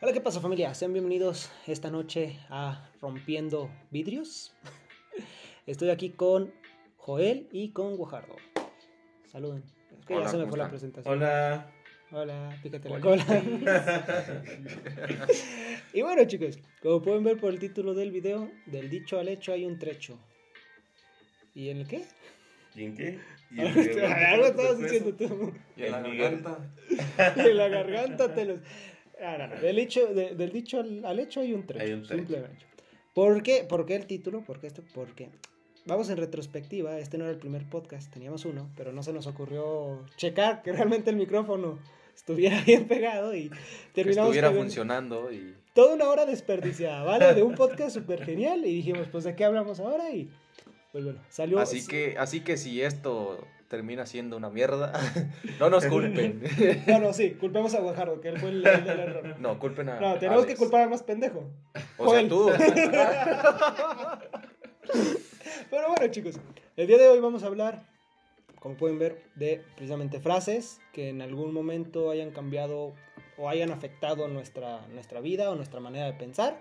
Hola, ¿qué pasa familia? Sean bienvenidos esta noche a Rompiendo Vidrios. Estoy aquí con Joel y con Guajardo. Saluden. Es que ya Hola, se me ¿cómo fue la presentación. Hola. Hola, pícate la cola. y bueno, chicos, como pueden ver por el título del video, del dicho al hecho hay un trecho. ¿Y en el qué? ¿Y en qué? ¿Y Algo estabas diciendo tú. Y en la El garganta. Y en la garganta te los. Ah, no, no, Del, hecho, de- del dicho al, al hecho hay un trecho. Hay un trecho. Simplemente. ¿Por qué? ¿Por qué el título? ¿Por qué esto? Porque. Vamos en retrospectiva, este no era el primer podcast, teníamos uno, pero no se nos ocurrió checar que realmente el micrófono estuviera bien pegado y Que terminamos estuviera pegando- funcionando y toda una hora desperdiciada, ¿vale? De un podcast súper genial y dijimos, pues, ¿de qué hablamos ahora? Y, pues bueno, salió... así que así que si esto termina siendo una mierda, no nos culpen. Bueno, sí, culpemos a Guajardo, que él fue el, el del error. No, culpen a No, tenemos que culpar al más pendejo. O sea, tú. Pero bueno, chicos, el día de hoy vamos a hablar, como pueden ver, de precisamente frases que en algún momento hayan cambiado o hayan afectado nuestra, nuestra vida o nuestra manera de pensar.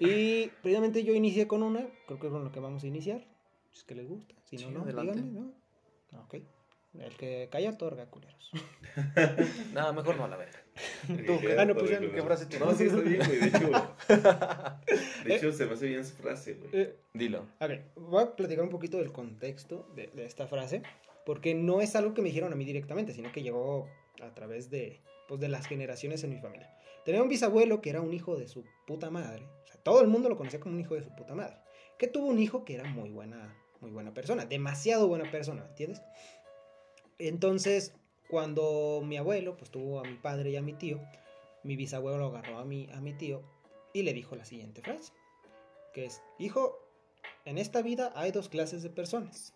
Y precisamente yo inicié con una, creo que es con lo que vamos a iniciar. Si es que les gusta, si no, Sí, no, adelante. díganme, ¿no? Ok. El que calla otorga, culeros. Nada, mejor no a la verga. Tú, ¿qué- ah, no, pues ya, ¿qué frase tienes? No, sí, está bien, güey. De hecho, de hecho se me hace bien su frase, güey. Eh, Dilo. A ver, voy a platicar un poquito del contexto de, de esta frase, porque no es algo que me dijeron a mí directamente, sino que llegó a través de, pues, de las generaciones en mi familia. Tenía un bisabuelo que era un hijo de su puta madre, o sea, todo el mundo lo conocía como un hijo de su puta madre, que tuvo un hijo que era muy buena, muy buena persona, demasiado buena persona, ¿entiendes? Entonces, cuando mi abuelo, pues tuvo a mi padre y a mi tío, mi bisabuelo lo agarró a mi, a mi tío y le dijo la siguiente frase, que es, hijo, en esta vida hay dos clases de personas.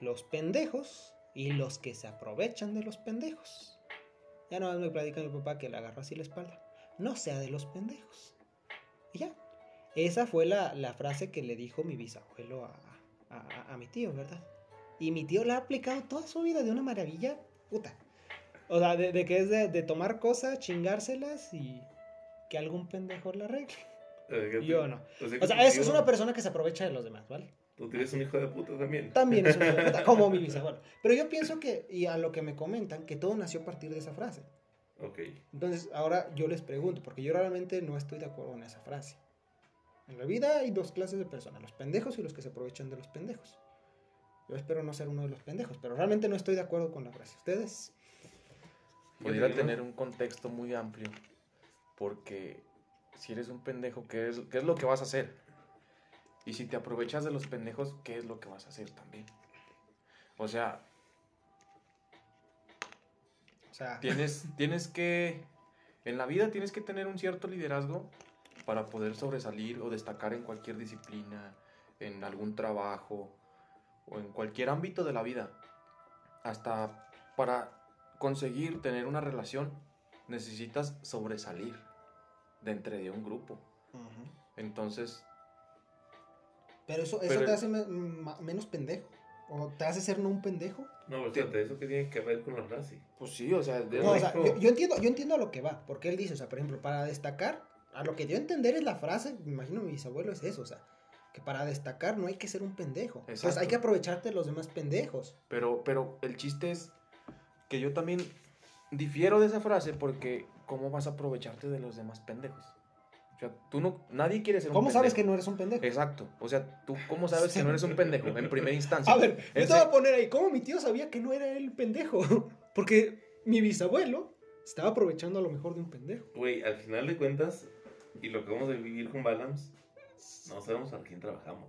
Los pendejos y los que se aprovechan de los pendejos. Ya no me platica mi papá que le agarró así la espalda. No sea de los pendejos. Y ya. Esa fue la, la frase que le dijo mi bisabuelo a, a- a- a mi tío, ¿verdad? Y mi tío la ha aplicado toda su vida de una maravilla puta. O sea, de, de que es de, de tomar cosas, chingárselas y que algún pendejo la arregle. Yo no. O sea, es, tío- es una persona que se aprovecha de los demás, ¿vale? Tú tienes un hijo de puta también. También es un hijo de puta, como mi bisabuelo. Pero yo pienso que, y a lo que me comentan, que todo nació a partir de esa frase. Ok. Entonces, ahora yo les pregunto, porque yo realmente no estoy de acuerdo en esa frase. En la vida hay dos clases de personas, los pendejos y los que se aprovechan de los pendejos. Yo espero no ser uno de los pendejos, pero realmente no estoy de acuerdo con la frase. ¿Ustedes? Yo- tener un contexto muy amplio. Porque si eres un pendejo, ¿qué es, ¿qué es lo que vas a hacer? Y si te aprovechas de los pendejos, ¿qué es lo que vas a hacer también? O sea, O sea, tienes, tienes que, en la vida tienes que tener un cierto liderazgo para poder sobresalir o destacar en cualquier disciplina, en algún trabajo o en cualquier ámbito de la vida. Hasta para conseguir tener una relación necesitas sobresalir de entre de un grupo. ujú. Entonces, Pero eso, Pero- te hace me- menos pendejo. ¿O te hace ser no un pendejo? No, espérate, ¿eso qué tiene que ver con la frase? pues sí, o sea, de- No, o sea, yo, yo entiendo, yo entiendo a lo que va, porque él dice, o sea, por ejemplo, para destacar, a lo que dio a entender es la frase, me imagino mi bisabuelo es eso, o sea, que para destacar no hay que ser un pendejo. Entonces hay Exacto. que aprovecharte de los demás pendejos. Pero, pero el chiste es que yo también difiero de esa frase porque ¿cómo vas a aprovecharte de los demás pendejos? O sea, tú no, nadie quiere ser un ¿Cómo pendejo. sabes que no eres un pendejo? Exacto. O sea, tú cómo sabes que no eres un pendejo en primera instancia. A ver, yo te voy a poner ahí, ¿cómo mi tío sabía que no era él pendejo? Porque mi bisabuelo estaba aprovechando a lo mejor de un pendejo. Güey, al final de cuentas, y lo que vamos a vivir con Balams, no sabemos a quién trabajamos.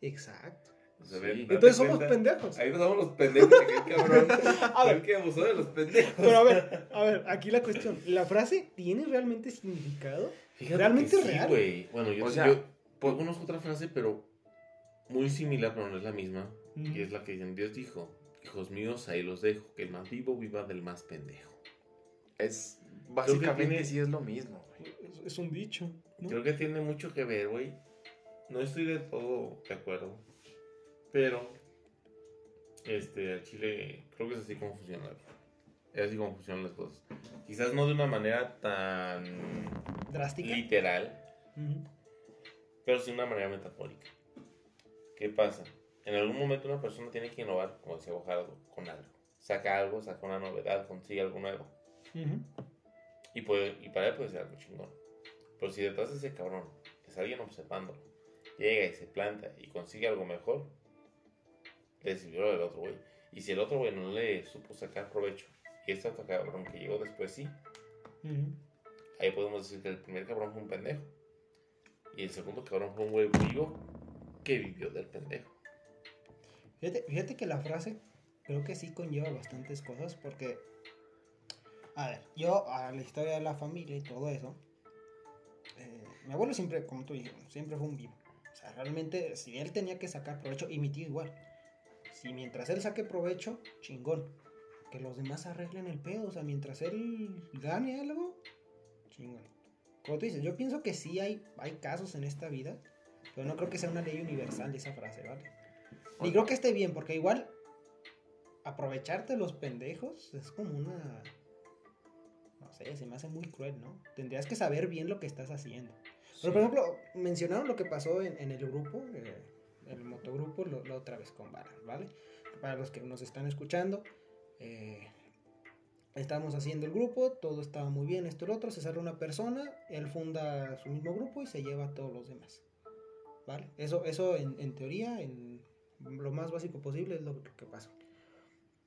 Exacto. O sea, Sí. ve- date Entonces somos cuenta, pendejos. Ahí nos somos los pendejos, cabrón. A ver. Que abusó de los pendejos. Pero a ver, a ver, aquí la cuestión, ¿la frase tiene realmente significado? Fíjate Realmente sí, real. güey. Bueno, yo, O sea, yo, yo conozco otra frase, pero muy similar, pero no es la misma. Ujú. Que es la que dicen, Dios dijo, hijos míos, ahí los dejo, que el más vivo viva del más pendejo. Es básicamente tiene- sí es lo mismo. Es, un dicho, ¿no? Creo que tiene mucho que ver, güey. No estoy de todo de acuerdo. Pero, este, al chile, creo que es así como funciona. Es así como funcionan las cosas. Quizás no de una manera tan Drástica. literal, pero sí de una manera metafórica. ¿Qué pasa? En algún momento una persona tiene que innovar, como decía Bojardo, con algo. Saca algo, saca una novedad, consigue algo nuevo. Y, puede, y para él puede ser algo chingón. Pero si detrás de ese cabrón, que es alguien observándolo, llega y se planta y consigue algo mejor, le sirvió el otro güey. Y si el otro güey no le supo sacar provecho, y este otro cabrón que llegó después sí, Ujú. ahí podemos decir que el primer cabrón fue un pendejo. Y el segundo cabrón fue un güey vivo que vivió del pendejo. Fíjate, fíjate que la frase creo que sí conlleva bastantes cosas porque, a ver, yo a la historia de la familia y todo eso, eh, mi abuelo siempre, como tú dijiste, siempre fue un vivo. O sea, realmente, si él tenía que sacar provecho, y mi tío igual. Si mientras él saque provecho, chingón. Que los demás arreglen el pedo. O sea, mientras él gane algo, chingón. Como tú dices, yo pienso que sí hay, hay casos en esta vida, pero no creo que sea una ley universal esa frase, ¿vale? Ni creo que esté bien, porque igual aprovecharte los pendejos es como una... Sé, se me hace muy cruel, ¿no? Tendrías que saber bien lo que estás haciendo. Pero, por ejemplo, mencionaron lo que pasó en, en el grupo, eh, el motogrupo, lo- la otra vez con Baran, ¿vale? Para los que nos están escuchando, eh, estábamos haciendo el grupo, todo estaba muy bien, esto y lo otro, se sale una persona, él funda su mismo grupo y se lleva a todos los demás, ¿vale? Eso, eso en, en teoría, en lo más básico posible es lo, que pasa.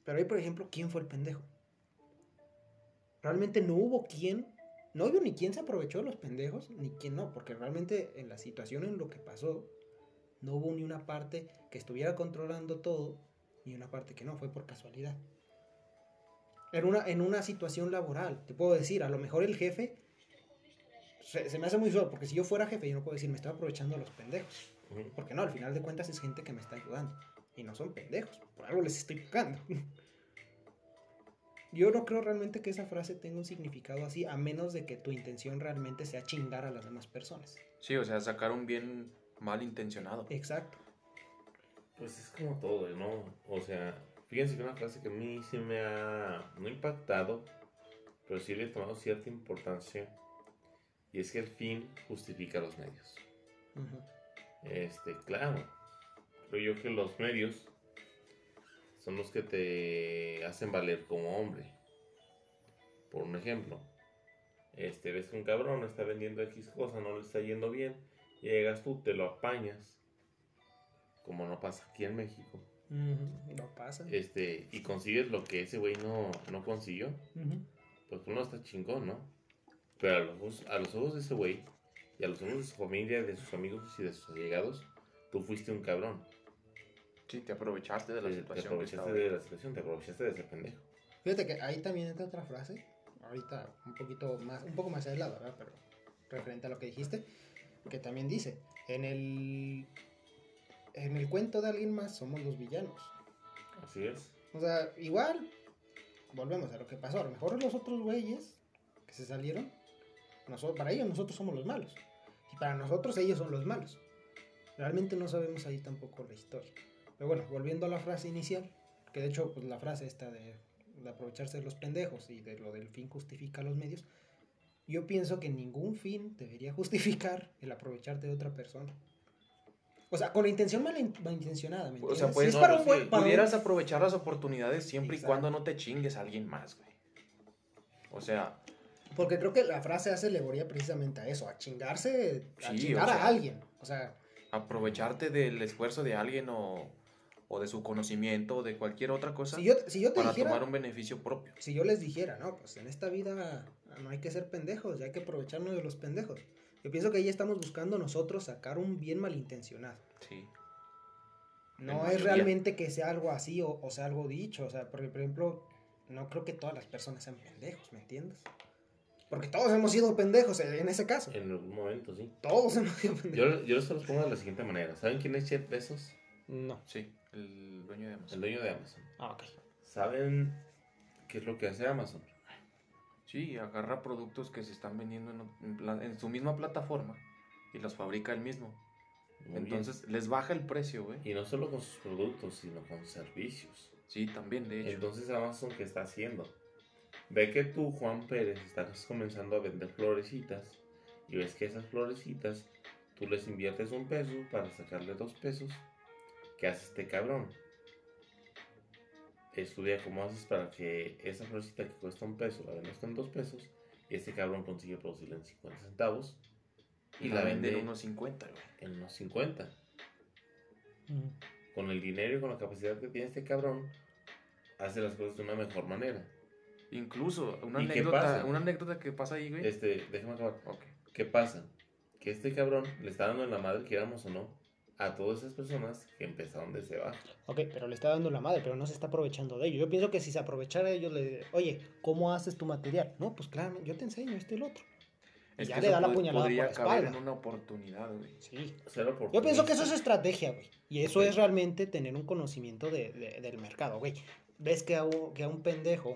Pero ahí, por ejemplo, ¿quién fue el pendejo? Realmente no hubo quien, no hubo ni quien se aprovechó de los pendejos, ni quien no, porque realmente en la situación en lo que pasó, no hubo ni una parte que estuviera controlando todo, ni una parte que no, fue por casualidad. En una, en una situación laboral, te puedo decir, a lo mejor el jefe se, se me hace muy solo, porque si yo fuera jefe, yo no puedo decir, me estoy aprovechando de los pendejos. Porque no, al final de cuentas es gente que me está ayudando. Y no son pendejos. Por algo les estoy pagando. Yo no creo realmente que esa frase tenga un significado así, a menos de que tu intención realmente sea chingar a las demás personas. Sí, o sea, sacar un bien mal intencionado. Exacto. Pues es como todo, ¿no? O sea, fíjense que una frase que a mí sí me ha no impactado, pero sí le he tomado cierta importancia, y es que el fin justifica los medios. Este, claro, creo yo que los medios son los que te hacen valer como hombre. Por un ejemplo, este, ves que un cabrón está vendiendo X cosa, no le está yendo bien, llegas tú, te lo apañas, como no pasa aquí en México. No pasa. este, y consigues lo que ese güey no, no consiguió, Ujú. pues uno está chingón, ¿no? Pero a los, ojos- a los ojos de ese güey, y a los ojos de su familia, de sus amigos y de sus allegados, tú fuiste un cabrón. Sí, te aprovechaste de la Te, te situación. que aprovechaste de la situación, te aprovechaste de ese pendejo. Fíjate que ahí también entra otra frase, ahorita un poquito más, un poco más aislada, ¿verdad? Pero referente a lo que dijiste, que también dice, en el, en el cuento de alguien más somos los villanos. Así es. O sea, igual, volvemos a lo que pasó, a lo mejor los otros güeyes que se salieron, nosotros, para ellos nosotros somos los malos, y para nosotros ellos son los malos. Realmente no sabemos ahí tampoco la historia. Pero bueno, volviendo a la frase inicial, que de hecho pues la frase esta de, de aprovecharse de los pendejos y de lo del fin justifica los medios, yo pienso que ningún fin debería justificar el aprovecharte de otra persona. O sea, con la intención mal- malintencionada, ¿me O sea, entiendes? pues, Si es no, para un buen- un- pudieras aprovechar las oportunidades siempre Exacto. y cuando no te chingues a alguien más, güey. O sea, Porque creo que la frase hace alegoría precisamente a eso, a chingarse, a Sí, chingar o sea, a alguien. O sea, aprovecharte del esfuerzo de alguien o, o de su conocimiento o de cualquier otra cosa si yo, si yo te para dijera, tomar un beneficio propio. si yo les dijera, no, pues en esta vida no hay que ser pendejos, ya hay que aprovecharnos de los pendejos. Yo pienso que ahí estamos buscando nosotros sacar un bien malintencionado. Sí. No En es mayoría. realmente que sea algo así o, o sea algo dicho. O sea, porque por ejemplo, no creo que todas las personas sean pendejos, ¿me entiendes? Porque todos hemos sido pendejos en ese caso. En algún momento, sí. Todos hemos sido pendejos. Yo, yo se los pongo de la siguiente manera. ¿Saben quién es Jeff Bezos? No. Sí, el dueño de El Amazon. dueño de Amazon. Ah, ok. ¿Saben qué es lo que hace Amazon? Sí, agarra productos que se están vendiendo en, en pla- en su misma plataforma y los fabrica él mismo. Muy bien. Entonces les baja el precio, güey. Y no solo con sus productos, sino con servicios. Sí, también, de hecho. Entonces Amazon, ¿qué está haciendo? Ve que tú, Juan Pérez, estás comenzando a vender florecitas y ves que esas florecitas tú les inviertes un peso para sacarle dos pesos. ¿Qué hace este cabrón? Estudia cómo haces para que esa florecita que cuesta un peso la vendas en dos pesos y este cabrón consigue producirla en 50 centavos Y la vende en unos 50, güey. en unos 50. Con el dinero y con la capacidad que tiene este cabrón, hace las cosas de una mejor manera. Incluso, una ¿Y qué anécdota, pasa? una anécdota que pasa ahí, güey. Este, déjame acabar. Ok. ¿Qué pasa? Que este cabrón le está dando en la madre, quieramos o no, a todas esas personas que empezaron desde abajo. Ok, pero le está dando la madre, pero no se está aprovechando de ello. Yo pienso que si se aprovechara de ellos, le oye, ¿cómo haces tu material? No, pues claro, yo te enseño esto y lo otro. Y Es ya le da la puñalada podría por la caber espalda. en una oportunidad, güey. Sí. Yo pienso que eso es estrategia, güey. Y eso es realmente tener un conocimiento de, de- del mercado, güey. Ves que a, un, que a un pendejo,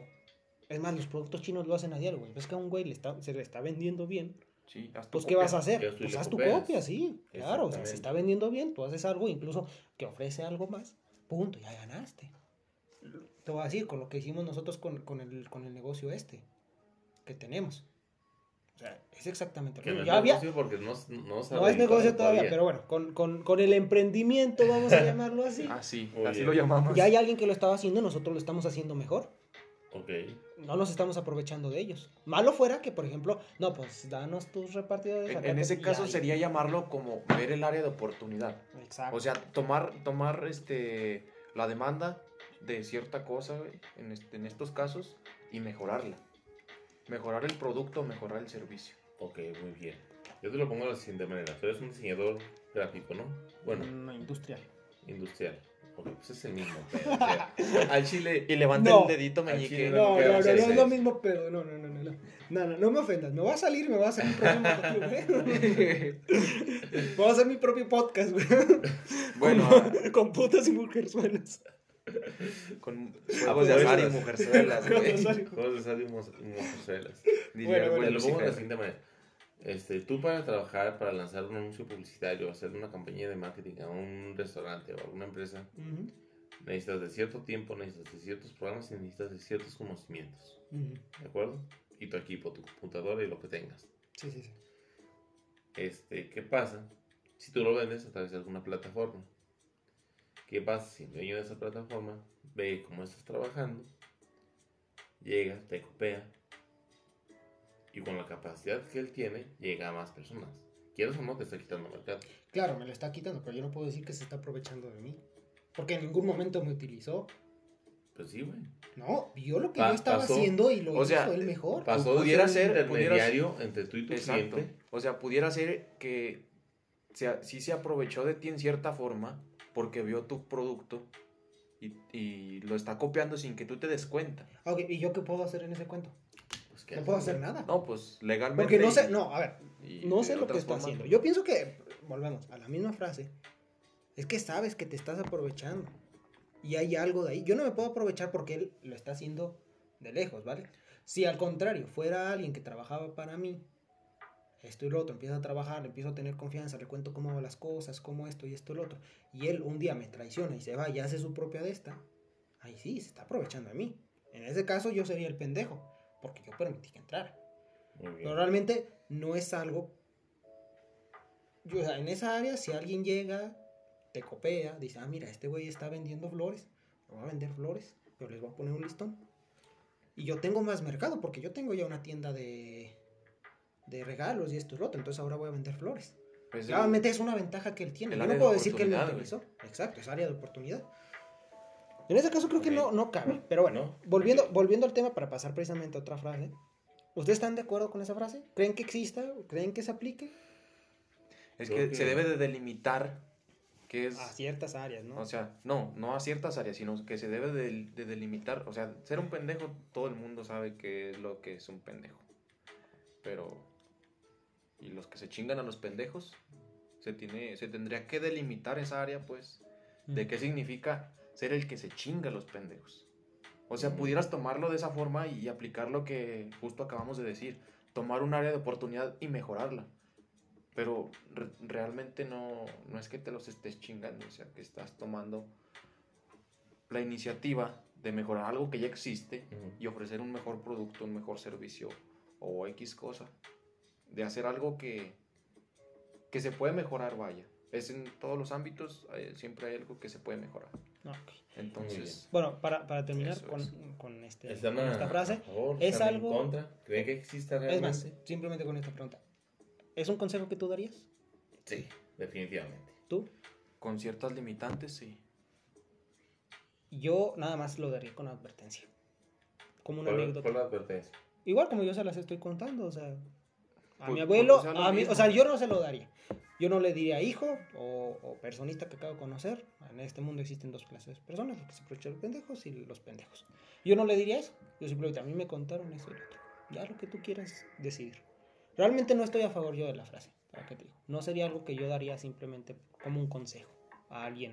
es más, los productos chinos lo hacen a diario, güey. Ves que a un güey le está, se le está vendiendo bien. Sí, haz tu Pues, ¿qué copia. vas a hacer? Pues haz tu copia, sí. Claro, o sea, se Exactamente. está vendiendo bien, tú haces algo, incluso que ofrece algo más. Punto, ya ganaste. Te voy a decir, con lo que hicimos nosotros con, con el, con el negocio este que tenemos. O sea, es exactamente lo Que no mismo. es Ya había, negocio porque no, no, no es negocio todavía, pero bueno, con, con, con el emprendimiento, vamos a llamarlo así. Ah, así bien. lo llamamos. Ya hay alguien que lo estaba haciendo, nosotros lo estamos haciendo mejor. No nos estamos aprovechando de ellos. Malo fuera que, por ejemplo, no, pues danos tus repartidores. En, en te- ese caso ahí. sería llamarlo como ver el área de oportunidad. Exacto. O sea, tomar, tomar este, la demanda de cierta cosa en, este- en estos casos y mejorarla. Mejorar el producto, mejorar el servicio. Ok, muy bien. Yo te lo pongo de la siguiente manera. Tú eres un diseñador gráfico, ¿no? Bueno, No, industrial. industrial. Ok, pues es el mismo. pero, o sea, al chile. Y levanta No. el dedito meñique. No, no, no, no, es lo mismo pedo. No, no, no, no, no. No, no, no me ofendas. Me va a salir, me va a hacer un problema contigo, ¿eh? Voy a hacer mi propio podcast, güey. bueno, Con, con putas y mujerzuelas. con Ah, juegos de pues, azar y pues. mujerzuelas, güey. Juegos de sal y mozzarellas. Diría Bueno, bueno, buen lo pongo de la siguiente manera. Este, tú para trabajar, para lanzar un anuncio publicitario, hacer una campaña de marketing a un restaurante o a alguna empresa, necesitas de cierto tiempo, necesitas de ciertos programas y necesitas de ciertos conocimientos. ¿De acuerdo? Y tu equipo, tu computadora y lo que tengas. Sí, sí, sí. Este, ¿qué pasa? Si tú lo vendes a través de alguna plataforma. ¿Qué pasa si el dueño de esa plataforma ve cómo estás trabajando? Llega, te copia. Y con la capacidad que él tiene, llega a más personas. Quieres o no, te está quitando mercado. Claro, me lo está quitando, pero yo no puedo decir que se está aprovechando de mí. Porque en ningún momento me utilizó. Pues sí, güey. No, vio lo que Pa- yo estaba pasó- haciendo y lo o sea, hizo él mejor. Pasó pudiera ser el mediario entre tú y tu Exacto. cliente. O sea, pudiera ser que se, sí se aprovechó de ti en cierta forma porque vio tu producto y, y lo está copiando sin que tú te des cuenta. Ok, ¿y yo qué puedo hacer en ese cuento? Pues, ¿qué No puedo hacer nada. No, pues legalmente. Porque no y- sé, no, a ver, y no sé lo que está formas, haciendo. Yo pienso que, volvemos a la misma frase, es que sabes que te estás aprovechando. Y hay algo de ahí. Yo no me puedo aprovechar porque él lo está haciendo de lejos, ¿vale? Si al contrario fuera alguien que trabajaba para mí, esto y lo otro, empieza a trabajar, le empiezo a tener confianza, le cuento cómo hago las cosas, cómo esto y esto y lo otro, y él un día me traiciona y se va y hace su propia de esta, ahí sí, se está aprovechando de mí. En ese caso yo sería el pendejo, porque yo permití que entrara. Realmente no es algo. Yo, o sea, en esa área, si alguien llega, te copia, dice, ah, mira, este güey está vendiendo flores, me voy a vender flores, pero les voy a poner un listón. Y yo tengo más mercado, porque yo tengo ya una tienda de, de regalos y esto y lo otro, entonces ahora voy a vender flores. Pues, Realmente es una ventaja que él tiene. Yo no puedo decir que él oportunidad, utilizó. Exacto, es área de oportunidad. En ese caso creo que no, no cabe. Pero bueno, No, volviendo, volviendo al tema para pasar precisamente a otra frase. ¿Ustedes están de acuerdo con esa frase? ¿Creen que exista? ¿Creen que se aplique? es que, que- se debe de delimitar qué es. A ciertas áreas, ¿no? O sea, no, no a ciertas áreas, sino que se debe de, de delimitar. O sea, ser un pendejo, todo el mundo sabe qué es lo que es un pendejo. Pero. Y los que se chingan a los pendejos, se, tiene, se tendría que delimitar esa área, pues, de qué significa ser el que se chinga a los pendejos. O sea, pudieras tomarlo de esa forma y aplicar lo que justo acabamos de decir. Tomar un área de oportunidad y mejorarla. Pero re- realmente no, no es que te los estés chingando, o sea, que estás tomando la iniciativa de mejorar algo que ya existe y ofrecer un mejor producto, un mejor servicio o X cosa. De hacer algo que, que se puede mejorar, vaya. Es en todos los ámbitos, eh, siempre hay algo que se puede mejorar. Entonces, Bueno, para, para terminar con, es. con este, ¿Están con a, esta frase, favor? es ¿Están algo- en contra? ¿Creen que exista es más, simplemente con esta pregunta. ¿Es un consejo que tú darías? Sí, definitivamente. ¿Tú? con ciertas limitantes, sí. Yo nada más lo daría con advertencia. Como una ¿Cuál, anécdota. cuál la advertencia? Igual como yo se las estoy contando, o sea, a Pues, mi abuelo, porque sea lo a mí, o sea, yo no se lo daría. Yo no le diría hijo o, o personista que acabo de conocer. En este mundo existen dos clases de personas, los que se aprovechan los pendejos y los pendejos. Yo no le diría eso. Yo simplemente, a mí me contaron esto y lo otro. Ya lo que tú quieras decidir. Realmente no estoy a favor yo de la frase, ¿para qué te digo? No sería algo que yo daría simplemente como un consejo a alguien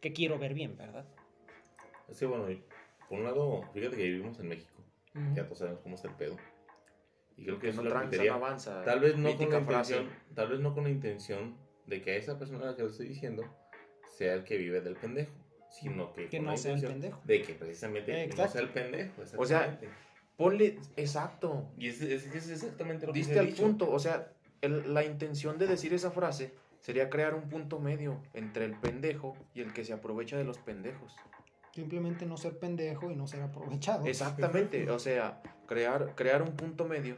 que quiero ver bien, ¿verdad? Es que bueno, por un lado, fíjate que vivimos en México. Ujú. Ya todos sabemos cómo está el pedo. Y creo que Que no lo tranza, no avanza. Tal vez no con la intención, tal vez no con la intención de que a esa persona a la que le estoy diciendo sea el que vive del pendejo, sino que, Que con no la sea el intención pendejo. de que precisamente no sea el pendejo. O sea. Ponle, exacto, y es, es, es exactamente lo que diste se ha al punto. O sea, el- la intención de decir esa frase sería crear un punto medio entre el pendejo y el que se aprovecha de los pendejos. Simplemente no ser pendejo y no ser aprovechado. Exactamente, o sea, crear, crear un punto medio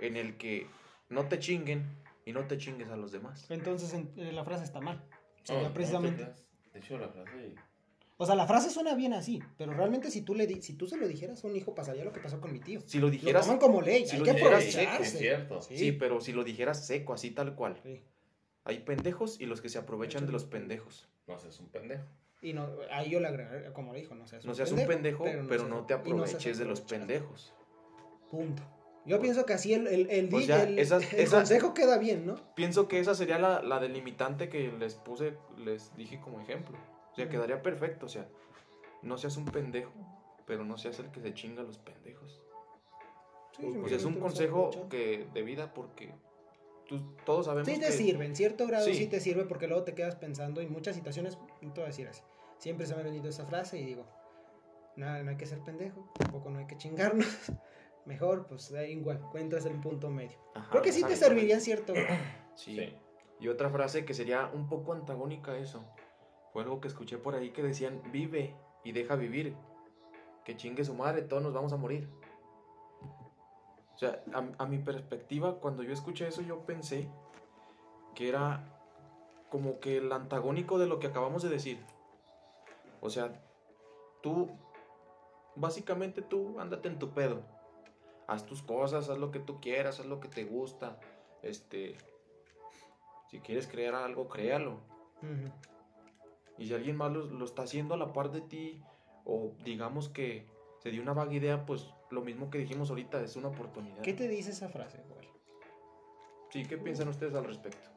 en el que no te chinguen y no te chingues a los demás. Entonces en- eh, la frase está mal. No, Sería no te precisamente. creas. De hecho, la frase. O sea, la frase suena bien así, pero realmente si tú le di- si tú se lo dijeras a un hijo pasaría lo que pasó con mi tío. Si lo Lo dijeras, toman como ley, si hay lo que dijeras aprovecharse. Es cierto. Sí. sí, pero si lo dijeras seco, así tal cual. Sí. Hay pendejos y los que se aprovechan de los pendejos. No seas un pendejo. Y no, ahí yo le agregaría, como le dijo, no seas No seas un pendejo, pero, no te y no aproveches de los pendejos. Punto. Yo pienso que así el, el, el, esas- esa- consejo queda bien, ¿no? Pienso que esa sería la, la delimitante que les puse, les dije como ejemplo. O sea, quedaría perfecto. O sea, no seas un pendejo, pero no seas el que se chinga a los pendejos. Sí, sea, es un consejo que de vida porque tú, todos sabemos Sí te que... sirve, en cierto grado sí. Sí. te sirve porque luego te quedas pensando en muchas situaciones, no te voy a decir así. Siempre se me ha venido esa frase y digo, nada, no hay que ser pendejo, tampoco no hay que chingarnos. Mejor, pues da igual, encuentras el punto medio. Ajá, Creo que sí te serviría en cierto. Sí. Sí. Y otra frase que sería un poco antagónica a eso. Fue algo que escuché por ahí que decían, vive y deja vivir. Que chingue su madre, todos nos vamos a morir. O sea, a, a mi perspectiva, cuando yo escuché eso, yo pensé que era como que el antagónico de lo que acabamos de decir. O sea, tú, básicamente tú, ándate en tu pedo. Haz tus cosas, haz lo que tú quieras, haz lo que te gusta. Este, si quieres crear algo, créalo. Y si alguien más lo, lo está haciendo a la par de ti, o digamos que se dio una vaga idea, pues lo mismo que dijimos ahorita, es una oportunidad. ¿Qué te dice esa frase, Joel? Sí, ¿qué piensan ustedes al respecto?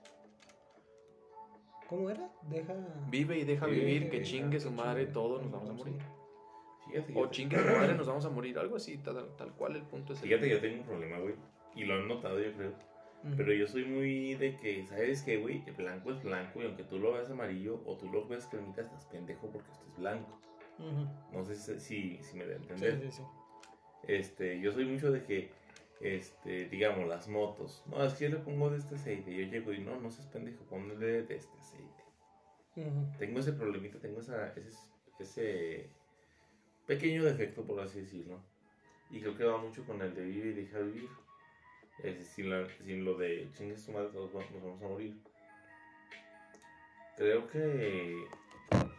¿Cómo era? Deja... Vive y deja Vive vivir, que chingue su que madre, chingue, todos nos vamos a morir. Fíjate, O chingue su madre, nos vamos a morir, algo así, tal, tal cual el punto es el- Fíjate que yo tengo un problema, güey. Y lo han notado, yo creo. Pero yo soy muy de que, ¿sabes qué, güey? El blanco es blanco y aunque tú lo veas amarillo o tú lo veas cremita, estás pendejo porque esto es blanco. No sé si, si, me da a Sí, entender. sí, sí. Este, yo soy mucho de que, este, digamos, las motos. No, es que yo le pongo de este aceite. Yo llego y no, no seas pendejo, ponle de este aceite. Tengo ese problemita, tengo esa, ese, ese pequeño defecto, por así decirlo. Y creo que va mucho con el de vive y deja vivir. Es, sin, la- sin lo de chingue su madre, todos nos vamos a morir. Creo que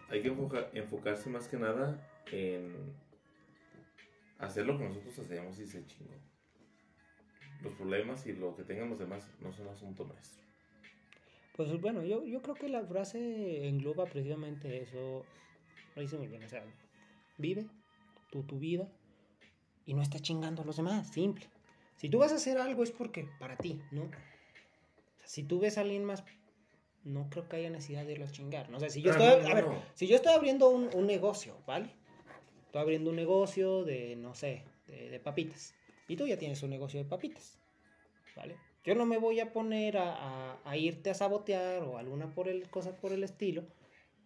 hay que enfoca- enfocarse más que nada en hacer lo que nosotros hacemos y se chingó. Los problemas y lo que tengan los demás no son asunto nuestro. Pues bueno, yo, yo creo que la frase engloba precisamente eso. Lo dice muy bien, o sea, vive tú tu vida y no estás chingando a los demás, simple. Si tú vas a hacer algo es porque para ti, ¿no? O sea, si tú ves a alguien más, no creo que haya necesidad de irlos a chingar, ¿no? O sea, si yo estoy, a ver, si yo estoy abriendo un, un negocio, ¿vale? Estoy abriendo un negocio de, no sé, de, de papitas. Y tú ya tienes un negocio de papitas, ¿vale? Yo no me voy a poner a, a- a irte a sabotear o alguna por el, cosa por el estilo,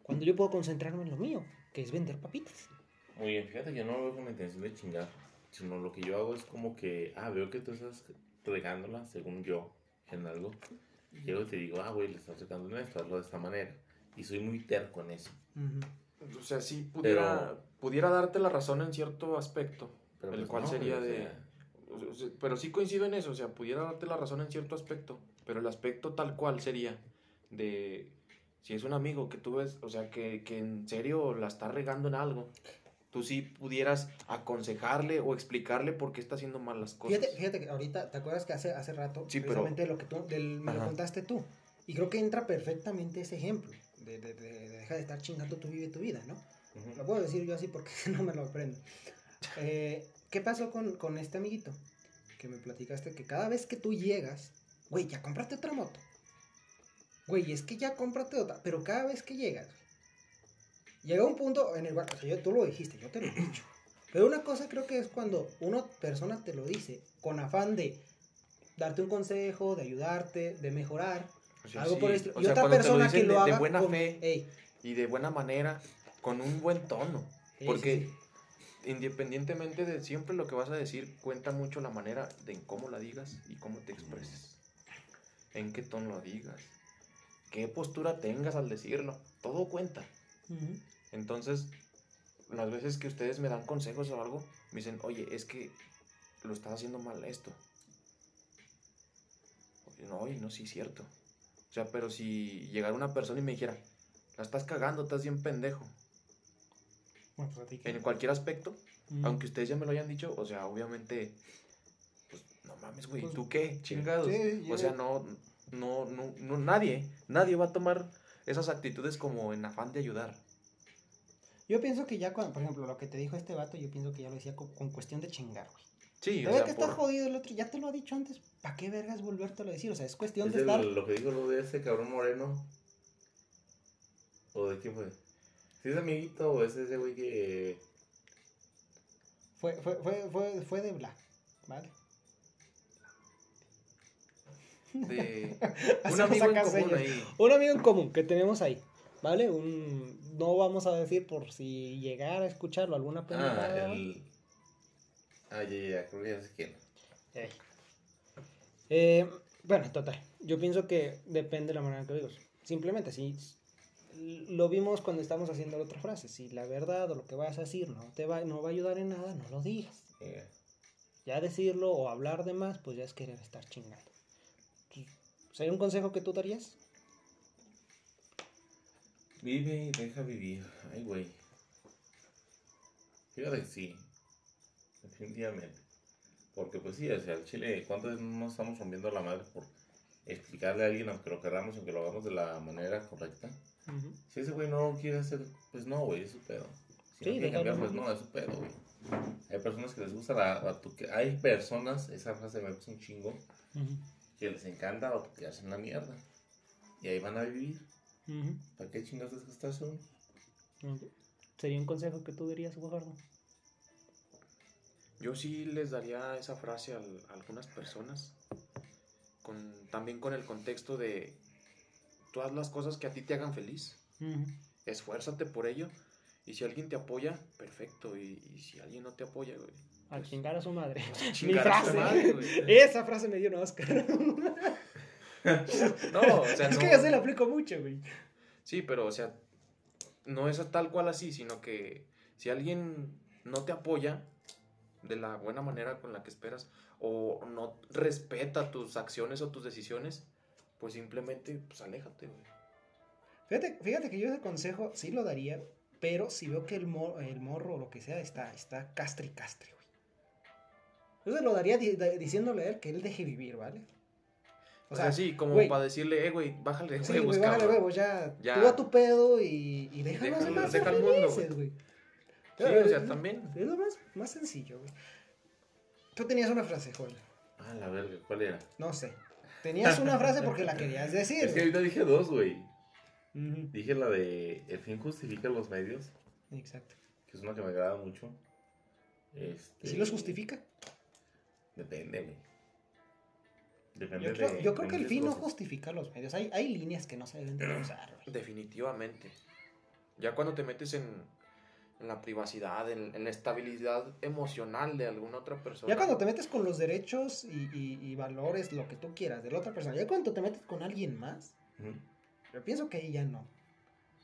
cuando yo puedo concentrarme en lo mío, que es vender papitas. Muy bien, fíjate que yo no lo veo con la intención de chingar, sino lo que yo hago es como que, ah, veo que tú estás regándola, según yo, en algo. Y Llego y te digo, ah, güey, le estás regando en esto, hazlo de esta manera. Y soy muy terco en eso. Ujú. O sea, sí pudiera, Pero- pudiera darte la razón en cierto aspecto. Pero el pues cual no, sería de... sea, Pero sí coincido en eso, o sea, pudiera darte la razón en cierto aspecto, pero el aspecto tal cual sería de si es un amigo que tú ves, o sea, que, que en serio la está regando en algo, tú sí pudieras aconsejarle o explicarle por qué está haciendo mal las cosas. Fíjate, fíjate que ahorita, ¿te acuerdas que hace, hace rato, Sí, pero- precisamente lo que tú, del- me lo Ajá. contaste tú? Y creo que entra perfectamente ese ejemplo, de, de, de, de dejar de estar chingando vida y tu vida, ¿no? ujú. Lo puedo decir yo así porque no me lo aprendo. Eh, ¿Qué pasó con, con este amiguito? Que me platicaste que cada vez que tú llegas, güey, ya compraste otra moto. Güey, es que ya cómprate otra. Pero cada vez que llegas, güey, llega un punto en el cual, o sea, yo- tú lo dijiste, yo te lo he dicho. Pero una cosa creo que es cuando una persona te lo dice con afán de darte un consejo, de ayudarte, de mejorar, O sea, algo sí, por el estilo. o Y sea, otra lo persona dicen que lo de- haga de buena con- fe Ey, y de buena manera, con un buen tono, sí, porque sí. Independientemente de siempre lo que vas a decir, cuenta mucho la manera de en cómo la digas y cómo te expreses. En qué tono lo digas. Qué postura tengas al decirlo. Todo cuenta. Entonces, las veces que ustedes me dan consejos o algo, me dicen, oye, es que lo estás haciendo mal esto. Oye, No, oye, no, sí, es cierto. O sea, pero si llegara una persona y me dijera, la estás cagando, estás bien pendejo. Bueno, pues a ti que- En cualquier aspecto, aunque ustedes ya me lo hayan dicho, o sea, obviamente, pues no mames, güey, Pues, ¿tú qué? Chingados. sí, o sea, no, no, no, no, nadie, nadie va a tomar esas actitudes como en afán de ayudar. Yo pienso que ya, cuando, por ejemplo, lo que te dijo este vato, yo pienso que ya lo decía con, con cuestión de chingar, güey. Sí, o sea, que está por- jodido el otro, ya te lo ha dicho antes, ¿para qué vergas volvértelo a decir? O sea, es cuestión ¿Es de estar... lo que dijo lo de ese cabrón moreno? ¿O de quién fue? ¿Si es amiguito o es ese güey que... Fue, fue, fue, fue, fue de Black, ¿vale? de un amigo en común ellos. ahí. Un amigo en común que tenemos ahí, ¿vale? Un... No vamos a decir por si llegara a escucharlo alguna Ah, pendejada. ¿vale? el... Ah, ya, ya, creo que ya sé quién. Eh, bueno, total. Yo pienso que depende de la manera que lo digas. Simplemente, si lo vimos cuando estamos haciendo la otra frase. Si la verdad o lo que vas a decir no te va, no va a ayudar en nada, no lo digas. Eh, Ya decirlo o hablar de más, pues ya es querer estar chingando. Entonces, ¿Sería un consejo que tú darías? Vive y deja vivir. Ay, güey. Fíjate que sí. Definitivamente. Porque pues sí, o sea, el chile, ¿cuántas nos estamos rompiendo la madre por explicarle a alguien, aunque lo queramos, aunque lo hagamos de la manera correcta? Si ese güey no quiere hacer, pues no, güey, es su pedo. Si Sí, no quiere cambiar, pues no, es su pedo, güey. Hay personas que les gusta la batuque... Hay personas, esa frase me gusta un chingo, que les encanta batuquearse en la mierda. Y ahí van a vivir. ¿Para qué chingados desgastarse uno? ujú. ¿Sería un consejo que tú darías, Guajardo? Yo sí les daría esa frase al- a, algunas personas, con, también con el contexto de tú haz las cosas que a ti te hagan feliz, Ujú. esfuérzate por ello, y si alguien te apoya, perfecto, y, y si alguien no te apoya, güey, A pues, chingar a su madre. Mi chingar a su frase. madre, güey. Esa frase me dio un Oscar. No, o sea, es no, que yo se la aplico mucho, güey. sí, pero, o sea, no es tal cual así, sino que si alguien no te apoya de la buena manera con la que esperas, o no respeta tus acciones o tus decisiones, pues simplemente, pues aléjate, güey. Fíjate, fíjate que yo ese consejo sí lo daría, pero si veo que el, mor- el morro o lo que sea está, está castre y castre, güey. Yo se lo daría di- diciéndole a él que él deje vivir, ¿vale? O sea, sí, como güey, para decirle, eh, güey, bájale de Sí, huevos, güey, bájale huevos, ya, Ya. Tú a tu pedo y, y Déjalo, demás ser deja al mundo, güey. Sí, o sea, también. Es lo más, más sencillo, güey. Tú tenías una frase, Joel. Ah, la verga, ¿cuál era? No sé. Tenías una frase porque la querías decir. Es que ahorita dije dos, güey. Dije la de El fin justifica los medios, Exacto. que es una que me agrada mucho. Este, ¿Y si los justifica? Depende, güey. Depende Yo creo, de. yo creo de que el fin no justifica los medios. Hay, hay líneas que no se deben de cruzar, güey. Definitivamente. Ya cuando te metes en, en la privacidad, en, en la estabilidad emocional de alguna otra persona. Ya cuando te metes con los derechos y, y- y valores, lo que tú quieras de la otra persona, ya cuando te metes con alguien más, yo pienso que ahí ya no.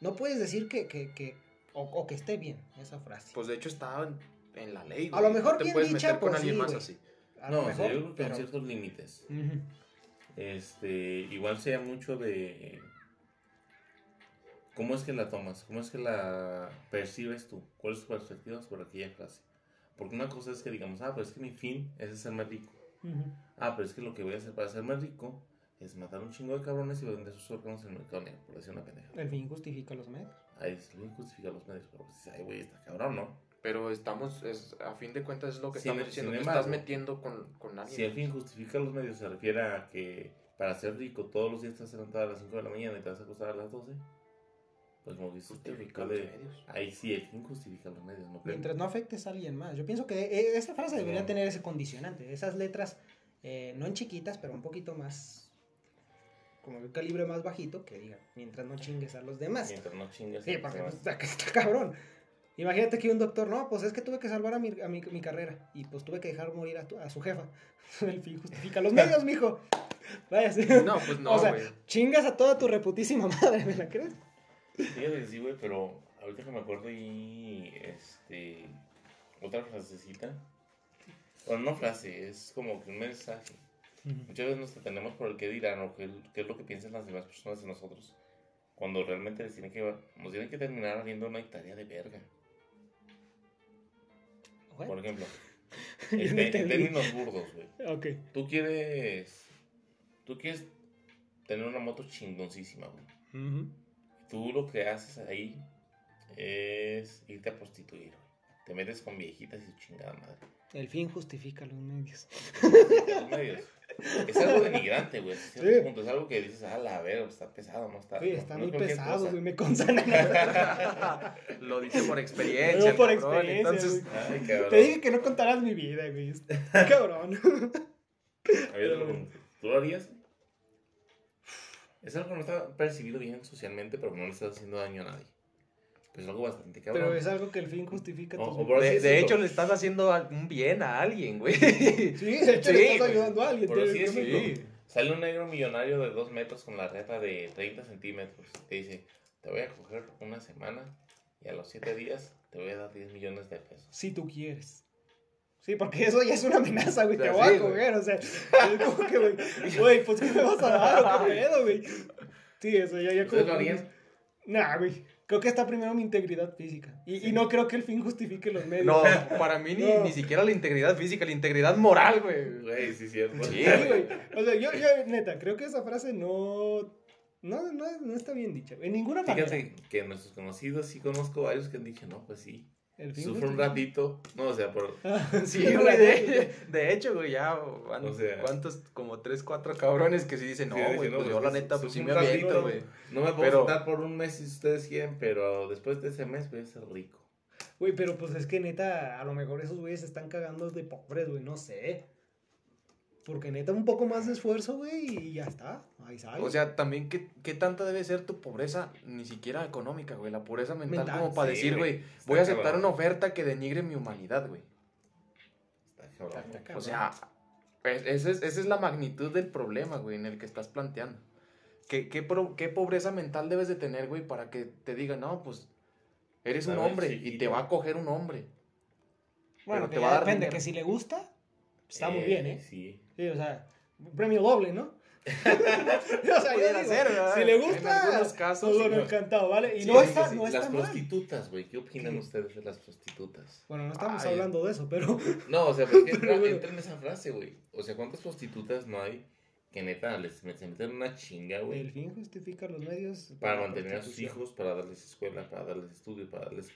No puedes decir que, que, que o, o que esté bien esa frase. Pues de hecho está en, en la ley. A lo mejor No te bien puedes dicha, meter con pues, alguien sí, más güey. así. A No, lo o sea, mejor, yo creo que pero- con ciertos límites. Este, igual sea mucho de cómo es que la tomas, cómo es que la percibes tú, cuáles tus perspectivas por aquella frase. Porque una cosa es que digamos, ah, pero es que mi fin es hacerme rico. Ujú. Ah, pero es que lo que voy a hacer para hacerme rico es matar un chingo de cabrones y vender sus órganos en el mercado negro, por decir una pendeja. El fin justifica los medios. Ahí se le justifica los medios, pero pues, ay, güey, está cabrón, ¿no? Pero estamos, es, a fin de cuentas es lo que Sin- estamos diciendo. embargo, estás metiendo con, con alguien. Si el fin justifica los medios se refiere a que para ser rico todos los días a levantar a las 5 de la mañana y te vas a acostar a las 12, pues como dices, te Justifica puede- los medios. Ahí sí, el fin justifica los medios, ¿no creo? Mientras no afectes a alguien más. Yo pienso que eh, esa frase debería No. tener ese condicionante. Esas letras, eh, no en chiquitas, pero un poquito más. Como un calibre más bajito, que diga, mientras no chingues a los demás. Mientras no chingas. Sí, a los demás. pues, está, está cabrón. Imagínate que un doctor, no, pues es que tuve que salvar a mi, a mi, mi carrera y pues tuve que dejar morir a, tu- a su jefa. El fin justifica los medios, mijo. Váyase. No, pues no, o sea, güey. chingas a toda tu reputísima madre, ¿me la crees? Fíjate que sí, güey, pero ahorita que me acuerdo y este otra frasecita. Bueno, no frase, es como que un mensaje. Muchas veces nos detenemos por el qué dirán o qué, qué es lo que piensan las demás personas de nosotros. Cuando realmente les tiene que, nos tienen que terminar haciendo una tarea de verga. Por ejemplo, en términos burdos, güey. ok. Tú quieres. Tú quieres tener una moto chingoncísima, güey. Ujú. Tú lo que haces ahí es irte a prostituir, güey. Te metes con viejitas y su chingada madre. El fin justifica los medios. Los medios. Es algo denigrante, güey. Sí. Es algo que dices, ah, la ver, está pesado, no está. Sí, no- está no muy es pesado, güey, me consta. Lo dice por experiencia. Yo por cabrón, experiencia, Entonces. Ay, cabrón. Te dije que no contarás mi vida, güey. Cabrón. A ver, lo pregunto. ¿Tú lo harías? Es algo que no está percibido bien socialmente, pero no le estás haciendo daño a nadie. Pues es algo bastante cabrón. Pero es algo que el fin justifica tus de, de hecho, le estás haciendo un bien a alguien, güey. Sí, de hecho le Sí, estás güey. ayudando a alguien. Decirlo. razón. Sí. Sale un negro millonario de 2 metros con la reta de 30 centímetros. Te dice, te voy a coger una semana y a los 7 días te voy a dar 10 millones de pesos. Si tú quieres. Sí, porque eso ya es una amenaza, güey. O sea, Te voy sí, a güey. coger, o sea. Es como que, güey. Güey, pues ¿qué me vas a dar o qué pedo, güey? Sí, eso ya, ya como. ¿Ustedes lo harían? Nah, güey. Creo que está primero mi integridad física. Y, y no creo que el fin justifique los medios. No, para mí ni, No. ni siquiera la integridad física, la integridad moral, güey. Güey, sí, cierto. Sí, Sí, güey. O sea, yo, yo, neta, creo que esa frase no. No, no, no está bien dicha. En ninguna manera. Fíjate que nuestros conocidos, sí conozco varios que han dicho, no, pues sí. El fin Sufre un ratito. No, o sea, por. Sí, güey, de, de hecho, güey, ya van, O sea- ¿cuántos? Como tres, cuatro cabrones que sí dicen, no, Sí, güey, no, pues pues, yo la pues, neta, pues sí sufre me un aviento, ratito, güey. No me puedo sentar por un mes si ustedes quieren, pero después de ese mes voy a ser rico. Güey, pero pues es que neta, a lo mejor esos güeyes se están cagando de pobres, güey, no sé. Porque neta, un poco más de esfuerzo, güey, y ya está. Ahí. O sea, también, ¿qué, ¿qué tanta debe ser tu pobreza? Ni siquiera económica, güey. La pobreza mental, Mental, como para sí, decir, güey. voy a aceptar cabrón. una oferta que denigre mi humanidad, güey. Está cabrón. Está cabrón. O sea, es- esa es, esa es la magnitud del problema, güey, en el que estás planteando. ¿Qué, qué, pro- qué pobreza mental debes de tener, güey, para que te digan, no, pues, eres un hombre y te va a coger un hombre? bueno, pero que te ya va a dar depende, dinero. que si le gusta, está muy bien, ¿eh? Sí. Sí, o sea, premio doble, ¿no? o sea, Pudiera digo, ser, ¿verdad? Si le En gusta, algunos casos, todo sí, lo ¿no? encantado, ¿vale? Y Sí, no está, sí, no Las está mal. prostitutas, güey. ¿Qué opinan ¿Qué? ustedes de las prostitutas? Bueno, no estamos Ay. hablando de eso, pero No, o sea, porque entra, Pero bueno. entra en esa frase, güey. O sea, ¿cuántas prostitutas no hay que neta les, se meten una chinga, el güey? fin justifica los medios. Para mantener a sus hijos, para darles escuela, para darles estudio, para darles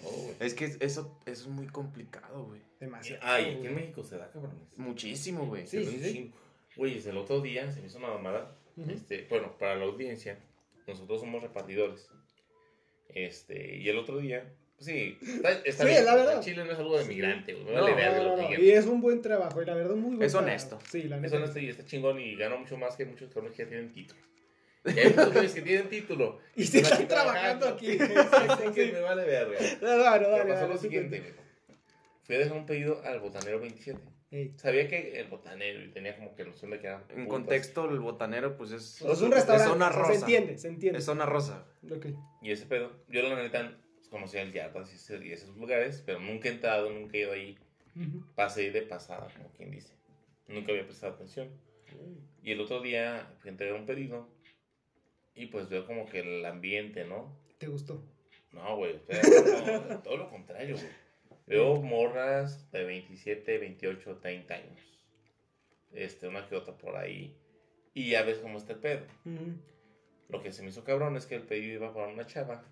todo, güey. Es que eso, eso es muy complicado, güey. Demasiado. Ay, aquí en México se da, cabrones. Muchísimo, güey. Sí, sí, sí. Güey, el otro día se me hizo una mamada. Ujú. Este, bueno, para la audiencia, nosotros somos repartidores. Este, y el otro día, pues sí, está, está Sí, bien. la verdad. Chile no es algo de migrante, güey. Me No, vale verga No, lo no, que no. Y es un buen trabajo, y la verdad, muy buen Es trabajo. honesto. Sí, la Es neta. honesto y está chingón y gana mucho más que muchos cabrones que ya tienen título. Y hay muchos que tienen título. Y se están trabajando aquí. Así que me vale verga. No, no, no, Pero dale, pasó dale, lo siguiente. Fui a dejar un pedido al botanero 27. Sabía que el botanero y tenía como que noción de que eran. En contexto, el botanero, pues es. Es un restaurante. Es zona o sea, rosa. Se entiende, se entiende. Es zona rosa. Ok. Y ese pedo, yo la neta conocía el Yardas y, esos lugares, pero nunca he entrado, nunca he ido ahí. Pasé de pasada, como quien dice. Nunca había prestado atención. Y el otro día entregar un pedido y pues veo como que el ambiente, ¿no? ¿Te gustó? No, güey, no, todo lo contrario, güey. Veo morras de 27, 28, 30 años. Este, una que otra por ahí. Y ya ves cómo está el pedo. Lo que se me hizo cabrón es que el pedido iba para una chava.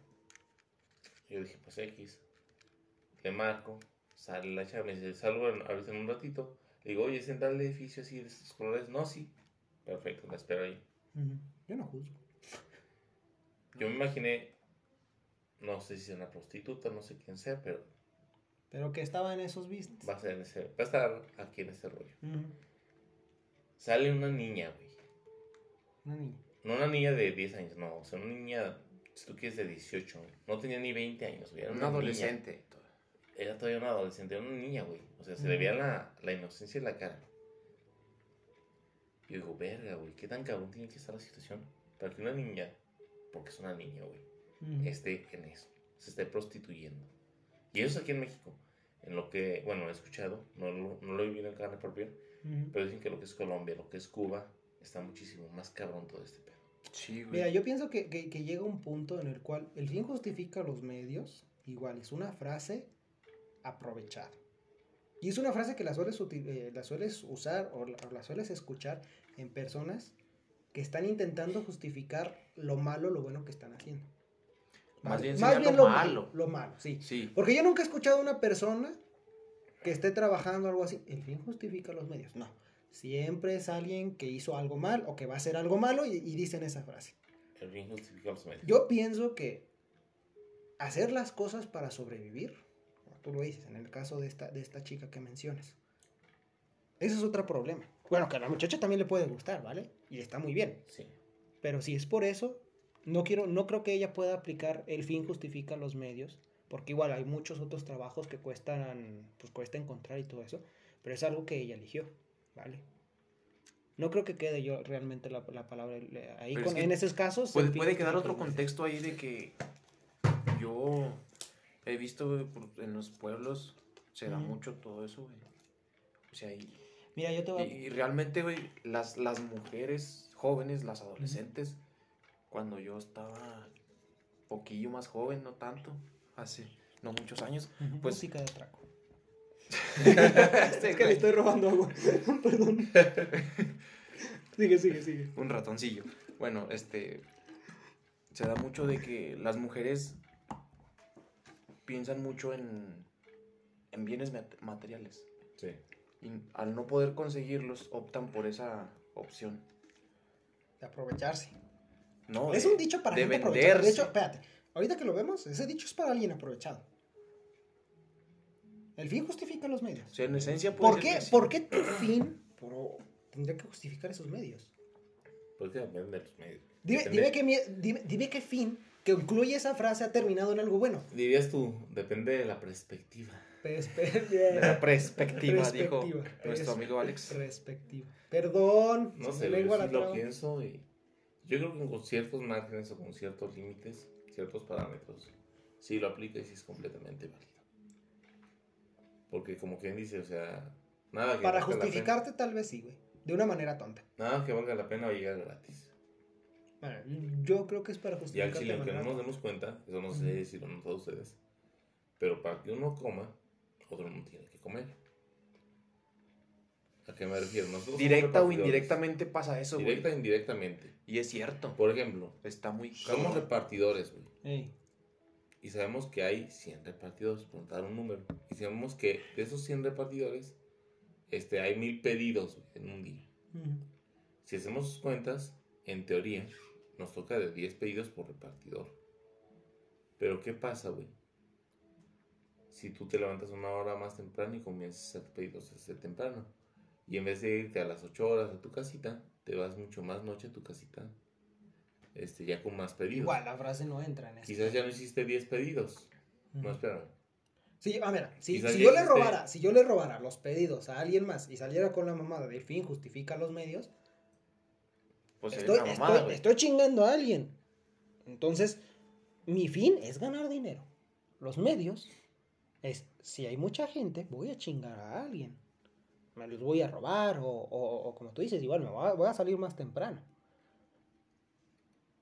Yo dije, pues X. Le marco, sale la chava, me dice, salgo ahorita en un ratito. Le digo, oye, ¿es en tal edificio así de estos colores? No, sí. Perfecto, la espero ahí. Yo no juzgo. Yo me imaginé, no sé si es una prostituta, no sé quién sea, pero Pero que estaba en esos business. va a, ser en ese, va a estar aquí en ese rollo. Sale una niña, güey. Una niña. No una niña de 10 años, no. O sea, una niña, si tú quieres, de 18. güey. No tenía ni 20 años, güey. Era Un una niña. adolescente. Era todavía una adolescente, era una niña, güey. O sea, se le veía la, la inocencia en la cara. Y yo digo, verga, güey, ¿qué tan cabrón tiene que estar la situación para que una niña, porque es una niña, güey, Ujú. esté en eso, se esté prostituyendo? Y eso es aquí en México. En lo que, bueno, he escuchado, no, lo- no lo he vivido en carne propia, Ujú. pero dicen que lo que es Colombia, lo que es Cuba, está muchísimo más cabrón todo este pedo. Sí, güey. Mira, yo pienso que, que- que llega un punto en el cual el fin justifica los medios. Igual, es una frase aprovechada. Y es una frase que la sueles, eh, la sueles usar o la, o la sueles escuchar en personas que están intentando justificar lo malo, lo bueno que están haciendo. Más bien Más bien lo lo malo. malo. Lo malo, sí. Sí. Porque yo nunca he escuchado a una persona que esté trabajando algo así. El fin justifica los medios. No. Siempre es alguien que hizo algo mal o que va a hacer algo malo y, y dicen esa frase. El bien justifica los medios. Yo pienso que hacer las cosas para sobrevivir, como tú lo dices, en el caso de esta, de esta chica que mencionas, ese es otro problema. Bueno, que a la muchacha también le puede gustar, ¿vale? Y está muy bien. Sí. Pero si es por eso, no quiero, no creo que ella pueda aplicar el fin justifica los medios, porque igual hay muchos otros trabajos que cuestan, pues cuesta encontrar y todo eso, pero es algo que ella eligió, ¿vale? No creo que quede yo realmente la, la palabra ahí con- es que en esos casos. Puede, puede quedar otro contexto ahí de que yo he visto en los pueblos se da mucho todo eso, güey. O sea, y, Mira, yo te voy a- y- y realmente, güey, las, las mujeres jóvenes, las adolescentes, cuando yo estaba poquillo más joven, no tanto, hace no muchos años, pues- música de atraco. Este es que le estoy robando agua. Perdón. sigue, sigue, sigue. un ratoncillo. Bueno, este se da mucho de que las mujeres piensan mucho en, en bienes mat- materiales. Sí. Y al no poder conseguirlos, optan por esa opción. De aprovecharse. No, es de- un dicho para de gente aprovechada. De venderse. hecho, espérate. Ahorita que lo vemos, ese dicho es para alguien aprovechado. El fin justifica los medios. O sea, en esencia puede ¿Por ser qué. ¿Por qué tu fin tendría que justificar esos medios? Porque depende de los medios. Dime, qué, mie- dime, dime qué fin que incluye esa frase ha terminado en algo bueno. Dirías tú, depende de la perspectiva. Perspe- De la perspectiva, dijo Perspectiva. nuestro Es- amigo Alex. Perspectiva. Perdón. No sé, yo sí lo pienso y yo creo que con ciertos márgenes o con ciertos límites, ciertos parámetros, sí lo aplica y sí es completamente válido. Porque como quien dice, o sea, nada que Para valga la justificarte tal vez sí, güey. De una manera tonta. pena- nada que valga la pena a llegar gratis. Bueno, yo creo que es para Y al justificarte chile, aunque no nos demos cuenta, eso no sé si lo notado ustedes, pero para que uno coma, otro no tiene que comer. ¿A qué me refiero? Nosotros Directa o indirectamente pasa eso, güey. Directa e indirectamente. Y es cierto. Por ejemplo, Está muy somos repartidores, güey. Ey. Y sabemos que hay 100 repartidores, dar un número. Y sabemos que de esos 100 repartidores, este, hay mil pedidos en un día. Si hacemos sus cuentas, en teoría, nos toca de 10 pedidos por repartidor. Pero ¿qué pasa, güey? Si tú te levantas una hora más temprano y comienzas a hacer pedidos desde temprano. Y en vez de irte a las 8 horas a tu casita, te vas mucho más noche a tu casita. este, ya con más pedidos. Igual la frase no entra en eso. Quizás ya no hiciste 10 pedidos. No, espérame. Sí, ah, mira, si, si yo le robara, si yo le robara los pedidos a alguien más y saliera con la mamada de fin justifica los medios, Pues estoy, mamada, estoy chingando a alguien. Entonces, mi fin es ganar dinero. Los medios es, si hay mucha gente, voy a chingar a alguien. Me los voy a robar o, o- o como tú dices, igual me voy a, voy a salir más temprano.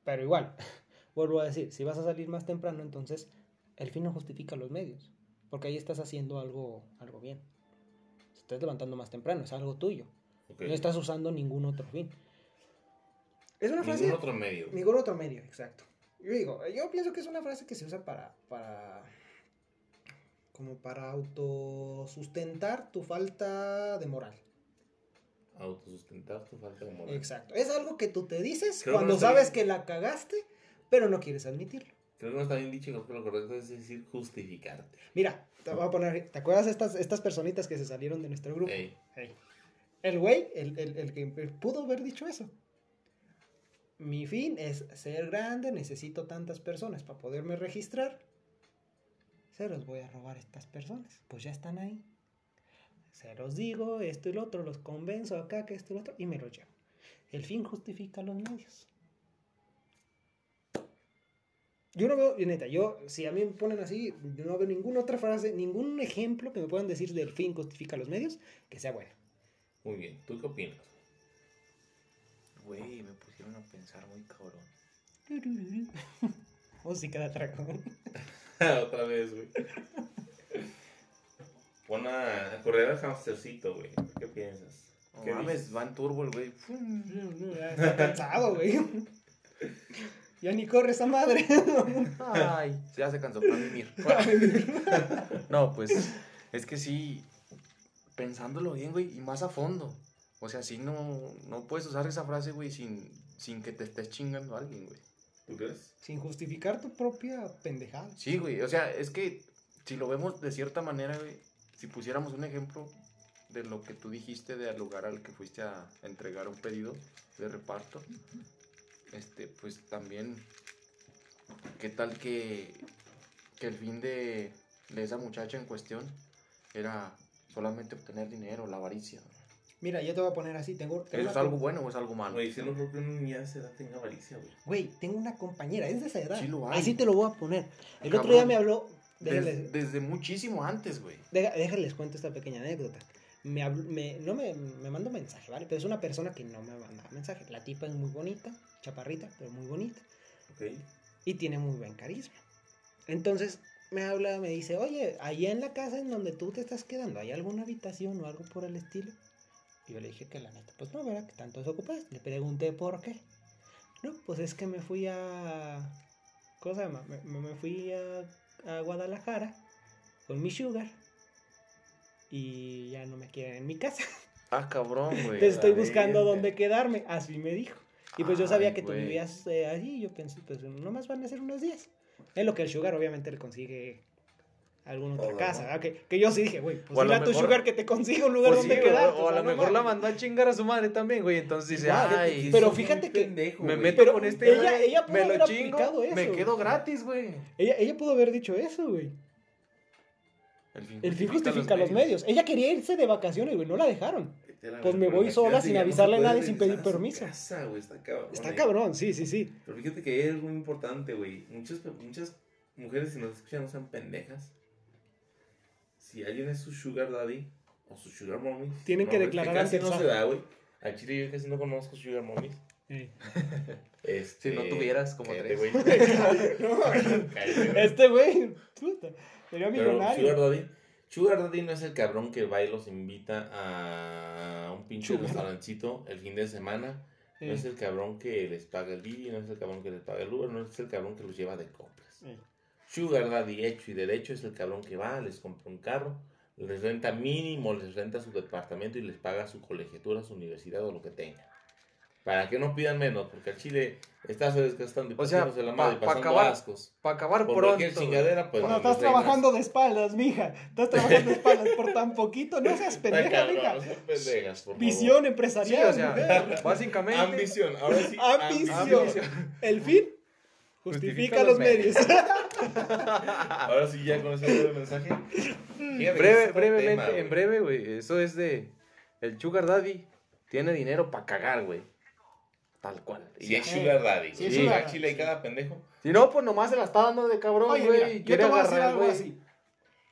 Pero igual, vuelvo a decir, si vas a salir más temprano, entonces el fin no justifica los medios. Porque ahí estás haciendo algo, algo bien. Te estás levantando más temprano, es algo tuyo. No estás usando ningún otro fin. Es una frase. Ningún otro medio. Ningún otro medio, exacto. Yo digo, yo pienso que es una frase que se usa para, para, como para autosustentar tu falta de moral. Autosustentar tu falta de moral. Exacto. Es algo que tú te dices Creo cuando no sabes bien. que la cagaste, pero no quieres admitirlo. Creo que no está bien dicho, creo que lo correcto es decir justificarte. Mira, te voy a poner, ¿te acuerdas de estas, estas personitas que se salieron de nuestro grupo? Ey, Ey. El güey, el, el, el que pudo haber dicho eso. Mi fin es ser grande, necesito tantas personas para poderme registrar. Se los voy a robar a estas personas. Pues ya están ahí. Se los digo, esto y lo otro, los convenzo acá, que esto y lo otro, y me los llevo. El fin justifica los medios. Yo no veo, y neta, yo, si a mí me ponen así, yo no veo ninguna otra frase, ningún ejemplo que me puedan decir del fin justifica los medios que sea bueno. muy bien. ¿Tú qué opinas? Güey, me pusieron a pensar muy cabrón. Música de atracón. Otra vez, güey. Pon a, correr al hamstercito, güey. ¿Qué piensas? No ¿Qué mames, dices? va en turbo el güey. Está cansado, güey. Ya ni corre esa madre. Ay, ya se cansó para mimir. No, pues es que sí, pensándolo bien, güey, y más a fondo. O sea, sí no, no puedes usar esa frase, güey, sin, sin que te estés chingando a alguien, güey. ¿Tú crees? Sin justificar tu propia pendejada. Sí, güey, o sea, es que si lo vemos de cierta manera, güey, si pusiéramos un ejemplo de lo que tú dijiste del lugar al que fuiste a entregar un pedido de reparto, este, pues también, ¿qué tal que, que el fin de, de esa muchacha en cuestión era solamente obtener dinero, la avaricia? Mira, yo te voy a poner así. Tengo, tengo ¿Eso es algo bueno o es algo malo? Güey, si no creo que una niña de esa edad tenga avaricia, güey. Güey, tengo una compañera, es de esa edad. Sí lo hay. Así te lo voy a poner. El Cabrón. otro día me habló. Desde muchísimo antes, güey. déjenles cuento esta pequeña anécdota. Me, habló- me- no me, me mandó mensaje, ¿vale? Pero es una persona que no me manda mensaje. La tipa es muy bonita, chaparrita, pero muy bonita. Ok. y tiene muy buen carisma. Entonces me habla, me dice, oye, allá en la casa en donde tú te estás quedando, ¿hay alguna habitación o algo por el estilo? Y yo le dije que la neta, pues no, ¿verdad? Que tanto se ocupas. Le pregunté por qué. No, pues es que me fui a... ¿Cómo se llama? Me, me- fui a, a Guadalajara con mi sugar y ya no me quieren en mi casa. Ah, cabrón, güey. Entonces estoy buscando dónde quedarme. Así me dijo. Y pues yo sabía que tú vivías eh, allí. y Yo pensé, pues nomás van a ser unos días. Es lo que el Sugar obviamente le consigue alguna otra casa. Que, que yo sí dije, güey, pues a dile a tu mejor- Sugar que te consiga un lugar Pues sí, donde güey, quedarte. o a lo no mejor la mandó a chingar a su madre también, güey. Entonces dice, ay, pero Eso es fíjate que- pendejo, me meto Pero con este ella- güey, ella pudo me lo haber chingo, aplicado me eso, quedo gratis, güey. Ella, ella pudo haber dicho eso, güey. El fin justifica los medios. Ella quería irse de vacaciones, güey. No la dejaron. La Pues me voy sola sin no avisarle a nadie, sin pedir permiso. casa, güey, está cabrón. Está eh. cabrón, sí, sí, sí. Pero fíjate que algo muy importante, güey. Muchas, muchas mujeres, si nos escuchan, no sean pendejas. Si alguien es su sugar daddy o su sugar mommy, Tienen que declarar casi ante no se da, güey. Al chile yo casi no conozco sugar mommies. Este, Si no tuvieras como cállate, tres. No, güey. este güey, puta, sería millonario. Sugar Daddy, Sugar Daddy no es el cabrón que va y los invita a un pinche Sugar. restaurancito el fin de semana. No es el cabrón que les paga el Didi, no es el cabrón que les paga el Uber, no es el cabrón que los lleva de compras. Sugar Daddy hecho y derecho es el cabrón que va, les compra un carro, les renta mínimo, les renta su departamento y les paga su colegiatura, su universidad o lo que tenga. Para que no pidan menos, porque al chile estás desgastando y O sea, la pa- madre y pa pasando acabar- ascos. Para acabar Por pronto. chingadera, pues. Bueno, les estás reinas. trabajando de espaldas, mija. Estás trabajando de espaldas por tan poquito. No seas pendeja, cabrón, mija. no sean pendejas, por favor. Visión Sí, empresarial. o sea, mujer. básicamente. Ambición, ahora sí. Ambición. El fin justifica, Justifica los medios. Ahora sí, ya con ese breve mensaje. Fíjate, Breve, brevemente, tema, güey. en breve, güey. Eso es de. El Sugar Daddy tiene dinero para cagar, güey. Tal cual. Y Si ya. es Sugar Daddy. Sí, es Sí, Sugar chile y sí. cada pendejo. Si no, pues nomás se la está dando de cabrón, Oye, mira, güey. y yo quiere te voy a decir agarrar, algo güey. así.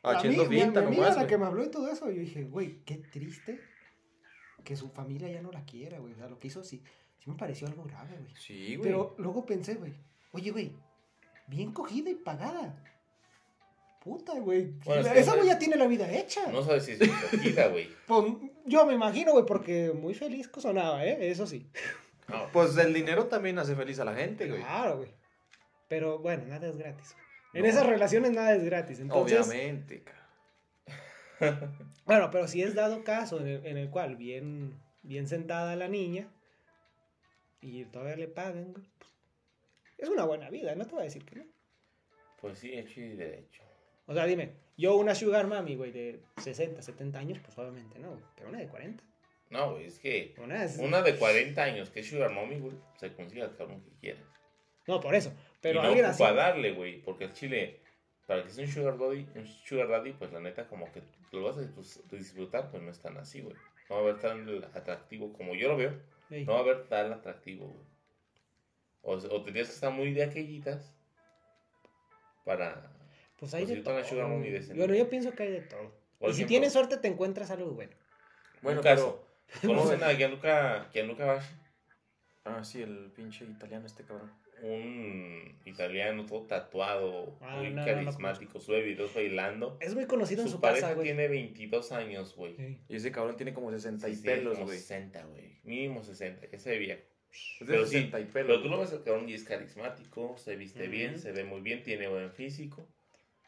Haciendo La mi- mi- finta mi amiga, nomás, la güey. que me habló y todo eso, yo dije, güey, qué triste que su familia ya no la quiera, güey. O sea, lo que hizo sí, sí me pareció algo grave, güey. Sí, güey. Pero luego pensé, güey, oye, güey, bien cogida y pagada. Puta, güey. Bueno, es La- que Esa no güey ya tiene la vida hecha. No sabes si es escogida, güey. Pues, yo me imagino, güey, porque muy feliz sonaba, ¿eh? Eso sí. No, Pues el dinero también hace feliz a la gente, güey. Claro, güey. Pero bueno, nada es gratis. En esas relaciones nada es gratis. Entonces, Obviamente. Bueno, pero si es dado caso en el, en el cual bien, bien sentada la niña y todavía le pagan, güey, es una buena vida, no te voy a decir que no. Pues sí, hecho y derecho. O sea, dime, yo una sugar mami, güey, de 60, 70 años, pues obviamente no, güey, pero una de 40. No, güey, es que Una es... una de 40 años que es Sugar Mommy, güey, se consigue al cabrón que quiera. No, por eso. Pero y no alguien así... ocupa darle, güey, porque el chile, para que sea un Sugar Daddy, un Sugar Daddy, pues la neta, como que lo vas a dis- disfrutar, pues no es tan así, güey. No va a ver tan atractivo como yo lo veo. No va a ver tan atractivo, güey. O, o tendrías que estar muy de aquellitas para... pues hay pues de sí, todo. Bueno, yo pienso que hay de todo. Por y si ejemplo, tienes suerte te encuentras algo bueno. Bueno, caso. pero. ¿Conocen a Gianluca, Gianluca Bashi? Ah, sí, el pinche italiano este cabrón. Un italiano todo tatuado, Ah, muy no, no, no carismático, sube videos bailando. Es muy conocido en Su su pareja casa, tiene 22 años, güey. Ey. Y ese cabrón tiene como 60 y Sí, pelos, güey. 60, güey. Mínimo 60, que se ve viejo. Es de Pero sí, 60 y pelos. Pero tú lo ves al cabrón y es carismático, se viste Ujú. bien, se ve muy bien, tiene buen físico.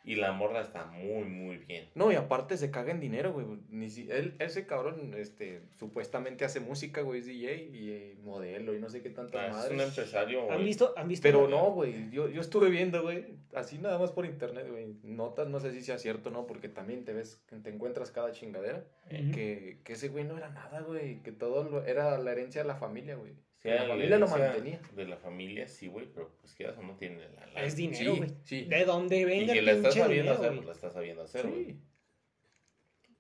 Y la morra está muy, muy bien. No, y aparte se caga en dinero, güey. Ni si, él, ese cabrón, este, supuestamente hace música, güey, es DJ y eh, modelo y no sé qué tantas Ah, es madres. un empresario. ¿Han güey. visto? ¿Han visto? Pero no, güey, yo, yo estuve viendo, güey, así nada más por internet, güey, notas, no sé si sea cierto o no, porque también te ves, te encuentras cada chingadera, Ujú. que, que ese güey no era nada, güey, que todo lo- era la herencia de la familia, güey. Sí, Que la la familia lo mantenía. De la familia, sí, güey, pero pues que eso no tiene la lana. Es dinero, Sí, güey. sí. De dónde Y venga que el la estás pinche sabiendo hacer, pues la estás sabiendo hacer, güey. Sí.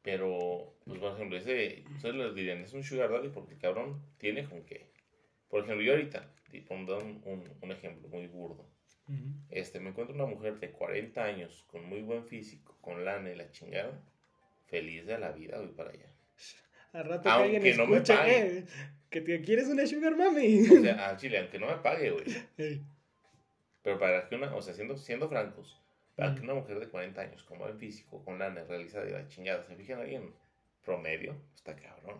Pero, pues por ejemplo, ese, ustedes les dirían, es un sugar daddy porque el cabrón tiene con qué. Por ejemplo, yo ahorita, y pondré un, un, un ejemplo muy burdo. Este, me encuentro una mujer de 40 años, con muy buen físico, con lana y la chingada, feliz de la vida, voy para allá. Al rato que alguien no me escuche pague. que, te quieres una sugar mami. O sea, al chile, aunque no me pague, güey. Ey. Pero para que una, o sea, siendo, siendo francos, para que una mujer de 40 años, con buen físico, con lana, realizada y la chingada, se fije en alguien promedio, está cabrón.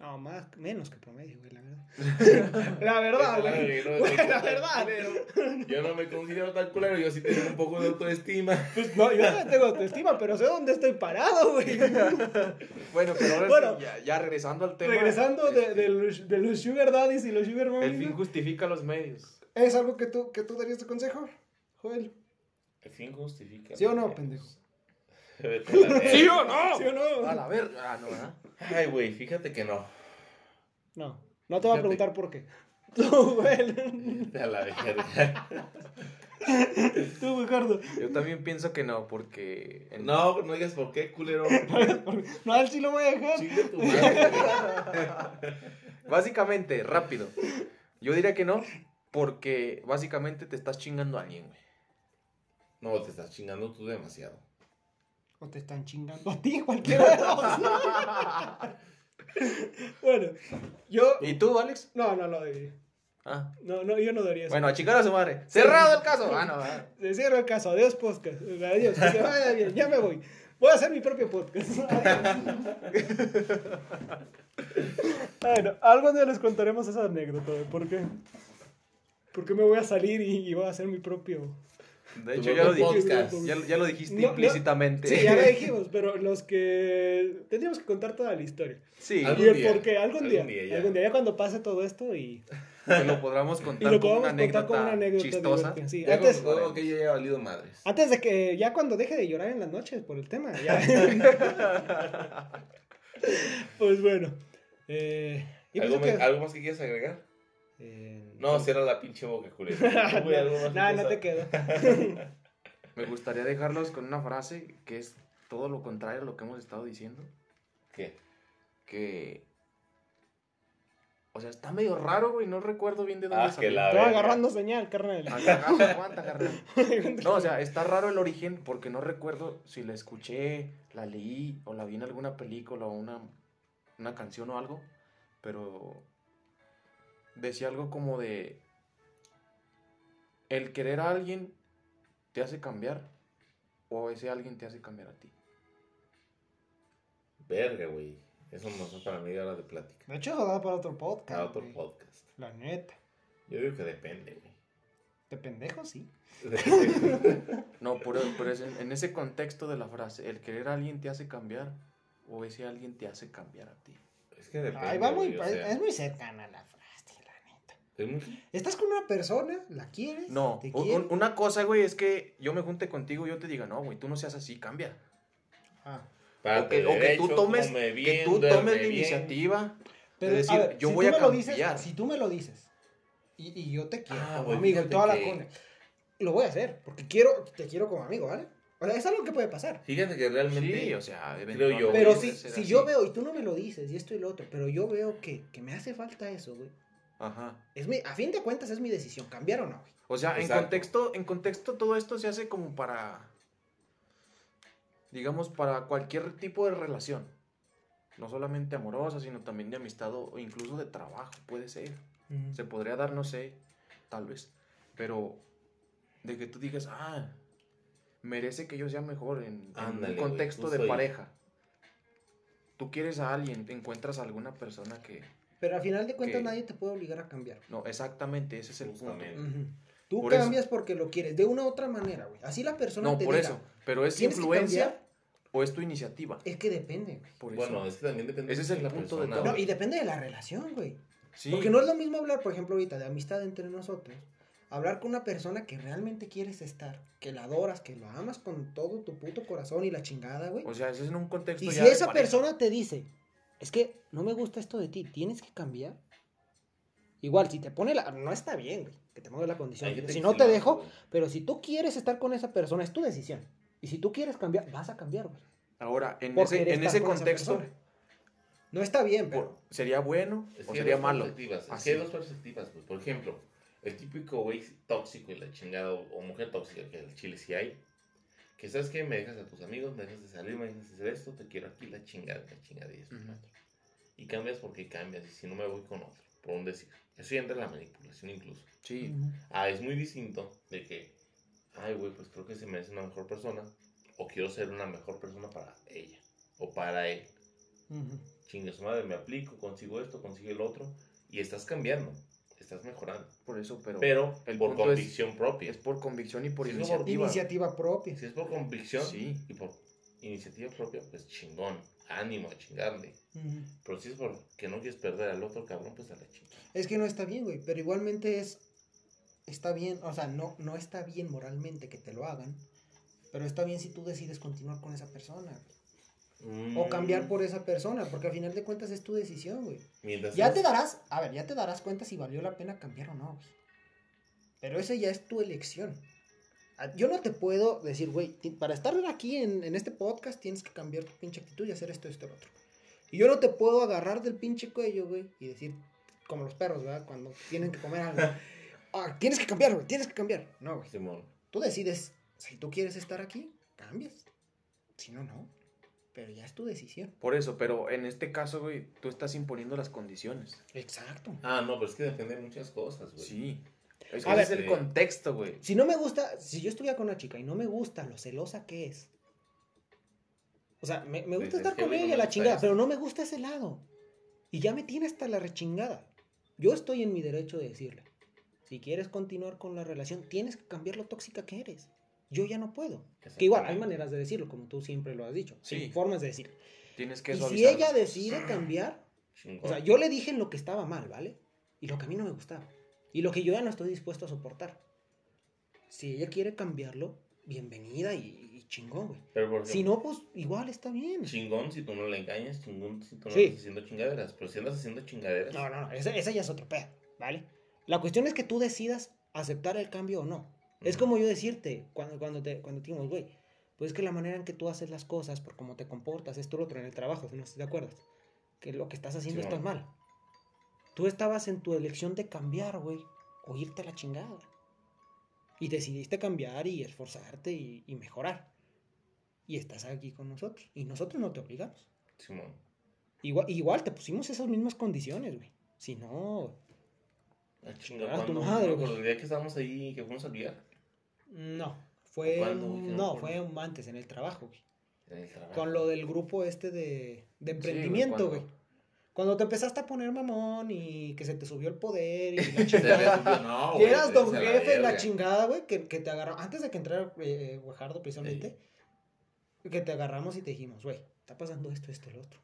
No, más, menos que promedio, güey, la verdad. la verdad, güey. No, la verdad. culero. Yo no me considero tan culero, yo sí tengo un poco de autoestima. Pues no, yo no tengo autoestima, pero sé dónde estoy parado, güey. Bueno, pero ahora Bueno, sí, ya, ya regresando al tema. Regresando de, este, de los, de los sugar daddies y los sugar El mommies. fin ¿no? justifica los medios. ¿Es algo que tú, que tú darías de consejo, Joel? El fin justifica. ¿Sí o no, pendejo? ¿Sí o no? ¿Sí o no? A la verga. Ah, no, ¿verdad? Ay, güey, fíjate que no. No, no te voy a preguntar por qué. Tú. Vete a la verga. Tú, Ricardo. Yo también pienso que no, porque. en- No, no digas por qué, culero. No, él sí lo voy a dejar. Chinga tu madre. Básicamente, rápido. Yo diría que no, porque básicamente te estás chingando a alguien, güey. No, te estás chingando tú demasiado. O te están chingando a ti, cualquiera de bueno, yo. ¿Y tú, Alex? No, no lo diría. Ah. No, no, yo no daría eso. Bueno, a chingar a su madre. Cerrado el caso. Ah, no, ah. Se cierra el caso. Adiós, podcast. Adiós. Que se vaya bien. Ya me voy. Voy a hacer mi propio podcast. Bueno, algo día les contaremos esa anécdota. de ¿Por qué? Porque me voy a salir y, y voy a hacer mi propio De hecho, ya lo dijiste. Ya, ya lo dijiste No, no. implícitamente. Sí, ya lo dijimos, pero los que... Tendríamos que contar toda la historia. Sí, Algún día, por qué, algún, algún día. día ya. algún día, ya cuando pase todo esto y, que lo podamos y contar lo como podamos una contar anécdota, como una anécdota chistosa. Sí, Ya antes, todo que ya haya valido madres. antes de que ya cuando deje de llorar en las noches por el tema, ya. pues bueno. Eh, pues ¿Algo, me- que- ¿Algo más que quieras agregar? Eh, No, cierra la pinche boca, culero. Tú, güey, ¿algo más que no, no te quedo. Me gustaría dejarlos con una frase que es todo lo contrario a lo que hemos estado diciendo. ¿Qué? Que. O sea, está medio raro, güey. No recuerdo bien de dónde Ah, que salió. la- Estoy agarrando señal, carnal. Agarra, aguanta, carnal. No, o sea, está raro el origen porque no recuerdo si la escuché, la leí o la vi en alguna película o una, una canción o algo, pero decía algo como de el querer a alguien te hace cambiar o ese alguien te hace cambiar a ti. Verga, güey. Eso no es para mí hora de plática. De hecho, da para otro podcast. Para otro güey. podcast. La neta. Yo digo que depende, güey. De pendejo, sí. No, por, pero es en, en ese contexto de la frase, el querer a alguien te hace cambiar o ese alguien te hace cambiar a ti. es que depende. Ay, va muy, güey, o sea, es muy cercana la frase, la neta. es muy- Estás con una persona, la quieres. No, te quiere. un- una cosa, güey, es que yo me junte contigo y yo te diga, no, güey, tú no seas así, cambia. Ah. O que, o que tú derecho, tomes, que tú tomes la iniciativa Pero, de decir, a ver, yo si voy tú a me lo cambiar. dices, si tú me lo dices y, y yo te quiero Ah, como güey, amigo y toda la que- cosa, lo voy a hacer porque quiero, te quiero como amigo, ¿vale? O sea, es algo que puede pasar. Fíjate que realmente. Sí, o sea, creo yo, Pero si, si yo veo y tú no me lo dices y esto y lo otro, pero yo veo que, que me hace falta eso, güey. Ajá. Es mi, a fin de cuentas es mi decisión, cambiar o no, güey. O sea, en contexto, en contexto todo esto se hace como para, digamos, para cualquier tipo de relación. No solamente amorosa, sino también de amistad o incluso de trabajo, puede ser. Se podría dar, no sé, tal vez. Pero de que tú digas, ah, merece que yo sea mejor en, en Ándale, un contexto de pareja. Tú quieres a alguien, te encuentras a alguna persona que... Pero al final de cuentas Que- nadie te puede obligar a cambiar. No, exactamente, ese es el punto. Justamente. Ujú. Tú Por eso. cambias porque lo quieres, de una u otra manera, güey. Así la persona No, te por diga, eso. Pero es "Tienes que influencia cambiar". o es tu iniciativa. Es que depende, güey. Por eso. Bueno, es que también depende Ese es de el la punto de persona, todo. No, güey. y depende de la relación, güey. sí. Porque no es lo mismo hablar, por ejemplo, ahorita de amistad entre nosotros. Hablar con una persona que realmente quieres estar, que la adoras, que lo amas con todo tu puto corazón y la chingada, güey. O sea, eso es en un contexto Y si ya de esa pareja. persona te dice, es que no me gusta esto de ti, tienes que cambiar. Igual, si te pone la... No está bien, güey, que te ponga la condición. Si no te dejo, güey. pero si tú quieres estar con esa persona, es tu decisión. Y si tú quieres cambiar, vas a cambiar, güey. Ahora, en ese, en ese con contexto. No está bien, pero... por- ¿sería bueno Es o que sería malo? perspectivas, Es Así. que hay dos perspectivas, pues. Por ejemplo, el típico güey tóxico y la chingada, o o mujer tóxica, que el chile sí hay. Que sabes que me dejas a tus amigos, me dejas de salir, me dejas de hacer esto, te quiero aquí, la chingada, la chingada y esto. y cambias porque cambias, y si no me voy con otro, por un decir. Eso ya entra en la manipulación incluso. Sí. Ah, es muy distinto de que, ay, güey, pues creo que se merece una mejor persona, o quiero ser una mejor persona para ella, o para él. Ujú. Chingue su madre, me aplico, consigo esto, consigo el otro, y estás cambiando, estás mejorando. Por eso, pero, Pero el por es- convicción propia. es por convicción y por es por iniciativa. Iniciativa propia. Si es por convicción Sí. y por iniciativa propia, pues chingón, ánimo a chingarle. Pero si es por que no quieres perder al otro cabrón, pues a la chingada. Es que no está bien, güey, pero igualmente es está bien, o sea, no no está bien moralmente que te lo hagan, pero está bien si tú decides continuar con esa persona güey, o cambiar Mm, por esa persona, porque al final de cuentas es tu decisión, güey. Mientras Ya seas- te darás, a ver, ya te darás cuenta si valió la pena cambiar o no, güey. Pero esa ya es tu elección. Ah, Yo no te puedo decir, güey, para estar aquí en, en este podcast tienes que cambiar tu pinche actitud y hacer esto, esto, lo otro. Y yo no te puedo agarrar del pinche cuello, güey, y decir, como los perros, ¿verdad? Cuando tienen que comer algo. "Ah, tienes que cambiar, güey, tienes que cambiar. No, güey. Simón. Tú decides, si tú quieres estar aquí, cambias. Si no, no. Pero ya es tu decisión. Por eso, pero en este caso, güey, tú estás imponiendo las condiciones. Exacto. Ah, no, pero es que depende de muchas cosas, güey. Sí. Es que A ese ver, es el contexto, güey. Si no me gusta, si yo estuviera con una chica y no me gusta lo celosa que es. O sea, me, me gusta estar "Qué con ella, la chingada, esto". pero no me gusta ese lado. Y ya me tiene hasta la rechingada. Yo estoy en mi derecho de decirle, si quieres continuar con la relación, tienes que cambiar lo tóxica que eres. Yo ya no puedo. Que Exactamente. igual, hay maneras de decirlo, como tú siempre lo has dicho. Sí. Hay formas de decirlo. Tienes que Y si ella decide cambiar, Chingón. o sea, yo le dije lo que estaba mal, ¿vale? Y lo que a mí no me gustaba. Y lo que yo ya no estoy dispuesto a soportar. Si ella quiere cambiarlo, bienvenida y, y chingón, güey. Pero por Si no, pues igual está bien. Chingón si tú no le engañas, chingón si tú no Sí. estás haciendo chingaderas. Pero si andas haciendo chingaderas, No, no, no, ese, ese ya es otro pedo, ¿vale? La cuestión es que tú decidas aceptar el cambio o no. Es como yo decirte, cuando, cuando te cuando te dijimos, güey, pues es que la manera en que tú haces las cosas, por cómo te comportas, esto lo otro en el trabajo, si no estás de acuerdo, que lo que estás haciendo Sí, estás bueno. mal. Tú estabas en tu elección de cambiar, güey, o irte a la chingada. Y decidiste cambiar y esforzarte y, y mejorar. Y estás aquí con nosotros. Y nosotros no te obligamos. Simón. Igual, igual te pusimos esas mismas condiciones, güey. Si no, Ah, chinga, Ah, tu madre, No, que estábamos ahí, que fuimos al viaje. No, fue no fue antes en el trabajo, güey. En el trabajo. Con lo del grupo este de, de emprendimiento, güey. Cuando te empezaste a poner mamón y que se te subió el poder y la chingada. no, que eras don jefe, la verga. chingada, güey, que, que te agarramos, antes de que entrara eh, Guajardo precisamente, que te agarramos y te dijimos, güey, está pasando esto, esto, lo otro.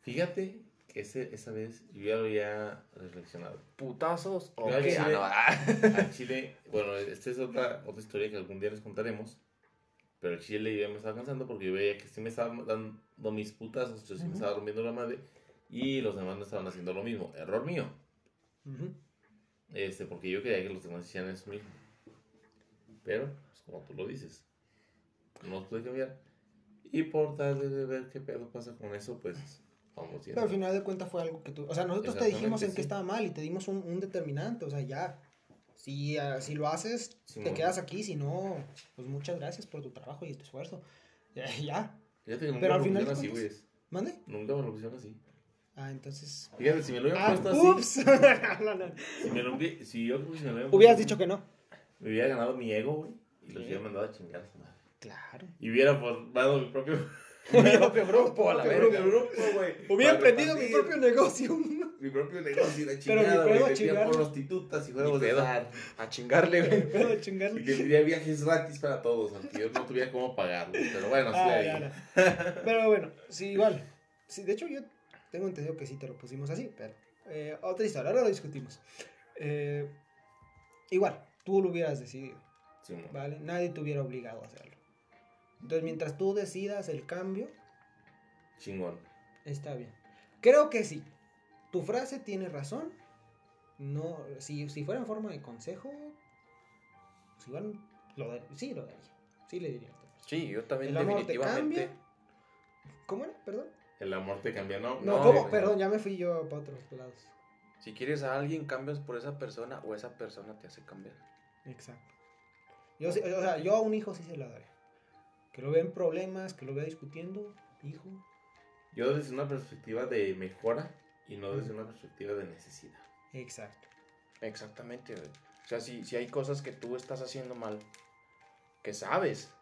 Fíjate ese, esa vez yo ya lo había reflexionado. ¿Putazos o al qué? chile- Ah, no. Al Chile, bueno, esta es otra, otra historia que algún día les contaremos. Pero el Chile ya me estaba cansando porque yo veía que sí me estaban dando mis putazos, yo sí me Ujú. estaba rompiendo la madre. Y los demás no estaban haciendo lo mismo. Error mío. Ujú. Este, porque yo quería que los demás hicieran eso mismo. Pero, pues como tú lo dices, no los pude cambiar. Y por tal de ver qué pedo pasa con eso, pues vamos. Pero al final de cuentas fue algo que tú, o sea, nosotros te dijimos en qué sí. estaba mal y te dimos un, un determinante, o sea, ya. Si, ah, si lo haces, te quedas aquí, si no, pues muchas gracias por tu trabajo y tu esfuerzo. Ya, ya. Fíjate que nunca Pero al lo final así, güey. ¿Mande? Nunca me lo pusieron así. Ah, entonces. Fíjate, si me lo hubieran Ah, puesto así. ups. No, no. Si, me lo si yo si me lo hubieran Hubieras dicho así, que no. Me hubiera ganado mi ego, güey. Y los hubiera mandado a chingar a su madre. Claro. Y hubiera formado mi propio, Mi propio grupo, a la verga. propio grupo, güey. Hubiera emprendido mi propio negocio. Mi propio negocio y la Pero chingada, mi güey. a chingar. prostitutas y juegos de azar. A chingarle, güey. Y chingarle. tendría viajes gratis para todos, aunque yo no tuviera cómo pagarlos. Pero bueno, sí Ah, ya, ya. Pero bueno, sí, igual. Sí, de hecho, yo tengo entendido que sí te lo pusimos así, pero. eh, otra historia, ahora lo discutimos. Eh, igual, tú lo hubieras decidido, Sí. ¿vale? Nadie te hubiera obligado a hacerlo. Entonces, mientras tú decidas el cambio, Chingón. está bien. Creo que sí. Tu frase tiene razón. No, si, si fuera en forma de consejo, pues igual lo dar- sí lo daría. Sí le diría. Sí, yo también El amor te definitivamente. cambia. ¿Cómo era? Perdón. El amor te cambia, ¿no? No, No, ¿cómo? Perdón, ya me fui yo para otros lados. Si quieres a alguien, cambias por esa persona o esa persona te hace cambiar. Exacto. Yo, sí- o sea, yo a un hijo sí se la daré. Que lo vea en problemas, que lo vea discutiendo, hijo. Yo desde una perspectiva de mejora y no desde una perspectiva de necesidad. Exacto. Exactamente, güey. O sea, si, si hay cosas que tú estás haciendo mal, que sabes,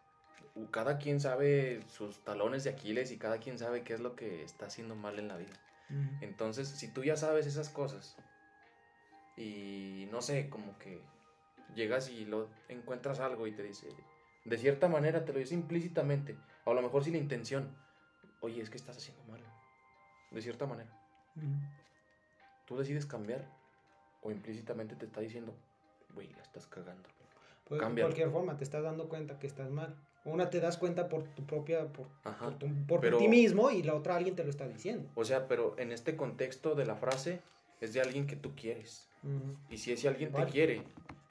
cada quien sabe sus talones de Aquiles y cada quien sabe qué es lo que está haciendo mal en la vida. Entonces, si tú ya sabes esas cosas y no sé, como que llegas y lo encuentras algo y te dice, de cierta manera te lo dice implícitamente, o a lo mejor sin intención, oye, es que estás haciendo mal, de cierta manera. Tú decides cambiar o implícitamente te está diciendo, güey, la estás cagando. Pues, de cualquier forma, te estás dando cuenta que estás mal. Una te das cuenta por tu propia, por, por, tu- por pero- ti mismo y la otra alguien te lo está diciendo. O sea, pero en este contexto de la frase es de alguien que tú quieres. Y si ese alguien Vale. te quiere,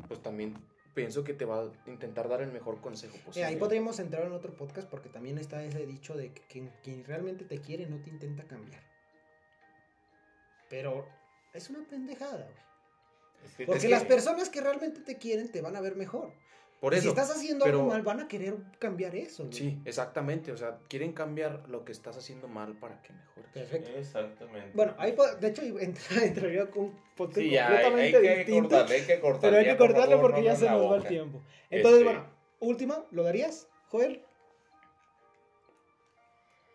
pues también pienso que te va a intentar dar el mejor consejo Eh, posible. ahí podríamos entrar en otro podcast porque también está ese dicho de que quien, quien realmente te quiere no te intenta cambiar. Pero es una pendejada, güey. Es que- Porque las personas que realmente te quieren te van a ver mejor. Por Y eso. si estás haciendo pero- algo mal, van a querer cambiar eso. güey. Sí, exactamente. O sea, quieren cambiar lo que estás haciendo mal para que mejores. Perfecto. Exactamente. Bueno, ahí de hecho entra- entraría con un Sí, ya, hay, hay completamente que distinto. cortarle, hay que cortarle. pero hay que por favor, porque no ya se nos va el tiempo. Entonces, Este- bueno, última, ¿lo darías, Joel?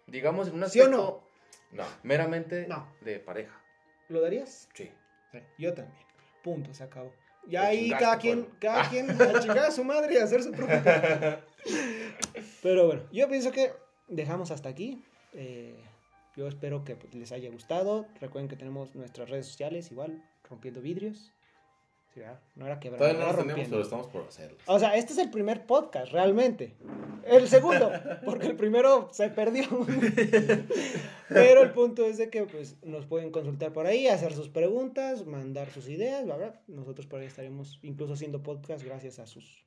Digamos en un ¿Sí o aspecto no? No. meramente No. de pareja. ¿Lo darías? Sí. Sí, yo también. Punto, se acabó. Ya ahí cada quien, cada quien a chingar a su madre y a hacer su propio. Pero bueno, yo pienso que dejamos hasta aquí. Eh, yo espero que pues, les haya gustado. Recuerden que tenemos nuestras redes sociales, igual, rompiendo vidrios. No era quebrando, Todavía no los tenemos, pero estamos por hacerlos. O sea, este es el primer podcast, realmente. El segundo, porque el primero se perdió. Pero el punto es de que pues, nos pueden consultar por ahí, hacer sus preguntas, mandar sus ideas, bla, bla. Nosotros por ahí estaremos incluso haciendo podcast gracias a sus,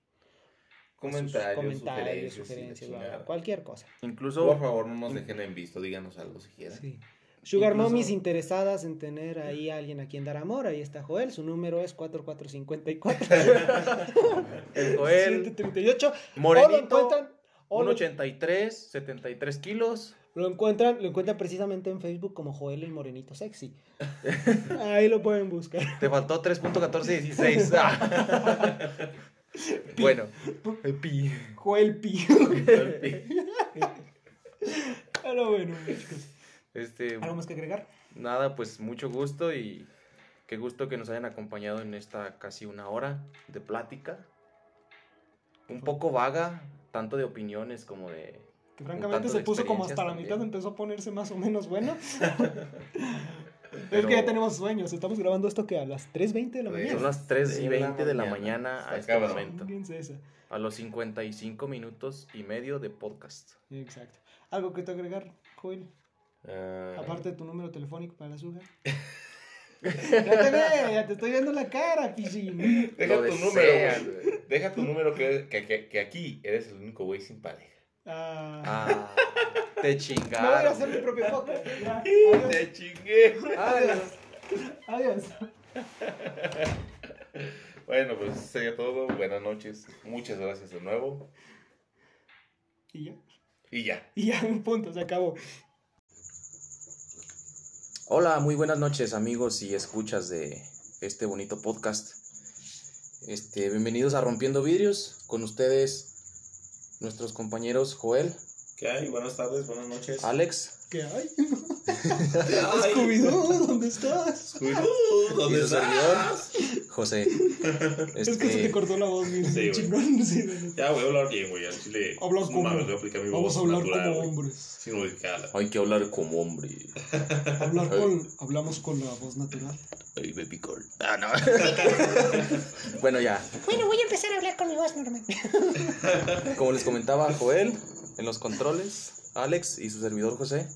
Comentarios, comentarios, sugerencias, bla, bla, cualquier cosa. Incluso Por favor, no nos dejen en visto, díganos algo si quieren. Sí. Sugar Incluso- Mommies interesadas en tener ahí a alguien a quien dar amor, ahí está Joel, su número es 4454 el Joel 738. O lo Morenito, encuentran, o lo- 1.83, 73 kilos. Lo encuentran, lo encuentran precisamente en Facebook como Joel el Morenito Sexy. Ahí lo pueden buscar. Te faltó 3.1416. Ah. bueno, el pi. Joel Pi. Pero bueno, chicos. Este, ¿Algo más que agregar? nada, pues mucho gusto y qué gusto que nos hayan acompañado en esta casi una hora de plática. Un poco vaga, tanto de opiniones como de... Que francamente se puso como hasta la experiencias mitad, también. empezó a ponerse más o menos bueno. Es Pero- que ya tenemos sueños, estamos grabando esto que a las 3.20 de la mañana. Son las 3 y de la 20 de la mañana. a este momento. A los 55 minutos y medio de podcast. Exacto. ¿Algo que te agregar, Joel? Ah, Aparte de tu número telefónico para la suya. ya te ve, ya te estoy viendo la cara, pichín. Deja Lo tu número, güey. Deja tu número que, que, que, que aquí eres el único güey sin pareja. Ah, Ah, te me voy a chingaron. hacer mi propio podcast. ¡Te chingué! Adiós. Adiós. Bueno, pues eso sería todo. Buenas noches. Muchas gracias de nuevo. Y ya. Y ya. Y ya, un punto, se acabó. Hola, muy buenas noches amigos y escuchas de este bonito podcast. Este, bienvenidos a Rompiendo Vidrios. Con ustedes nuestros compañeros Joel, ¿Qué hay? Buenas tardes, buenas noches. Alex ¿Qué hay? Ay, Scooby-Doo, ¿dónde estás? Scooby-Doo, ¿Dónde estás? José. Es que se te Este, cortó la voz, bien Sí, güey. chingón. Sí, güey. Ya voy a hablar bien, güey. Al chile. Habla como- mames, voy a aplicar mi Vamos voz a hablar natural, como güey, hombres. Sin modificarla. hay que hablar como hombre. Hablar con, hablamos con la voz natural. Ay, baby girl. Ah, no. bueno, ya. Bueno, voy a empezar a hablar con mi voz normal. Como les comentaba Joel en los controles, Alex y su servidor José,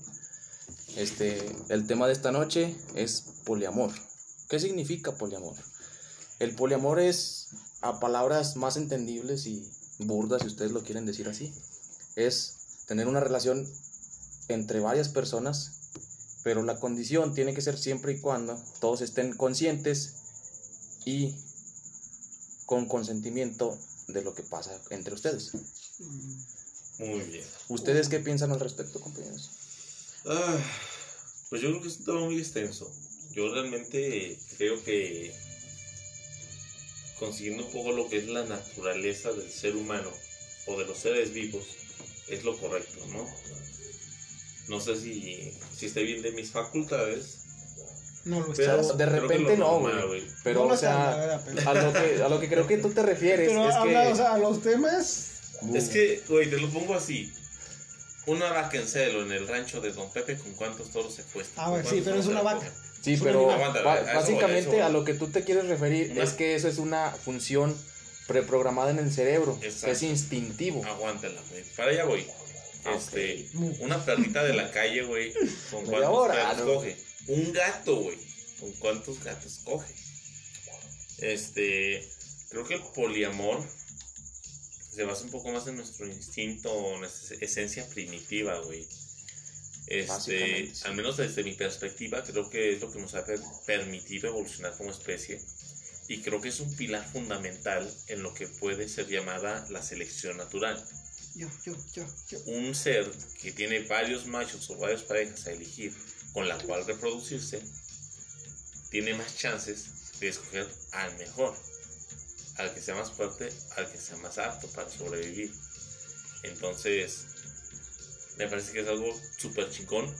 este, el tema de esta noche es poliamor. ¿Qué significa poliamor? El poliamor es, a palabras más entendibles y burdas, si ustedes lo quieren decir así, es tener una relación entre varias personas, pero la condición tiene que ser siempre y cuando todos estén conscientes y con consentimiento de lo que pasa entre ustedes. Muy bien. ¿Ustedes qué piensan al respecto, compañeros? Ah, pues yo creo que es un tema muy extenso. Yo realmente creo que consiguiendo un poco lo que es la naturaleza del ser humano o de los seres vivos es lo correcto, ¿no? No sé si, si esté bien de mis facultades, No lo pero estás. de repente lo no, güey. Pero, No o sea, pero- a lo, que, a lo que creo que tú te refieres Pero es habla, que... o sea, a los temas. Es que, güey, te lo pongo así. Una vaca en celo en el rancho de Don Pepe, ¿con cuántos toros se cuesta? Ah, ¿Con bueno, sí, pero es una vaca. Sí, es pero una- Aguanta, ba- a eso voy, a básicamente a lo que tú te quieres referir Una- es que eso es una función preprogramada en el cerebro, que es Exacto. instintivo. Aguántala, güey. Para allá voy. Ah, Este, una perrita de la calle, güey, ¿con cuántos hora, gatos ¿no? coge? Un gato, güey. ¿Con cuántos gatos coge? Este, creo que el poliamor se basa un poco más en nuestro instinto, en nuestra esencia primitiva, güey. Este, sí. al menos desde mi perspectiva, creo que es lo que nos ha per- permitido evolucionar como especie. Y creo que es un pilar fundamental en lo que puede ser llamada la selección natural yo, yo, yo. un ser que tiene varios machos o varias parejas a elegir con la cual reproducirse, tiene más chances de escoger al mejor, al que sea más fuerte, al que sea más apto para sobrevivir. Entonces, me parece que es algo súper chingón,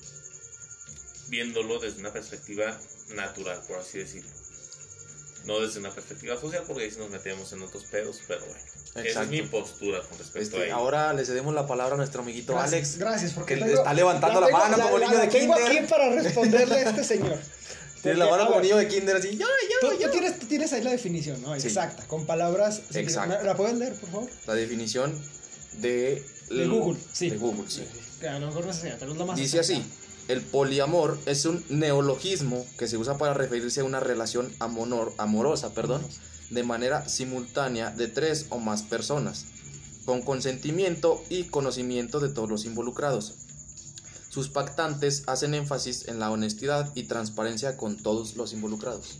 viéndolo desde una perspectiva natural, por así decirlo. No desde una perspectiva social, porque ahí sí nos metemos en otros pedos, pero bueno. Esa es Exacto. mi postura con respecto Este, a ello. ahora le cedemos la palabra a nuestro amiguito Gracias, Alex. Gracias, porque que tengo- está levantando la tengo- mano como niño de tengo kinder. aquí para responderle a este señor. Tiene la Porque, mano a como niño de kinder así. ¡Yo, yo, tú yo! tienes, tienes ahí la definición, ¿no? Sí. Exacta, con palabras. Exacto. ¿La, la pueden leer, por favor? La definición de... De Google, sí. De Google, sí. Que a lo mejor no sé, pero es lo más. Dice así, el poliamor es un neologismo que se usa para referirse a una relación amonor- amorosa perdón, de manera simultánea de tres o más personas, con consentimiento y conocimiento de todos los involucrados. Sus pactantes hacen énfasis en la honestidad y transparencia con todos los involucrados.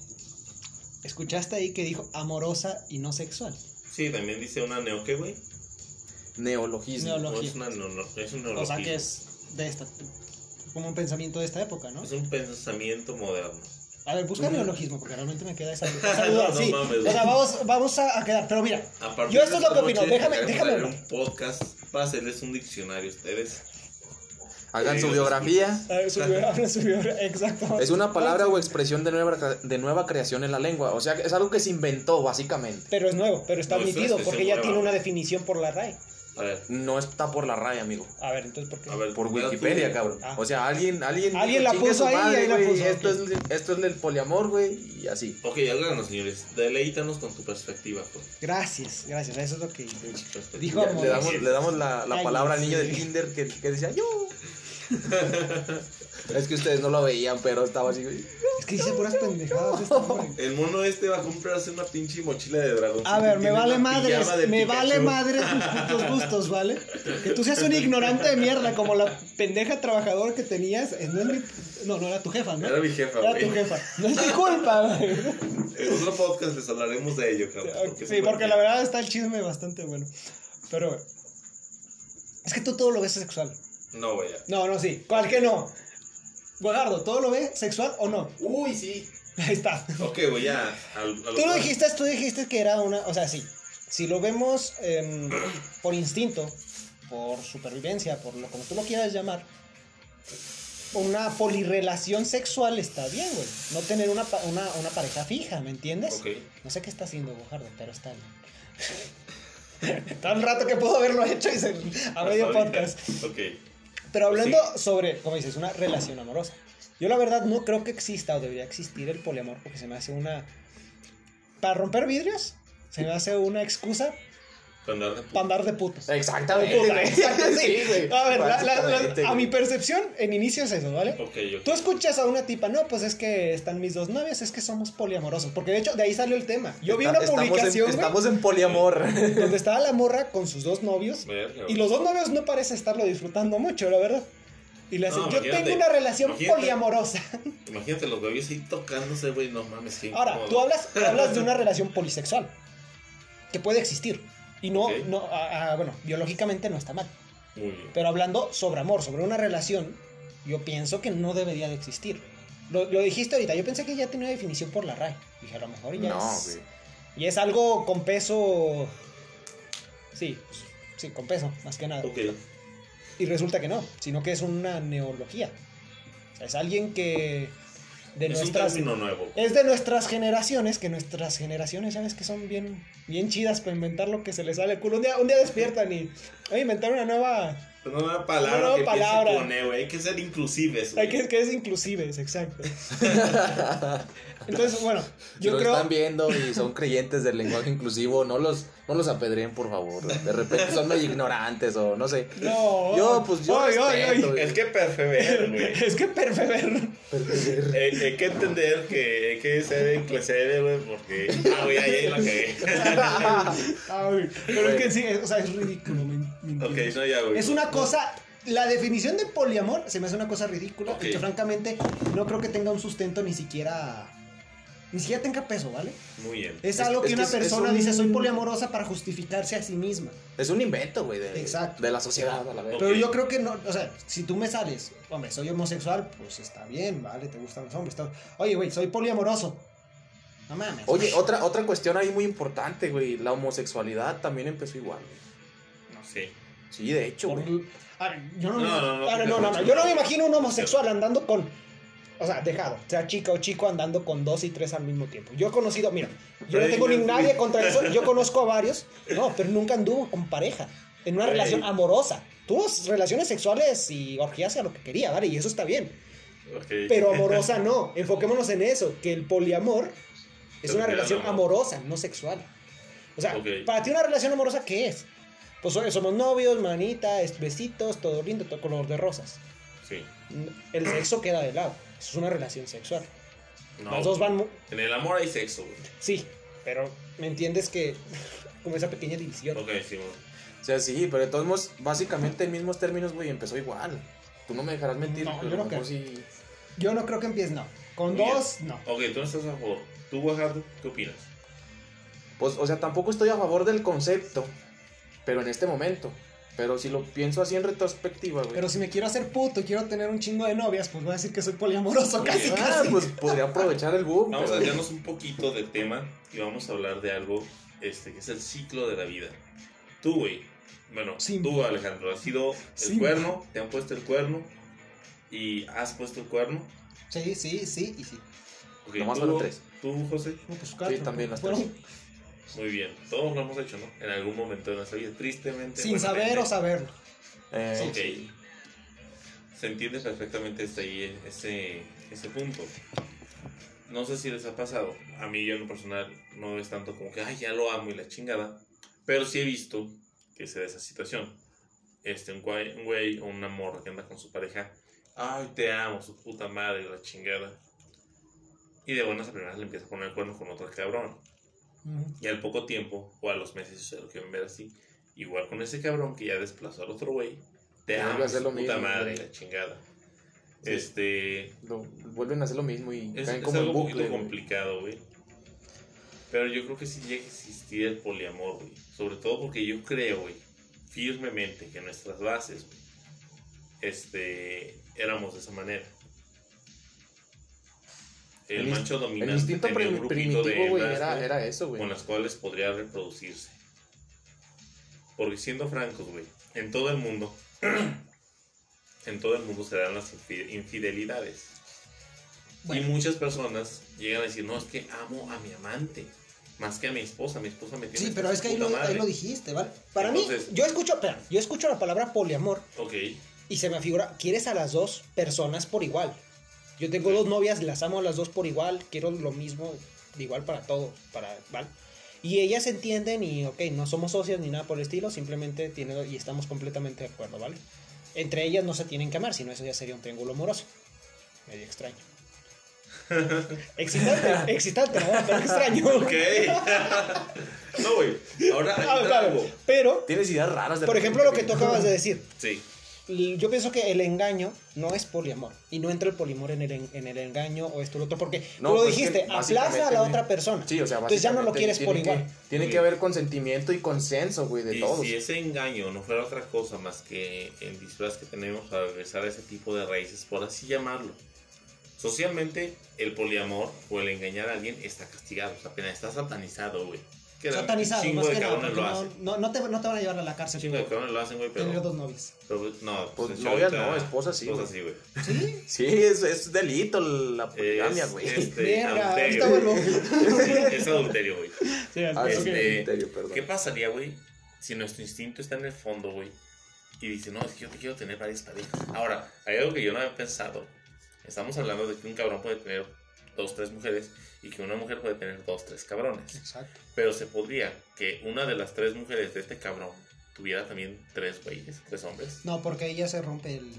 Escuchaste ahí que dijo amorosa y no sexual. Sí, también dice una neo, ¿qué, güey? Neologismo. Neolo- No, es, una, no, no, es un O neologismo. sea que es de esta. Como un pensamiento de esta época, ¿no? Es un pensamiento moderno. A ver, busca neologismo, porque realmente me queda esa, No, esa duda. no sí. mames, o sea, vamos, vamos a, a quedar. Pero mira, Yo esto es lo que opino, déjame- déjame un podcast para hacerles un diccionario a ustedes. Hagan Sí, su los biografía. exacto. Es una palabra o expresión de nueva, de nueva creación en la lengua. O sea, es algo que se inventó básicamente. Pero es nuevo, pero está No, es admitido, expresión porque ya nueva. tiene una definición por la RAE. A ver, No está por la raya, amigo. A ver, entonces, ¿por qué? a ver. Por mira tú. Wikipedia, cabrón. Ah. O sea, alguien, alguien, Alguien la "Chingue puso ahí y madre, ahí la puso, Esto, ok. es, esto es del poliamor, güey, y así. Ok, háganos, señores. Deleítanos con tu perspectiva, pues. Gracias, gracias. Eso es lo que. Dijo le damos, le damos la, la Ay, palabra al sí. niño del kinder que, que decía yo. es que ustedes no lo veían, pero estaba así. güey. Es que dice puras pendejadas este hombre. El mono este va a comprarse una pinche mochila de dragón. A ver, me vale madres, me Pikachu. vale madres tus putos gustos, ¿vale? Que tú seas un ignorante de mierda, como la pendeja trabajadora que tenías, eh, no es mi... No, no era tu jefa, ¿no? Era mi jefa, Era güey. tu jefa. No es mi culpa, güey. En otro podcast les hablaremos de ello, cabrón. Sí, porque la verdad está el chisme bastante bueno. Pero, es que tú todo lo ves sexual. No, güey. No, no, sí. ¿Cuál que no? Guajardo, ¿todo lo ves sexual o no? Uy, sí. Ahí está. Ok, güey, ya. al- Tú lo dijiste, tú dijiste que era una, o sea, sí. Si lo vemos em, por instinto, por supervivencia, por lo como tú lo quieras llamar, una polirrelación sexual está bien, güey. No tener una, una, una pareja fija, ¿me entiendes? Ok. No sé qué está haciendo Guajardo, pero está bien. Tan rato que puedo haberlo hecho y se, a medio podcast. Ok. Pero hablando Sí. sobre, como dices, una relación amorosa. Yo la verdad no creo que exista o debería existir el poliamor porque se me hace una... Para romper vidrios, se me hace una excusa Para andar de de putos. Exactamente, Puta, güey. exacto, sí. Sí, güey. A ver, la- la- la- Básicamente, a mi percepción, en inicio es eso, ¿vale? Tú escuchas a una tipa, no, pues es que están mis dos novios, es que somos poliamorosos. Porque de hecho, de ahí salió el tema. Yo vi una estamos en- publicación, güey, Estamos en poliamor. donde estaba la morra con sus dos novios. Verga, Y los dos novios no parece estarlo disfrutando mucho, la verdad. Y le hacen, No, yo tengo una relación imagínate. poliamorosa. Imagínate los bebés ahí tocándose, güey. No mames, qué Ahora, incómodo. tú hablas, hablas de una relación polisexual. Que puede existir. Y no, no ah, ah, bueno, biológicamente no está mal. Muy bien. Pero hablando sobre amor, sobre una relación, yo pienso que no debería de existir. Lo, lo dijiste ahorita, yo pensé que ya tenía definición por la RAE. Dije, a lo mejor ya No, es... Y es algo con peso... Sí, sí, con peso, más que nada. Ok. Y resulta que no, sino que es una neología. O sea, es alguien que de es un término nuevo. es de nuestras generaciones, que nuestras generaciones, sabes que son bien bien chidas para inventar lo que se les sale el culo. Un día, un día despiertan y voy a inventar una nueva Una nueva palabra Una nueva que palabra. con E, güey. Hay que ser inclusives, hay que, que es inclusive, es exacto. Entonces, bueno, Si yo lo creo están viendo y son creyentes del lenguaje inclusivo, no los, no los apedreen, por favor. De repente son medio ignorantes o no sé. no. Yo, pues, yo Es que perseverar, güey. Es que perfeber. Eh, hay que entender que hay que ser inclusive, güey, porque. Ah, güey, ahí la cagué. Pero es que sí, o sea, es ridículo. Ya, güey. Es una cosa. La definición de poliamor se me hace una cosa ridícula Ok. y que francamente no creo que tenga un sustento ni siquiera. Ni siquiera tenga peso, ¿vale? Muy bien. Es, Es- algo que es que una persona un- dice soy poliamorosa para justificarse a sí misma. Es un invento, güey, de, Exacto. de la sociedad, a la vez. Pero yo creo que no, o sea, si tú me sales, hombre, soy homosexual, pues está bien, ¿vale? Te gustan los hombres. está- Oye, güey, soy poliamoroso. No mames. Oye, otra, otra cuestión ahí muy importante, güey. La homosexualidad también empezó igual, güey. No sé. Sí, de hecho, Por- yo no, No, me- no, no, no, yo no imagino un homosexual andando con O sea, dejado. Sea chica o chico andando con dos y tres al mismo tiempo. Yo he conocido, mira, yo no tengo ni nadie contra eso. Yo conozco a varios. No, pero nunca anduvo con pareja. En una relación amorosa. Tuvo relaciones sexuales y orgías a lo que quería, ¿vale? Y eso está bien. Pero amorosa no. Enfoquémonos en eso, que el poliamor es una relación amorosa, no sexual. O sea, para ti una relación amorosa, ¿qué es? Pues oye, somos novios, manita, es- besitos, todo lindo, todo color de rosas. Sí. El sexo queda de lado. Eso es una relación sexual. No, Los dos van... En el amor hay sexo, güey. Sí, pero ¿me entiendes que... Como esa pequeña división. Ok, sí, güey. O sea, sí, pero de todos modos, básicamente en mismos términos, güey, empezó igual. Tú no me dejarás mentir, No, yo no creo. sí. Yo no creo que empieces, no. Con bien. dos, no. Ok, tú no estás a favor. ¿Tú, Guajardo, qué opinas? Pues, o sea, tampoco estoy a favor del concepto, pero en este momento. Pero si lo pienso así en retrospectiva, güey. Pero si me quiero hacer puto y quiero tener un chingo de novias, pues voy a decir que soy poliamoroso casi, Ah, casi. pues podría aprovechar el boom. Vamos a desviarnos un poquito de tema y vamos a hablar de algo este, que es el ciclo de la vida. Tú, güey. Bueno, Sí. tú, Alejandro, has sido el Sí. cuerno, te han puesto el cuerno y has puesto el cuerno. Sí, sí, sí y sí. Ok, Nomás tú, fueron tres. Tú, José. No, pues cuatro. también las Fueron Muy bien. Todos lo hemos hecho, ¿no? En algún momento de nuestra vida, tristemente. sin saber o saberlo. Eh, Ok. Se entiende perfectamente hasta ahí ese, ese punto. No sé si les ha pasado. A mí, yo en lo personal, no es tanto como que, ay, ya lo amo y la chingada. Pero sí he visto que se da esa situación. Este, un güey, un güey o una morra que anda con su pareja. Ay, te amo, su puta madre, la chingada. Y de buenas a primeras le empieza a poner el cuerno con otro cabrón. Y al poco tiempo, o a los meses, se lo quieren ver así, igual con ese cabrón que ya desplazó al otro güey, te amo, puta mismo, madre, la chingada. Sí. Este, lo- vuelven a hacer lo mismo y es, caen es como algo un bucle. poquito complicado, güey. Pero yo creo que sí llega a existir el poliamor, güey. Sobre todo porque yo creo, güey, firmemente que nuestras bases, este, éramos de esa manera. El, macho dominante El instinto tenía un primitivo, de hembras, era, eso, güey. con las cuales podría reproducirse. Porque siendo francos, güey, en todo el mundo, en todo el mundo se dan las infi- infidelidades. Bueno. Y muchas personas llegan a decir, no, es que amo a mi amante, más que a mi esposa, mi esposa me tiene Sí, pero es que ahí lo, ahí madre". lo dijiste, ¿vale? Para Entonces- mí, yo escucho, espera, yo escucho la palabra poliamor Ok, y se me figura, quieres a las dos personas por igual. Yo tengo dos novias, las amo a las dos por igual, quiero lo mismo, igual para todos, para, ¿vale? Y ellas entienden y, ok, no somos socias ni nada por el estilo, simplemente tienen, y estamos completamente de acuerdo, ¿vale? Entre ellas no se tienen que amar, sino eso ya sería un triángulo amoroso. Medio extraño. excitante, excitante, ¿no? pero extraño. ok. no, güey, ahora hay Ah, claro, algo. Pero, Tienes ideas raras de por ejemplo, lo que tú acabas de decir, Sí, Yo pienso que el engaño no es poliamor. Y no entra el poliamor en el, en, en el engaño o esto o lo otro. Porque No, tú lo pues dijiste, aplaza a la otra persona. Sí, o sea, Entonces ya no lo quieres por tiene que- igual. Tiene Sí. que haber consentimiento y consenso, güey, de y todos. si ese engaño no fuera otra cosa más que el disfraz que tenemos para regresar a ese tipo de raíces, por así llamarlo. Socialmente, el poliamor o el engañar a alguien está castigado, o sea, apenas está satanizado, güey. Que Satanizado, más que nada. porque no, no, no te, no te van a llevar a la cárcel chingo de cabrones lo hacen, güey, pero, tener dos novias. pero no, Pues pues, novias no, esposas sí, Esposas sí, güey. ¿Sí? Sí, es, es delito la poligamia, Es, güey. este, Verga, adulterio. está bueno. es adulterio, güey. Sí, así Ah, es, es este, adulterio, perdón. ¿Qué pasaría, güey, si nuestro instinto está en el fondo, güey? Y dice, no, es que yo te quiero tener varias parejas. Ahora, hay algo que yo no había pensado. Estamos hablando de que un cabrón puede tener dos, tres mujeres y que una mujer puede tener dos, tres cabrones. Exacto. Pero se podría que una de las tres mujeres de este cabrón tuviera también tres güeyes, tres hombres. No, porque ahí ya se rompe el.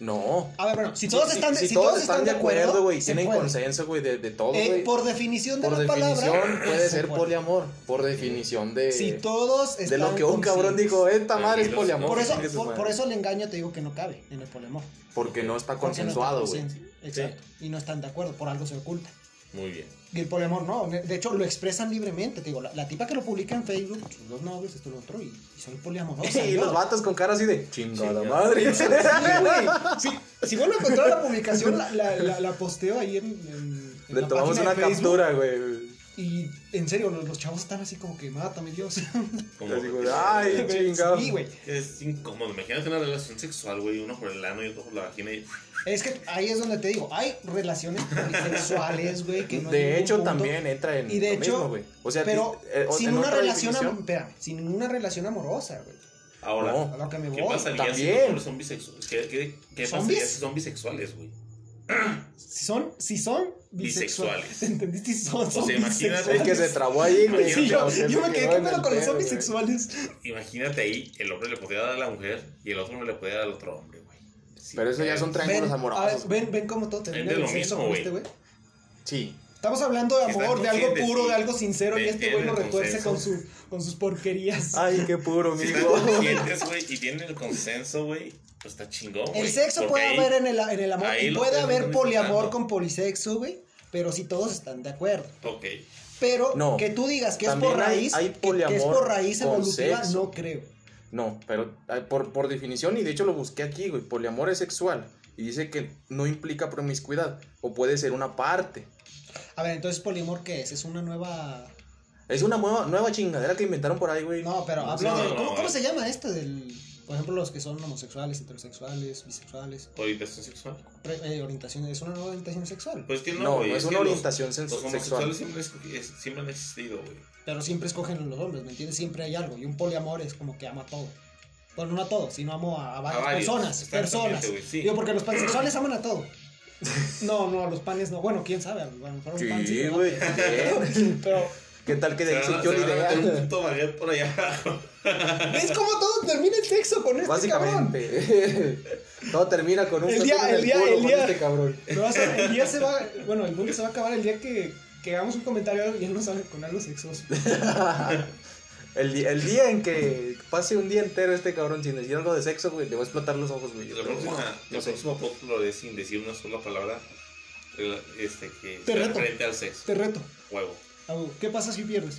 No. A ver, bueno, si todos Si- están, si si todos están de acuerdo, güey, tienen puede. consenso, güey, de, de todo, Eh, güey. por definición de Por la definición palabra. puede se ser puede. poliamor. Por definición de, Si todos de están lo que un cabrón dijo, esta madre es poliamor. Por eso, por, eso el engaño te digo que no cabe en el poliamor. Porque no está no consensuado, güey. consciente. Exacto. Y no están de acuerdo, por algo se oculta. Muy bien. Y el poliamor no, de hecho lo expresan libremente, te digo, la, la tipa que lo publica en Facebook, sus dos novios, esto y lo otro, y, y soy poliamorosa. y los vatos con cara así de chingada madre. Sí, si vuelvo a encontrar la publicación, la, la, la, la posteo ahí en, en- en Le la tomamos una Facebook. captura, güey. Y en serio, los, los chavos están así como que mátame Dios. Como como de, ay, chingado. Sí, güey. Es incómodo. Imagínate una relación sexual, güey. Uno por el ano y otro por la vagina. Y... Es que ahí es donde te digo, hay relaciones sexuales, güey, que no de hecho, punto. también entra en Y de lo hecho, mismo, güey. O sea, pero eh, o- sin una relación, espérame, sin una relación amorosa, güey. Ahora, No. A lo que me ¿qué voy. pasaría si También. hombres son bisexuales? ¿Qué, qué, qué pasaría si son bisexuales, güey? Si son, si son bisexuales. Bisexuales. ¿Entendiste? Son, son sea, imagínate Es bisexuales. que se trabó ahí, güey. Sí, yo, yo me quedé con los pedo, zombies güey. sexuales. Imagínate ahí, el hombre le podría dar a la mujer y el otro no le podía dar al otro hombre, güey. Sí, Pero eso ya son triángulos Ven, a amorosos. ver, ven, ven cómo todo termina Es de lo mismo, este güey. güey. Sí. Estamos hablando de Si amor, de algo puro, sí. de algo sincero, y este güey lo retuerce con, su, con sus porquerías. Ay, qué puro, Si están amigo. conscientes, güey, y tienen el consenso, güey, pues está chingón, güey. El sexo Porque puede ahí- haber en el, en el amor y puede haber poliamor con polisexo, güey. Pero si todos están de acuerdo. Ok. Pero No. que tú digas que es por hay- raíz, hay que- que, es por raíz evolutiva, sexo. no creo. No, pero por, por definición, y de hecho lo busqué aquí, güey, poliamor es sexual. Y dice que no implica promiscuidad, o puede ser una parte. A ver, entonces poliamor qué es? Es una nueva. Es una nueva, nueva chingadera que inventaron por ahí, güey. No, pero No, hablo de. no, ¿Cómo, cómo eh. se llama esto del. Por ejemplo, los que son homosexuales, heterosexuales, bisexuales, ¿Orientación sexual? pre- eh, orientación, es una nueva orientación sexual. Pues que no, No, güey. no es una orientación sen- Los sexual. homosexuales siempre, es- siempre han existido, güey. Pero siempre escogen los hombres, ¿me entiendes? Siempre hay algo. Y un poliamor es como que ama a todo. Bueno, no a todo, sino amo a, a varias varios, personas. Personas. güey, sí. Digo, porque los pansexuales aman a todo. No, no, a los panes no. Bueno, quién sabe. A lo mejor un pan Sí, güey. Pero, ¿Qué tal que de ahí surgió la van a meter un idea? puto baguette por allá abajo. ¿ves cómo todo termina el sexo con este cabrón? Básicamente. Todo termina con un El día- el día- el día- este cabrón. Pero va a ser- el día se va. Bueno, el mundo se va a acabar el día que, que hagamos un comentario y él nos sale con algo sexoso. El, el día en que pase un día entero este cabrón sin decir algo de sexo, güey, le voy a explotar los ojos, güey. La próxima, No el sé. próximo podcast lo haré sin decir una sola palabra. Este, que Te reto. frente al sexo. Te reto. Huevo. Abu, ¿Qué pasa si pierdes?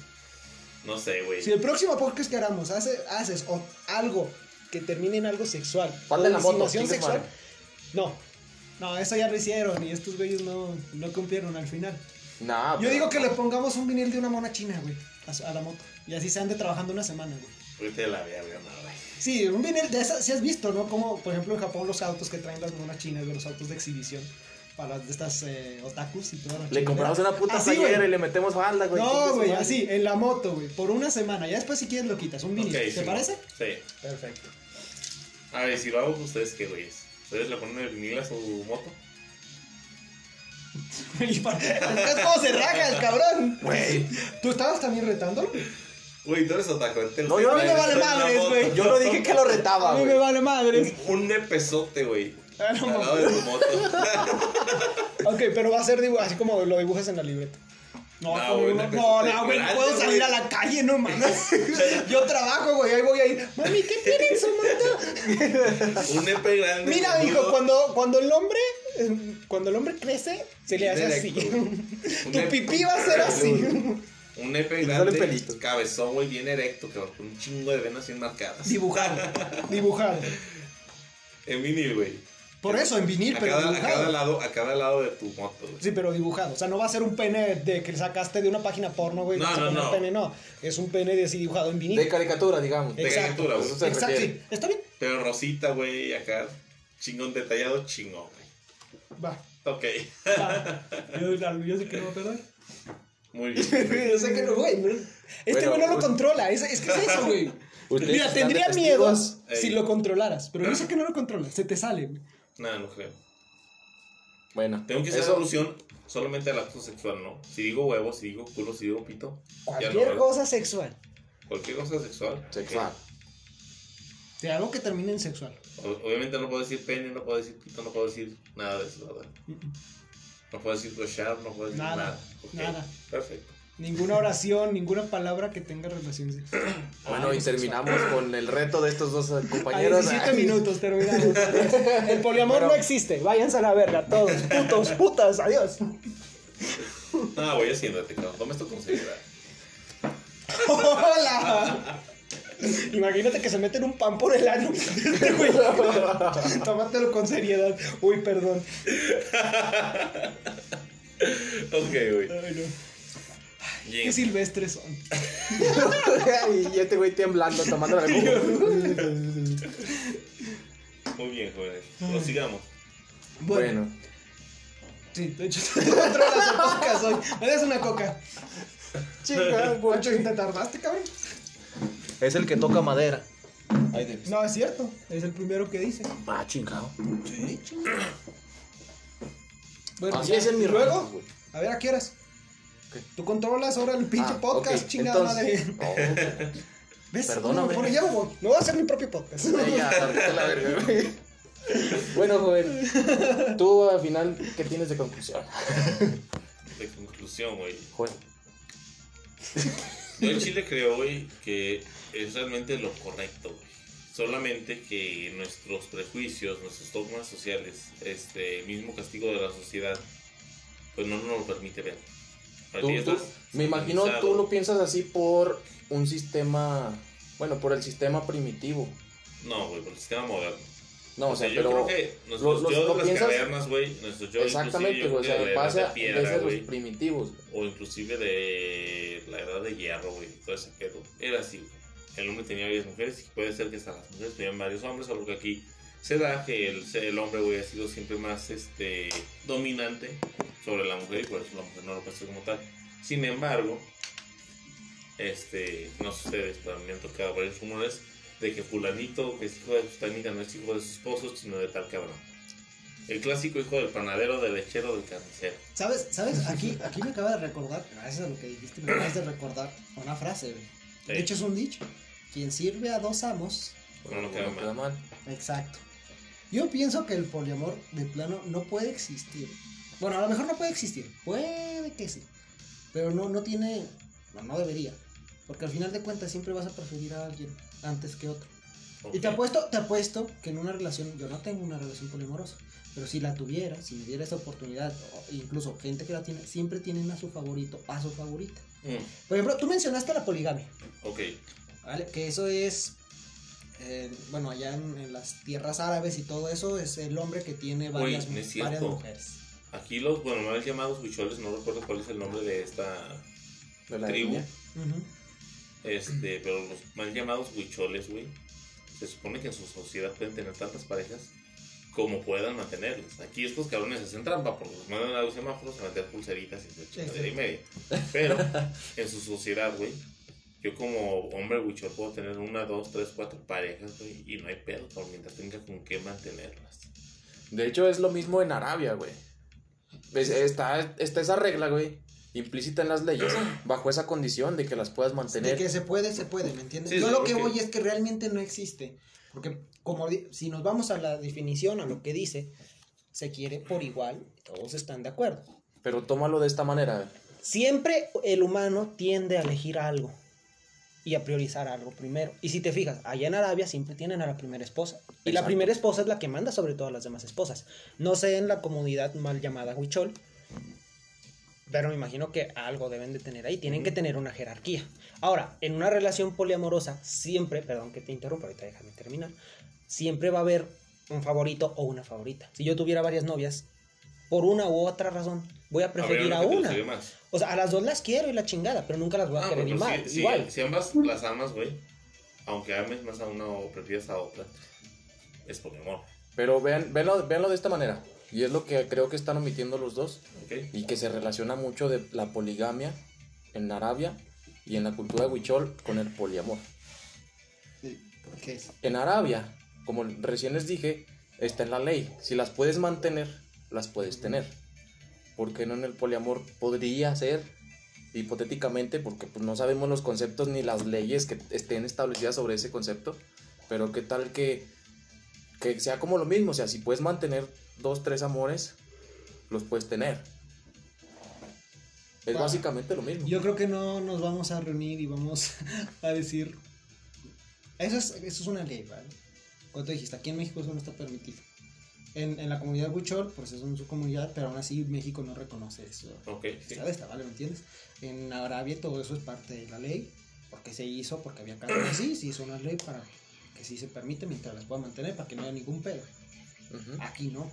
No sé, güey. Si el próximo podcast que hagamos hace, haces o- algo que termine en algo sexual, o la moto, sexual, madre. no. No, eso ya lo hicieron y estos güeyes no, no cumplieron al final. Nah, Yo pero- digo que le pongamos un vinil de una mona china, güey, a, la moto. Y así se ande trabajando una semana, güey. Ahorita la no, güey. Sí, un vinil de esas, si has visto, ¿no? Como, por ejemplo, en Japón los autos que traen las monas chinas, los autos de exhibición, para las de estas eh, otakus y toda la Le compramos una puta Así, y le metemos falda, güey. No, güey, así, en la moto, güey, por una semana. Ya después, si quieres, lo quitas, un vinil. ¿Te sí, parece? Sí. Perfecto. A ver, si lo hago, ¿ustedes qué, güeyes? ¿Ustedes le ponen el vinil a su moto? Es como se raja el cabrón. Güey. ¿Tú estabas también retándolo? Güey, tú eres otaku. No, yo A mí me vale madres, güey. Yo no dije que lo retaba, A mí me vale madres. Un, nepesote, güey. Ah, no, Al lado de tu moto. Ok, pero va a ser así como lo dibujas en la libreta. No, güey, una no, cosa no, güey, no puedo salir güey. a la calle, no mames. Yo trabajo, güey, ahí voy a ir. Mami, ¿qué tiene en su moto? Un nepe grande. Mira, hijo, cuando, cuando el hombre, eh, cuando el hombre crece, se le hace así. Directo, Tu pipí va a ser así. Un nepe Y sale grande, pelito. cabezón, güey, bien erecto, cabrón, con un chingo de venas bien marcadas. Dibujado, dibujado. En vinil, güey. Por eso, en vinil, A pero cada, a dibujado. cada lado, a cada lado de tu moto, güey. Sí, pero dibujado. O sea, no va a ser un pene de que sacaste de una página porno, güey. No, no, no. Pene, no. Es un pene de así dibujado en vinil. De caricatura, digamos. de caricatura, güey. Exacto, sí. Está bien. Pero rosita, güey, acá, chingón detallado, chingón, güey. Va. Ok, va. Yo, yo sé que no va a perder. muy bien. Yo sé que no, güey. no- Este Bueno, güey no lo pues- controla. Es, es que es eso, güey. Mira, tendría miedo si lo controlaras. Pero yo sé que no lo controlas. Se te sale, güey. Nada, no creo. Bueno, Tengo que hacer eso. alusión solamente al acto sexual, ¿no? Si digo huevo, si digo culo, si digo pito. Cualquier cosa sexual. Cualquier cosa sexual. Sexual. De algo que termine en sexual. Obviamente no puedo decir pene, no puedo decir pito, no puedo decir nada de eso, ¿verdad? No puedo decir cochar, no puedo decir Nada, nada. Ok, nada. Perfecto. Ninguna oración, ninguna palabra que tenga relación sexual. Bueno, y sexual. terminamos con el reto de estos dos eh, A compañeros. 17 Ay. minutos terminamos. El poliamor Pero- no existe. Váyanse a la verga, todos. Putos, putas, adiós. No, voy haciéndote, cabrón. Toma esto con seriedad. ¡Hola! Imagínate que se meten un pan por el ano. Este güey. Tómatelo con seriedad. Uy, perdón. Ok, güey. Ay, no. Qué silvestres son. y este güey temblando, tomando la Muy bien, jóvenes. Prosigamos. Bueno, Sí, de hecho, controlas el podcast hoy. Me das una coca. chica, Poncho, ¿te tardaste, cabrón? es el que toca madera. No, es cierto. Es el primero que dice. Ah, chingado. Sí, Bueno, Así ya. es en mi güey. A ver, ¿a qué horas? ¿Qué? Tú controlas ahora el pinche Ah, podcast, chingada entonces- madre. Oh, ¿Ves? Perdóname. No, por allá voy. No voy a hacer mi propio podcast. Ay, ya, la verga. Bueno, joven, tú al final, ¿qué tienes de conclusión? De conclusión, güey. Joven. Yo en Chile creo, güey, que es realmente lo correcto, güey. Solamente que nuestros prejuicios, nuestros dogmas sociales, este mismo castigo de la sociedad, pues no nos lo permite ver. Tú- tú- me imagino tú lo piensas así por un sistema, bueno, por el sistema primitivo. No, güey, por el sistema moderno. No, o sea, yo pero creo que nuestros los- yo lo de las piensas- cavernas, güey, nuestros yo exactamente, güey, o sea, de pasa de piedra, desde los primitivos. o inclusive de la edad de hierro, güey, todo ese pedo. Era así, güey. El hombre tenía varias mujeres y puede ser que hasta las mujeres tenían varios hombres, solo que aquí se da que el, el hombre, güey, ha sido siempre más este dominante sobre la mujer y por eso la mujer no lo puede ser como tal. Sin embargo, este, no sé ustedes, pero me han tocado varios rumores de que fulanito, que es hijo de sustanita, no es hijo de su esposo, sino de tal cabrón. El clásico hijo del panadero, del lechero, del carnicero. ¿Sabes? ¿Sabes? Aquí, aquí me acaba de recordar, gracias a lo que dijiste, me acabas de recordar una frase, güey. De Sí. hecho, es un dicho. Quien sirve a dos amos. No, no queda no queda mal. Exacto. Yo pienso que el poliamor de plano no puede existir. Bueno, a lo mejor no puede existir. Puede que sí. Pero no, no tiene. No, no debería. Porque al final de cuentas siempre vas a preferir a alguien antes que otro. Y te apuesto, te apuesto que en una relación, yo no tengo una relación poliamorosa, pero si la tuviera, si me diera esa oportunidad, o incluso gente que la tiene, siempre tienen a su favorito, a su favorita. Mm, Por ejemplo, tú mencionaste la poligamia, ok. ¿vale? Que eso es, eh, bueno, allá en, en las tierras árabes y todo eso, es el hombre que tiene varias, no varias mujeres. Aquí los, bueno, mal llamados huicholes, no recuerdo cuál es el nombre de esta De la tribu. niña. Ujú. Este, pero los mal llamados huicholes, güey, se supone que en su sociedad pueden tener tantas parejas como puedan mantenerlas. Aquí estos cabrones hacen trampa porque los mandan a los semáforos a meter pulseritas y de chingadera y media. Pero en su sociedad, güey, yo como hombre huichol puedo tener una, dos, tres, cuatro parejas, güey, y no hay pedo por mientras tenga con qué mantenerlas. De hecho, es lo mismo en Arabia, güey. Ves, Está, está esa regla, güey, implícita en las leyes, bajo esa condición de que las puedas De mantener. que se puede, se puede, ¿me entiendes? Sí, Yo sí, lo que voy es que realmente no existe. Porque como si nos vamos a la definición, a lo que dice, se quiere por igual, todos están de acuerdo. Pero tómalo de esta manera. Siempre el humano tiende a elegir algo y a priorizar algo primero. Y si te fijas, allá en Arabia siempre tienen a la primera esposa. Y la primera esposa es la que manda sobre todas las demás esposas. No sé en la comunidad mal llamada Huichol, pero me imagino que algo deben de tener ahí. Tienen que tener una jerarquía. Ahora, en una relación poliamorosa, siempre, perdón que te interrumpa, ahorita déjame terminar, siempre va a haber un favorito o una favorita. Si yo tuviera varias novias, por una u otra razón, voy a preferir a una. O sea, a las dos las quiero y la chingada, pero nunca las voy a Ah, querer pero igual. si, si- igual. si ambas las amas, güey, aunque ames más a una o prefieras a otra, es poliamor, Pero vean, véanlo, véanlo de esta manera. Y es lo que creo que están omitiendo los dos. ¿ok? Y que se relaciona mucho de la poligamia en Arabia y en la cultura huichol con el poliamor. ¿Qué es? En Arabia, como recién les dije, está en la ley. Si las puedes mantener, las puedes tener. ¿Por qué no en el poliamor podría ser? Hipotéticamente, porque pues, no sabemos los conceptos ni las leyes que estén establecidas sobre ese concepto. Pero qué tal que, que sea como lo mismo. O sea, si puedes mantener dos, tres amores, los puedes tener. Es Wow. básicamente lo mismo. Yo creo que no nos vamos a reunir y vamos a decir. Eso es, eso es una ley, ¿vale? Cuando dijiste, aquí en México eso no está permitido. En, en la comunidad Huichol, pues es su comunidad, pero aún así México no reconoce eso. Ok, sí. ¿vale? ¿Me entiendes? En Arabia todo eso es parte de la ley, porque se hizo, porque había casos así, se hizo una ley para que sí se permite mientras las pueda mantener, para que no haya ningún pedo. Ujú. Aquí no.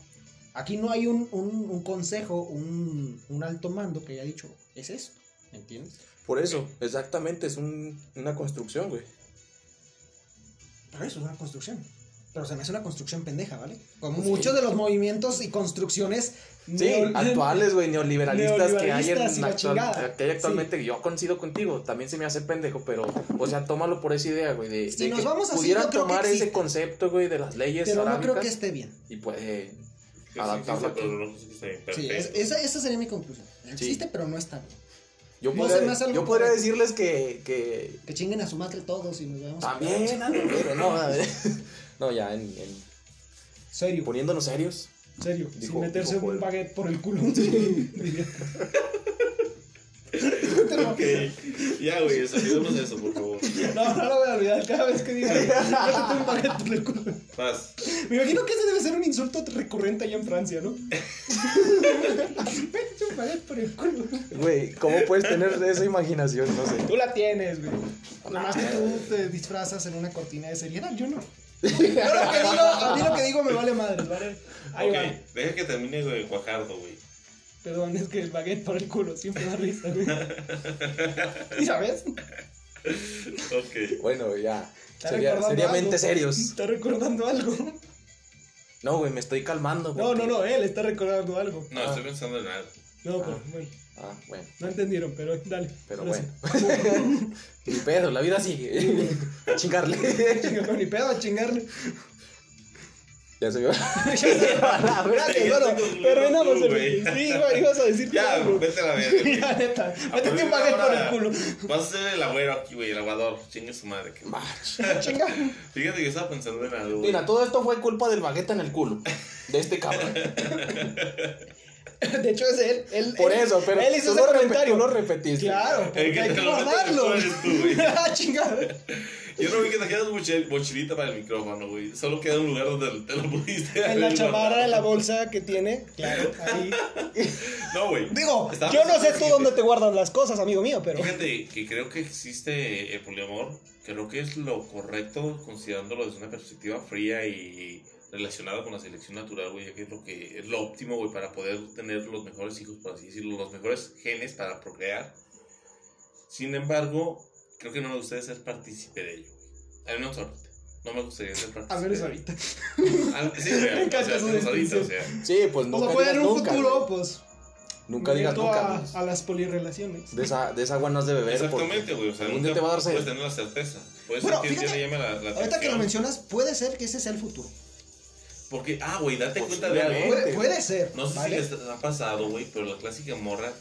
Aquí no hay un, un- un consejo, un, un alto mando que haya dicho, es eso. ¿Entiendes? Por eso, exactamente, es un- una construcción, güey. Pero eso es una construcción. Pero se me hace una construcción pendeja, ¿vale? Como Pues muchos sí. de los movimientos y construcciones Sí, actuales, güey, neoliberalistas, que hay, en actual- chingada. que hay actualmente. Yo coincido contigo, también se me hace pendejo, pero, o sea, tómalo por esa idea, güey, de, Si de nos que vamos así, no que tomar ese concepto, güey, de las leyes Pero no creo que esté bien. y puede Que sí adaptarlo aquí. pero no sé si esté bien Sí, es- esa, esa sería mi conclusión. Existe, pero no está bien. Yo No podría, se me hace algo yo podría decirles que, que Que chinguen a su madre todos y nos vemos. a- también, pero no, a ver. No, ya, en, en- Serio, poniéndonos serios. serio. Dijo- sin meterse dijo un Joel. baguette por el culo. Ok, Ya, güey, olvidemos de eso, por favor. No, no lo voy a olvidar cada vez que diga métete un baguette por el culo. Vas. Me imagino que ese debe ser un insulto recurrente allá en Francia, ¿no? Métete un baguette por el culo. Güey, ¿cómo puedes tener esa imaginación? No sé. Tú la tienes, güey. Nada más que tú te disfrazas en una cortina de seriedad, yo no. Yo lo que digo, a mí lo que digo me vale madre, ¿vale? Ahí ok, va. deja que termine, güey, Guajardo, güey. Perdón, es que el baguette por el culo siempre da risa, güey. ¿Y sabes? Ok. Bueno, ya. Está Seria- recordando seriamente algo. serios. Está recordando algo. No, güey, me estoy calmando. No, porque- no, no, él está recordando algo. No, estoy pensando en algo. No, pero bueno, Ah, bueno, no entendieron, pero dale. pero bueno. Ni pedo, la vida sigue. A chingarle. No, ni pedo a chingarle. ya se vio. Espérate, Ya bueno, te concluyó terminamos el. Sí, güey, ibas a decir Ya, algo. vete a la verga. Ya, neta. A Métete partir un de baguette por el culo. Vas a ser el agüero aquí, güey, el aguador. Chingue su madre. que- Chinga. Fíjate que estaba pensando en algo. Mira, todo esto fue culpa del baguette en el culo. De este cabrón. De hecho, es él. él Por él- eso, pero Él hizo tú, ese lo comentario. tú lo repetiste. Claro, porque El que hay que en guardarlo. culo eres tú, güey. Ah, chingada. Yo no vi que trajeras mochil- mochilita para el micrófono, güey. Solo queda un lugar donde te lo pudiste. En la chamarra de la bolsa que tiene, claro, ahí. No, güey. Digo, Estaba yo no sé tú dónde te guardan las cosas, amigo mío, pero. Fíjate que creo que existe el poliamor. Creo que es lo correcto considerándolo desde una perspectiva fría y relacionada con la selección natural, güey. ya Que es lo que es lo óptimo, güey, para poder tener los mejores hijos, por así decirlo, los mejores genes para procrear. Sin embargo, creo que no me gustaría ser partícipe de ello. güey. Al menos ahorita. No me gustaría ser partícipe. A ver, es de- ahorita. Ah, Sí, güey. Me encanta o sea, al menos ahorita, o sea. Sí, pues O nunca sea, puede en un nunca. futuro, güey. pues. Nunca digas nunca. a, güey. a las polirrelaciones. De esa, de esa agua no has de beber. Exactamente, porque güey. O sea, nunca te va a dar puedes tener la certeza. Puede Bueno, ser que fíjate, te llame la, la Ahorita que lo atención. mencionas, puede ser que ese sea el futuro. Porque, ah, güey, date cuenta de algo. Puede, puede ser. No sé ¿vale? si les ha pasado, güey, pero la clásica morra.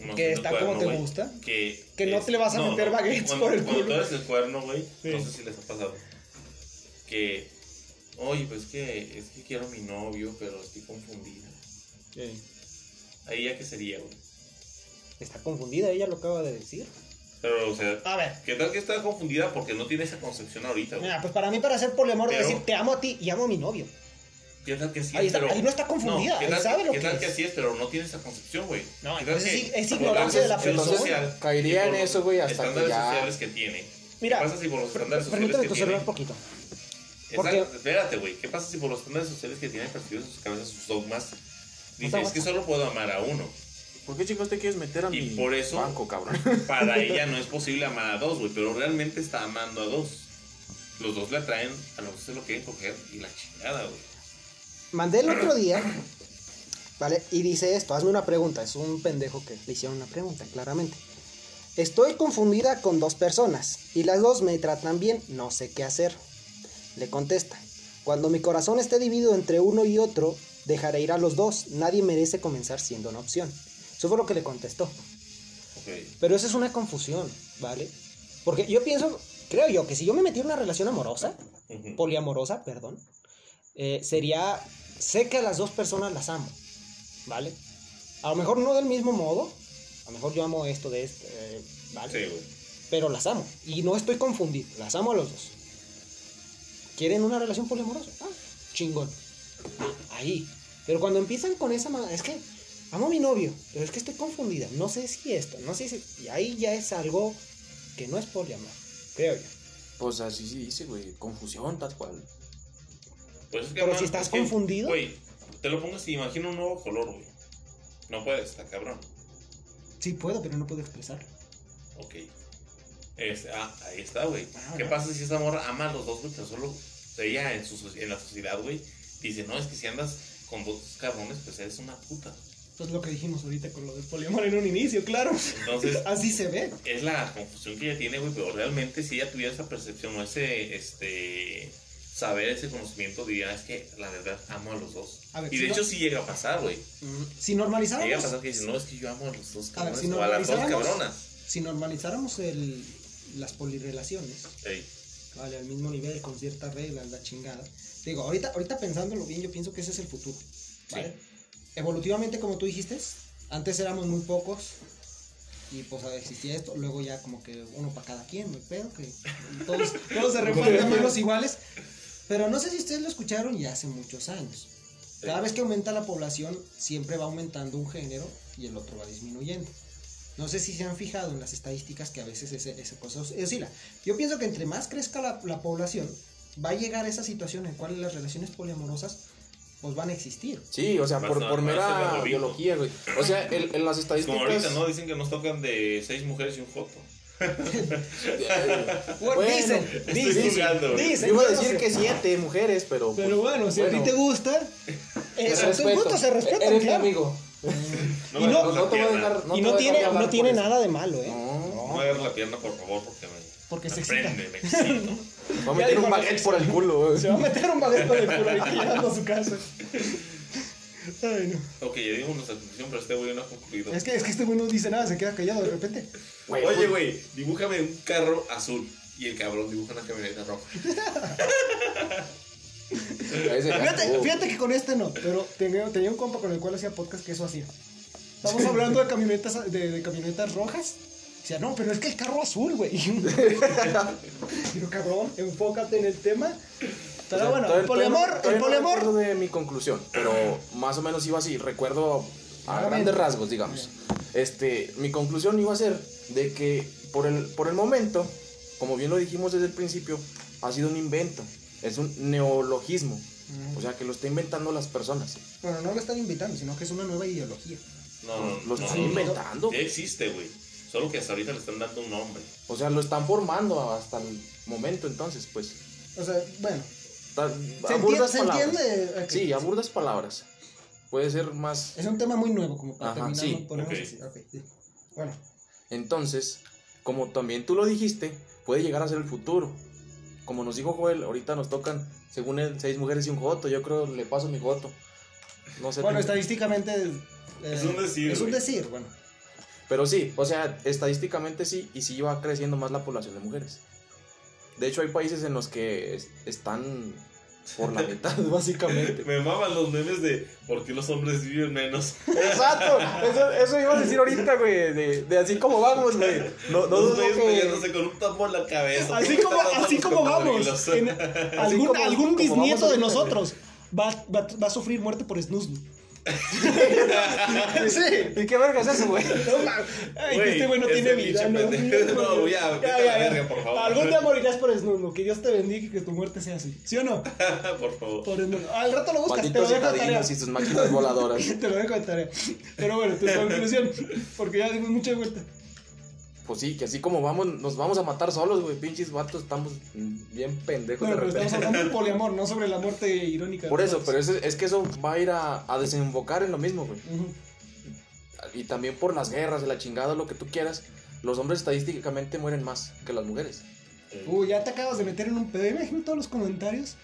no Que está como te gusta. Que, Que no te le vas a meter baguettes cuando- por el Cuando culo. tú eres el cuerno, güey, Sí. no sé si les ha pasado. Que, oye, pues que es que quiero a mi novio, pero estoy confundida. Ahí ya que sería, güey. Está confundida, ella lo acaba de decir. Pero, o sea, A ver. ¿qué tal que está confundida porque no tiene esa concepción ahorita, güey? Mira, pues para mí, para ser poliamor, Pero- decir te amo a ti y amo a mi novio. ¿Qué tal que sí Ahí es, está- pero... ahí no está confundida, ¿qué ahí tal, sabe lo ¿qué que tal es. que así es, pero no tiene esa concepción, güey? No, ¿Qué entonces que sí- es ignorancia de la persona. social Caería en eso, güey, hasta que estándares ya- sociales que tiene. Mira, ¿Qué pasa si por los estándares sociales Permítame que tiene... celular poquito. Porque- espérate, güey. ¿Qué pasa si por los estándares sociales que tiene percibidos en sus cabezas, sus dogmas, dice, Aguanta, es que solo puedo amar a uno? ¿Por qué chicos te quieres meter a Y mi por eso- banco, cabrón? Para ella no es posible amar a dos, güey, pero realmente está amando a dos. Los dos le atraen, a los dos se lo quieren coger y la chingada, güey. Mandé el otro día, ¿vale? Y dice esto, hazme una pregunta. Es un pendejo que le hicieron una pregunta, claramente. Estoy confundida con dos personas y las dos me tratan bien, no sé qué hacer. Le contesta, cuando mi corazón esté dividido entre uno y otro, dejaré ir a los dos. Nadie merece comenzar siendo una opción. Eso fue lo que le contestó. Pero eso es una confusión, ¿vale? Porque yo pienso, creo yo, que si yo me metiera en una relación amorosa, poliamorosa, perdón, eh, sería, sé que a las dos personas las amo, ¿vale? A lo mejor no del mismo modo, a lo mejor yo amo esto de este, eh, ¿vale? Sí, güey. Pero las amo y no estoy confundido, las amo a los dos. ¿Quieren una relación poliamorosa? Ah, chingón. Ah, ahí. Pero cuando empiezan con esa es que amo a mi novio, pero es que estoy confundida, no sé si esto, no sé si y ahí ya es algo que no es poliamor, creo yo. Pues así sí dice, güey. Confusión, tal cual. Pues es que, Pero man, si estás es que, confundido. Güey, te lo pongas y imagina un nuevo color, güey. No puedes, está cabrón. Sí puedo, pero no puedo expresarlo. Ok. Es- ah, ahí está, güey. Ah, ¿Qué pasa si esa morra ama a los dos, güey? Pero solo ella en, su, en la sociedad, güey, dice, no, es que si andas con dos cabrones, pues eres una puta. Pues lo que dijimos ahorita con lo del poliamor en un inicio, claro. Entonces, Así se ve. es la confusión que ella tiene, güey, pero realmente si ella tuviera esa percepción o ese, este, saber, ese conocimiento, diría, es que la verdad amo a los dos. A ver, y si de no- hecho sí llega a pasar, güey. Si Llega a normalizáramos, pasar que dice, no, es que yo amo a los dos A ver, cabrones si o a las dos normalizáramos- cabronas. si normalizáramos el, las polirrelaciones, vale, al mismo nivel, con ciertas reglas, la chingada. Digo, ahorita, ahorita pensándolo bien, yo pienso que ese es el futuro. ¿vale? Evolutivamente, como tú dijiste, antes éramos muy pocos y pues existía esto, luego ya como que uno para cada quien, hay pedo, que todos, todos se reparten menos iguales. Pero no sé si ustedes lo escucharon ya hace muchos años. Cada vez que aumenta la población, siempre va aumentando un género y el otro va disminuyendo. No sé si se han fijado en las estadísticas que a veces ese, ese cosa os- oscila. Yo pienso que entre más crezca la, la población, va a llegar esa situación en la cual las relaciones poliamorosas pues van a existir. Sí, o sea, por, por a ser mera biología, güey. O sea, el- en las Como estadísticas. ahorita, ¿no? Dicen que nos tocan de seis mujeres y un joto. Bueno, dicen, dicen, jugando, dicen, Yo iba a yo no decir sé. que siete mujeres, pero. Pero pues, bueno, si a ti te gusta, eso, tus respeto. gustos se respetan, Eres mi claro. amigo. No Y no- No te voy a dejar. No y te no voy a tiene, no tiene por nada de malo, ¿eh? No. No me agarres la pierna, por favor, porque me, Porque me se excita. prende, me excito. Va a meter un baguette por el culo, güey. Se va a meter un baguette con el culo llegando a su casa. Ay, no. Ok, ya dimos nuestra conclusión, pero este güey no ha concluido. Es que, es que este güey no dice nada, se queda callado de repente. Güey, Oye, güey, dibújame un carro azul. Y el cabrón dibuja una camioneta roja. Fíjate, que con este no, pero tenía, tenía un compa con el cual hacía podcast que eso hacía. Estamos hablando de camionetas, de, de camionetas rojas. Decía, no, pero es que el carro azul, güey. Digo, cabrón, enfócate en el tema. Pero O sea, bueno, el poliamor, no- el no poliamor. recuerdo de mi conclusión, pero más o menos iba así. Recuerdo a grandes rasgos, digamos. Este, mi conclusión iba a ser de que por el, por el momento, como bien lo dijimos desde el principio, ha sido un invento. Es un neologismo. O sea, que lo está inventando las personas. Bueno, no lo están invitando, sino que es una nueva ideología. No, no, Lo no. están no, no. inventando. Ya existe, güey. Solo que hasta ahorita le están dando un nombre. O sea, lo están formando hasta el momento, entonces, pues. O sea, bueno, ta- ¿se a entiende? burdas ¿Se palabras. entiende? Sí, a burdas palabras. Puede ser más. Es un tema muy nuevo, como para Ajá, terminar. sí, sí. Bueno, Entonces, como también tú lo dijiste, puede llegar a ser el futuro. Como nos dijo Joel, ahorita nos tocan, según él, seis mujeres y un joto. Yo creo le paso mi joto. No sé. bueno estadísticamente. eh, Es un decir, Es un güey. decir, bueno. Pero sí, o sea, estadísticamente sí, y sí va creciendo más la población de mujeres. De hecho, hay países en los que es- están por la mitad, básicamente. Me maman los memes de por qué los hombres viven menos. Exacto, eso, eso iba a decir ahorita, güey, de, de así como vamos, güey. No, no los dudo güeyes peleándose con un tambo en la cabeza. Así ¿Por qué como, así como vamos. en- algún como- algún como bisnieto vamos de nosotros va, va, va a sufrir muerte por snusnu. Sí. ¿Y qué verga es eso, güey? No mames. Ay, que Güey, este güey no tiene vida. No. No, ya, vete a la verga, por favor. Algún día morirás por snusnu. Que Dios te bendiga y que tu muerte sea así. ¿Sí o no? por favor. Por. Al rato lo buscas, te lo dejo de tarea. y sus máquinas voladoras. Te lo dejo de tarea. Pero bueno, tu conclusión. Porque ya dimos mucha vuelta. Pues sí, que así como vamos, nos vamos a matar solos, güey. Pinches vatos, estamos bien pendejos Bueno, de pero repente. estamos hablando del poliamor, no sobre la muerte irónica. Por eso, pero es, es que eso va a ir a, a desembocar en lo mismo, güey. Y también por las guerras, la chingada, lo que tú quieras. Los hombres estadísticamente mueren más que las mujeres. Uy, ya te acabas de meter en un pedo. Imagino todos los comentarios.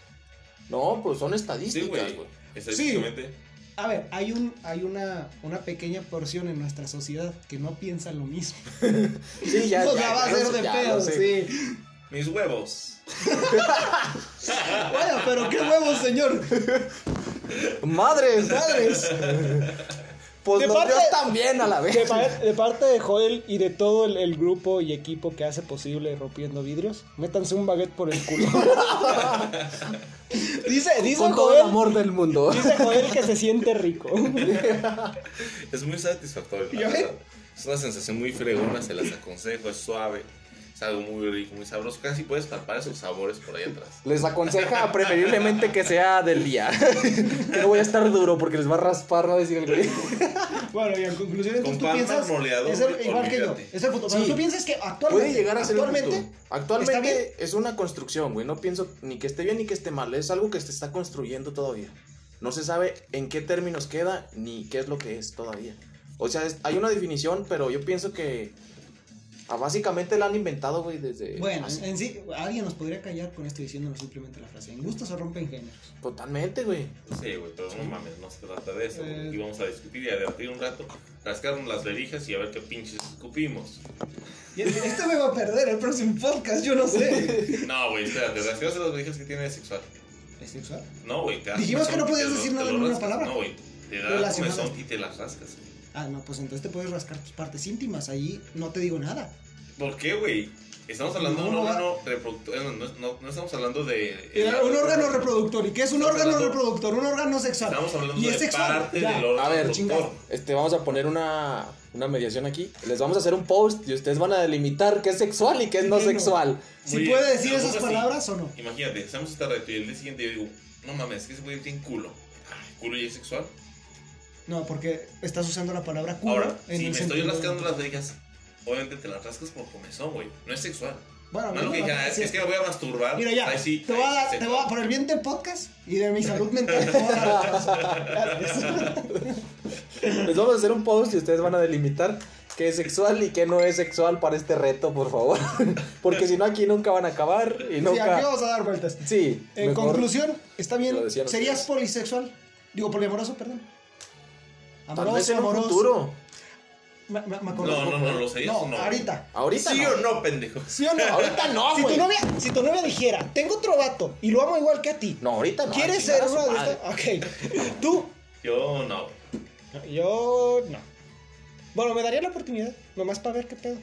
No, pues son Sí, estadísticas, güey. güey. Estadísticamente. A ver, hay un hay una, una pequeña porción en nuestra sociedad que no piensa lo mismo. Sí, ya, o ya, sea, va a sé, de pedo, sí. Mis huevos. Bueno, pero qué huevos, señor. ¡Madres! Madres. Pues De los parte- Dios también a la vez. De, pa- de parte de Joel y de todo el, el grupo y equipo que hace posible rompiendo vidrios, métanse un baguette por el culo. dice dice Con todo el Joel, amor del mundo. dice Joel que se siente rico. Es muy satisfactorio. Es una sensación muy fregona, se las aconsejo, es suave. Es algo muy rico, muy sabroso. Casi puedes palpar esos sabores por ahí atrás. Les aconseja preferiblemente que sea del día. que no voy a estar duro porque les va a raspar, a decir el güey. Bueno, y en conclusión, Con entonces tú piensas. Es el- igual que yo. Es el futuro. Sí. Pero tú piensas que actualmente. Puede llegar a ser actualmente. Actualmente es una construcción, güey. No pienso ni que esté bien ni que esté mal. Es algo que se está construyendo todavía. No se sabe en qué términos queda ni qué es lo que es todavía. O sea, es- hay una definición, pero yo pienso que ah, básicamente la han inventado, güey, desde... Bueno, hace- en sí, alguien nos podría callar con esto diciéndonos simplemente la frase. En gusto se rompen géneros. Totalmente, güey. Sí, güey, pero no mames, no se trata de eso. Eh. Aquí vamos a discutir y a debatir un rato, rascarnos las verijas y a ver qué pinches escupimos. Y este me va a perder el próximo podcast, yo no sé. No, güey, espérate, rascarse las verijas que tiene de sexual. ¿Es sexual? No, güey, te Dijimos que no y podías decir nada en una palabra. No, güey, te da comezón y te las rascas. Ah, no, pues entonces te puedes rascar tus partes íntimas. Ahí no te digo nada. ¿Por qué, güey? Estamos hablando de un No, no, órgano reproductor. eh, No, no, no estamos hablando de. Eh, un órgano reproductor. ¿Y qué es un Estamos órgano hablando- reproductor? Un órgano sexual. Estamos hablando y de es sexual. parte ya. del órgano A ver, reproductor. chingado. Este, vamos a poner una, una mediación aquí. Les vamos a hacer un post y ustedes van a delimitar qué es sexual y qué es no sexual. Si puede decir esas palabras o no. Imagínate, hacemos este reto y el día siguiente yo digo, no mames, es que ese güey tiene culo. Ay, ¿Culo y es sexual? No, porque estás usando la palabra culo Ahora, en si el me estoy rascando las verijas, obviamente te las rascas por comezón, güey. No es sexual. Bueno, No es lo que bueno, dije, ah, sí. es que me voy a masturbar. Mira ya, Ahí sí, te voy a es te voy a, por el bien del podcast y de mi salud mental, Les vamos a hacer un post y ustedes van a delimitar qué es sexual y qué no es sexual para este reto, por favor. Porque si no, aquí nunca van a acabar y Sí, aquí nunca. vamos a dar vueltas. Sí, En mejor- conclusión, está bien. ¿Serías ustedes. polisexual? Digo, poliamoroso, perdón. Tal vez en un futuro. Me, me- me acuerdo No, no, no, ¿lo serías No, no? ahorita. Ahorita ¿Sí no. o no, pendejo? ¿Sí o no? Ahorita no, si güey. tu, novia, si tu novia dijera, tengo otro vato y lo amo igual que a ti. No, ahorita no. ¿Quieres ser una de estas? Ok. ¿Tú? Yo no. Yo no. Bueno, me daría la oportunidad, nomás para ver qué pedo.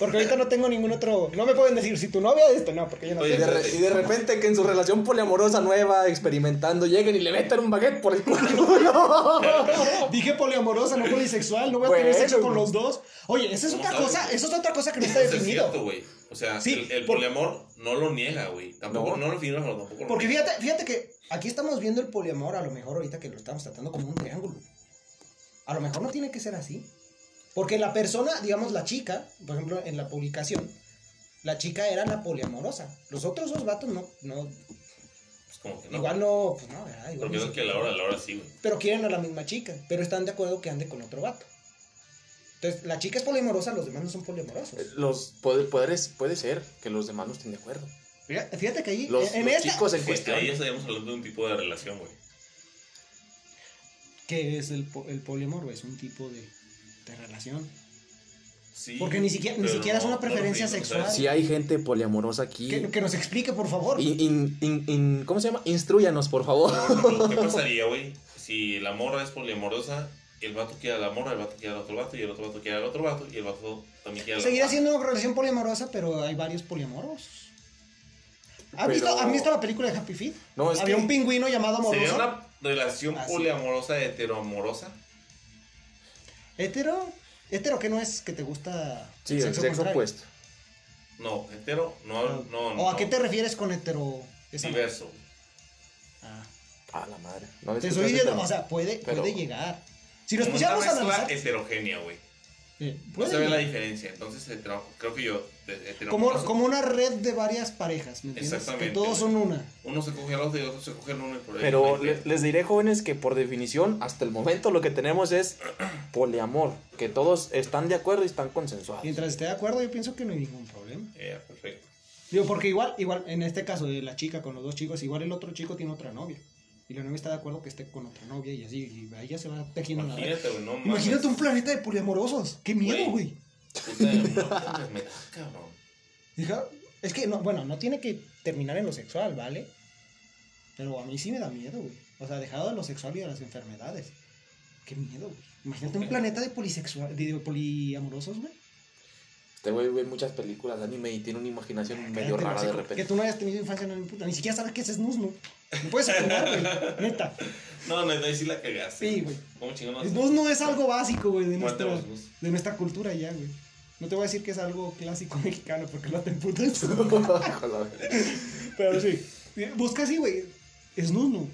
Porque ahorita no tengo ningún otro. No me pueden decir si tu novia esto, no, porque yo no Oye, Y de, tengo. re- y de repente que en su relación poliamorosa nueva, experimentando, lleguen y le metan un baguette por el culo. Dije poliamorosa, no polisexual, no voy a Bueno, tener sexo con güey. los dos. Oye, esa es ¿Cómo otra sabes, cosa, esa es otra cosa que no está Eso es definido. cierto, güey. O sea, Sí, el, el por- poliamor no lo niega, güey. Tampoco, No. no, lo pero tampoco lo Porque niega. fíjate, fíjate que aquí estamos viendo el poliamor, a lo mejor ahorita que lo estamos tratando como un triángulo. A lo mejor no tiene que ser así. Porque la persona, digamos la chica, por ejemplo en la publicación, la chica era la poliamorosa. Los otros dos vatos no, no, Pues como que no. igual no, pues no, ¿verdad? Igual Porque no es que a la hora, a la hora sí, güey. Pero quieren a la misma chica, pero están de acuerdo que ande con otro vato. Entonces, la chica es poliamorosa, los demás no son poliamorosos. Los puede, puede, puede ser que los demás no estén de acuerdo. Fíjate, fíjate que ahí, Los, en los esta, chicos en Sí, cuestión. ahí ya estaríamos hablando de un tipo de relación, güey. ¿qué es el, el poliamor? güey? Es un tipo de, de relación. Sí. Porque ni siquiera- ni siquiera es una preferencia sexual. Si hay gente poliamorosa aquí. Que, que nos explique, por favor. In- in- in- in- ¿Cómo se llama? Instruyanos, por favor. ¿Qué pasaría, güey? Si la morra es poliamorosa, el vato quiere a la morra, el vato quiere al otro vato, y el otro vato quiere al otro vato, y el vato también quiere a la Seguirá siendo una relación poliamorosa, pero hay varios poliamoros. ¿Has, Pero- visto, ¿Han visto la película de Happy Feet? No, es Había que- un pingüino llamado amoroso. ¿Sería una relación Ah, sí. poliamorosa heteroamorosa? ¿Hetero? ¿Hetero que no es que te gusta Sí, el sexo contrario? opuesto. No, hetero, no, no, no. ¿O a qué te refieres con hetero? Diverso. Ah. Ah, la madre. No Te estoy diciendo, o sea, puede, Pero- puede llegar. Si nos pusiéramos a analizar. heterogénea, güey. eh, No puede se ve la diferencia. Entonces, hetero- creo que yo. De- como, heteroamoroso, como una red de varias parejas, ¿me entiendes? Exactamente, Que todos son una. Uno se coge al otro y el otro se coge al uno y por ahí. Pero no hay le- pedo. les diré, jóvenes, que por definición, hasta el momento lo que tenemos es poliamor. Que todos están de acuerdo y están consensuados. Mientras esté de acuerdo, yo pienso que no hay ningún problema. Eh, perfecto. Digo, porque igual, igual, en este caso de la chica con los dos chicos, igual el otro chico tiene otra novia. Y la novia está de acuerdo que esté con otra novia y así, y ahí ya se va tejiendo la red. Imagínate, no. Imagínate un planeta de poliamorosos. ¡Qué miedo, Güey. Puta, no me cabrón. Es que, no, bueno, no tiene que terminar en lo sexual, ¿vale? Pero a mí sí me da miedo, güey. O sea, dejado de lo sexual y de las enfermedades. ¡Qué miedo, güey! Imagínate un planeta de polisexual, de poliamorosos, güey. Este güey ve muchas películas de anime y tiene una imaginación medio Cállate, rara no sé, de Que repente. tú no hayas tenido infancia no me importa. Ni siquiera sabes qué es snusno. No puedes opinar, güey. Neta. No, no, ahí sí la cagaste. Sí, güey. Snusno es algo básico, güey, de de nuestra cultura ya, güey. No te voy a decir que es algo clásico mexicano porque no te emputas. Pero sí. Busca así, güey. Snusnu.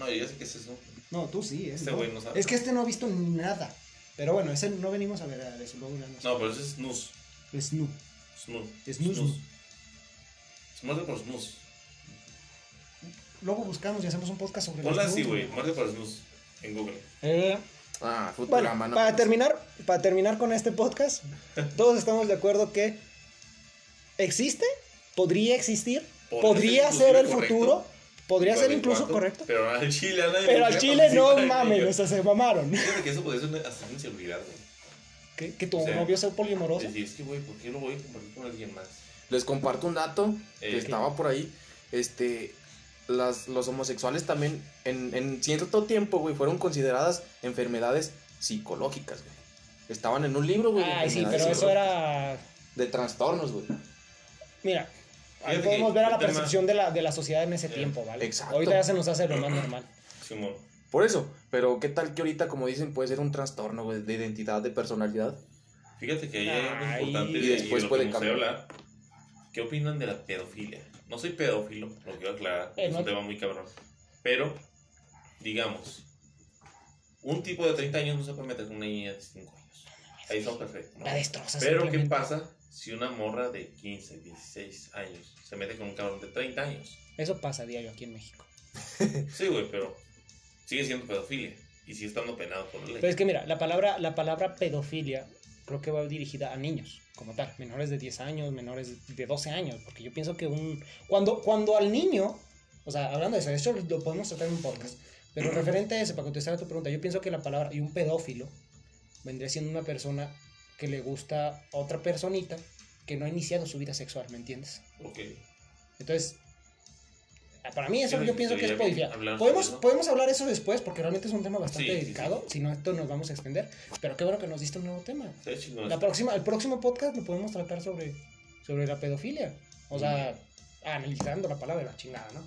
No, yo ya sé que es eso. No, tú sí. Es, Este no. güey no sabe. es que este no ha visto nada. Pero bueno, ese no venimos a ver a ya no. No, pero ese es snus. Snu. Snus. Snus. Snus. Se muerde por snus. Luego buscamos y hacemos un podcast sobre Ponla así, güey. Muerde por snus. En Google. Eh, Ah, bueno, Futurama, no. para terminar, para terminar con este podcast, todos estamos de acuerdo que existe, podría existir, podría, Podría ser el futuro, podría ser incluso correcto. Pero al Chile a nadie Pero al Chile no mames, o sea, se mamaron. Fíjate que eso podría ser hasta una inseguridad, güey. Que, que tu O sea, novio sea poliamoroso. Decir, es que, güey, ¿por qué lo voy a compartir con alguien más? Les comparto un dato que Eh, estaba por ahí. Este, las, los homosexuales también en, en cierto tiempo, güey, fueron consideradas enfermedades psicológicas, güey. Estaban en un libro, güey. Ay, sí, pero eso era. De trastornos, güey. Mira, ahí podemos que ver a la percepción de la, de la sociedad en ese Eh, tiempo, ¿vale? exacto. Ahorita ya se nos hace lo más normal. Simón. Por eso. Pero qué tal que ahorita, como dicen, puede ser un trastorno, de identidad, de personalidad. Fíjate que ahí hay algo importante y de- después de lo puede cambiar. hablar. ¿Qué opinan de la pedofilia? No soy pedófilo, lo quiero aclarar. Eh, es no- un tema muy cabrón. Pero, digamos, un tipo de 30 años no se puede meter con una niña de 5 años. Ahí está perfecto. ¿no? La destrozas. Pero, ¿qué pasa si una morra de 15, 16 años se mete con un cabrón de 30 años? Eso pasa a diario aquí en México. Sí, güey, pero sigue siendo pedofilia y sigue estando penado por la ley. Pero es que mira, la palabra, la palabra pedofilia creo que va dirigida a niños, como tal, menores de 10 años, menores de 12 años, porque yo pienso que un cuando cuando al niño, o sea, hablando de eso, eso lo podemos tratar en un podcast, pero referente a eso, para contestar a tu pregunta, yo pienso que la palabra y un pedófilo vendría siendo una persona que le gusta a otra personita que no ha iniciado su vida sexual, ¿me entiendes? Ok. Entonces, para mí eso Sí, yo pienso que es hablar Podemos, eso. podemos hablar eso después porque realmente es un tema bastante Sí, sí, delicado. Si no, esto nos vamos a extender. Pero qué bueno que nos diste un nuevo tema. La próxima, el próximo podcast lo podemos tratar sobre, sobre la pedofilia. O sea, analizando la palabra de la chingada, ¿no?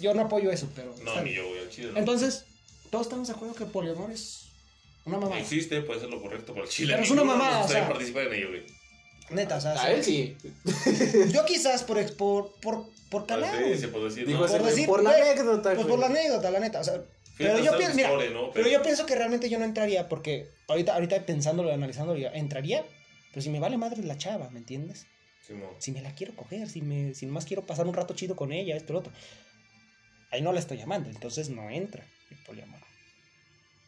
Yo no apoyo eso, pero. No, ni yo, güey, al chile. no. Entonces, todos estamos de acuerdo que el poliamor es una mamada. Existe, puede ser lo correcto por el chile. Pero es una no mamada, o gustaría sea. participar en ello, güey. Neta, o sea, A él sí. yo quizás por, por, por, por calar. Sí, güey. se puede decir, no. Por decir, por la güey, anécdota, Pues güey. por la anécdota, la neta. O sea, pero Fíjate, yo pienso, mira, historia, ¿no? pero yo pienso que realmente yo no entraría porque ahorita, ahorita pensándolo, analizándolo, entraría, pero si me vale madre la chava, ¿me entiendes? Simón. Si me la quiero coger, si me, si nomás quiero pasar un rato chido con ella, esto, lo otro. Ahí no la estoy llamando, entonces no entra el poliamor.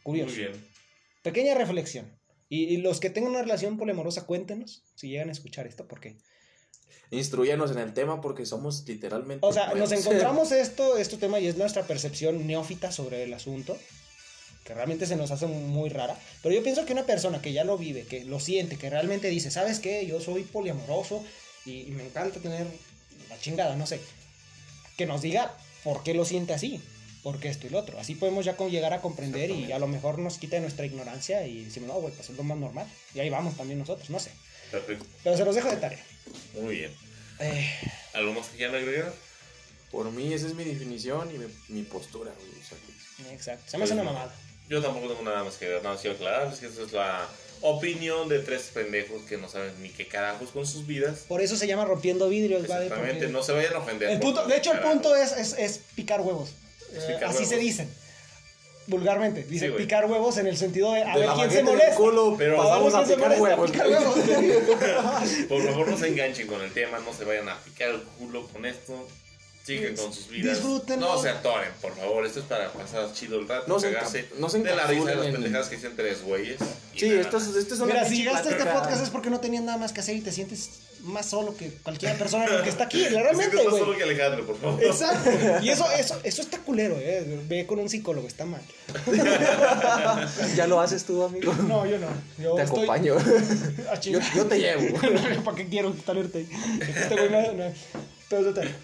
Curioso. Muy bien. Pequeña reflexión. Y, y los que tengan una relación poliamorosa, cuéntenos si llegan a escuchar esto, porque. Instruyanos en el tema porque somos literalmente. O sea, nos encontramos esto, este tema y es nuestra percepción neófita sobre el asunto, que realmente se nos hace muy rara. Pero yo pienso que una persona que ya lo vive, que lo siente, que realmente dice, ¿sabes qué? Yo soy poliamoroso y, y me encanta tener la chingada, no sé. Que nos diga por qué lo siente así, por qué esto y lo otro. Así podemos ya con- llegar a comprender y a lo mejor nos quita de nuestra ignorancia y decimos, no, güey, pues es lo más normal. Y ahí vamos también nosotros, no sé. Perfecto. Pero se los dejo de tarea. Muy bien. Eh, ¿Algo más que quieran agregar? Por mí, esa es mi definición y mi, mi postura, güey. o sea, que- exacto. Se me hace una mamada. Yo tampoco tengo nada más que ver. Nada más quiero aclarar. Es que esa es la opinión de tres pendejos que no saben ni qué carajos con sus vidas. Por eso se llama rompiendo vidrios, ¿vale? Exactamente. Porque No se vayan a ofender. el punto, de hecho, el punto es, es, es picar huevos. Eh, así se dicen. Vulgarmente. Sí, güey. picar huevos en el sentido de a de ver la quién se molesta. culo, Pero ver vamos a picar huevos. picar huevos. Por favor, no se enganchen con el tema. No se vayan a picar el culo con esto. Sigan con sus vidas. Disfrútenlo. No se atoren, por favor. Esto es para pasar chido el rato. No se cagarse no se de la risa de las en- pendejadas que dicen tres güeyes. Sí, nada esto es, más. esto es una Mira, si llegaste a este podcast es porque no tenías nada más que hacer y te sientes más solo que cualquier persona que está aquí. Me Realmente, más solo güey. que Alejandro, por favor. Exacto. Y eso, eso, eso está culero, eh. Ve con un psicólogo, está mal. Ya lo haces tú, amigo. No, yo no. Yo Te estoy- acompaño. Yo, te llevo. ¿Para qué quiero talerte ahí? Este güey no, no. Pero total.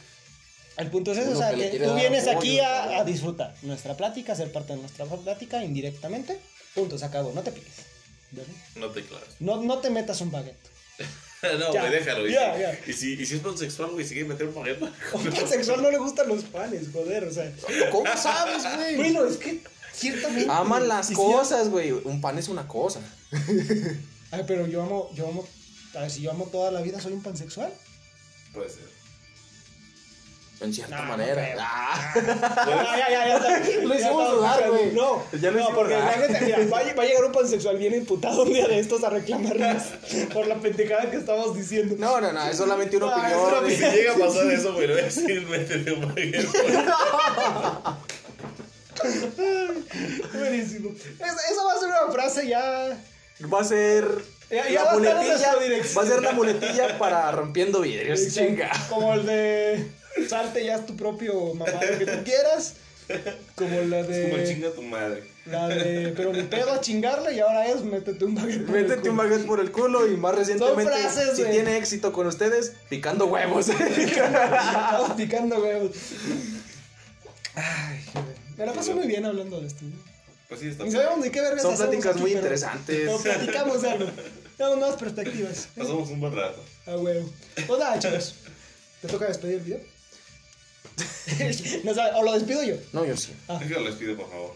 El punto es eso, o sea, que tú vienes aquí a, disfrutar nuestra plática, a ser parte de nuestra plática indirectamente. Punto, se acabó, no te piques. ¿Vale? No te claves. No, no te metas un baguette. No, Ya, güey, déjalo. Y, ya, si- ya. Y, si, y si es pansexual, güey, sigue meter un paquete. A un pansexual no le gustan los panes, joder, o sea. ¿Cómo sabes, güey? Bueno, es que ciertamente. Aman las cosas, güey. Un pan es una cosa. Ay, pero yo amo, yo amo A ver, si yo amo toda la vida, soy un pansexual. Puede ser. En cierta No, no manera. creo. Ah. Ya, ya, ya, ya. Lo hicimos dudar, güey. No, Ya no, porque mira, va, a- va a llegar un pansexual bien imputado un día de estos a reclamarnos por la pendejada que estamos diciendo. No, no, no, es solamente una Ah, opinión. una Si llega a pasar eso, güey, voy a decir, métete un. Buenísimo. Es- Esa va a ser una frase ya. Va a ser Ya- ya la va a estar muletilla. Va a ser la muletilla para rompiendo vidrios. Chinga. Como el de salte ya es tu propio mamá lo que tú quieras. Como la Es como de. chinga tu madre. La de. Pero ni pedo a chingarle y ahora es métete un baguette. por el Métete un culo. baguette por el culo y más recientemente, frases, si tiene éxito con ustedes, picando huevos. Estamos picando huevos. Ay, joder. me la paso muy bien hablando de esto. Pues sí, está Ni sabemos ni qué vergas Son pláticas aquí, muy pero- interesantes. Pero platicamos algo. Tenemos nuevas perspectivas. ¿eh? Pasamos un buen rato. Ah, huevo. Pues nada, chicos. ¿Te toca despedir el video? no sabe, o lo despido yo. No, yo sí. Ah. Deja que lo despide, por favor.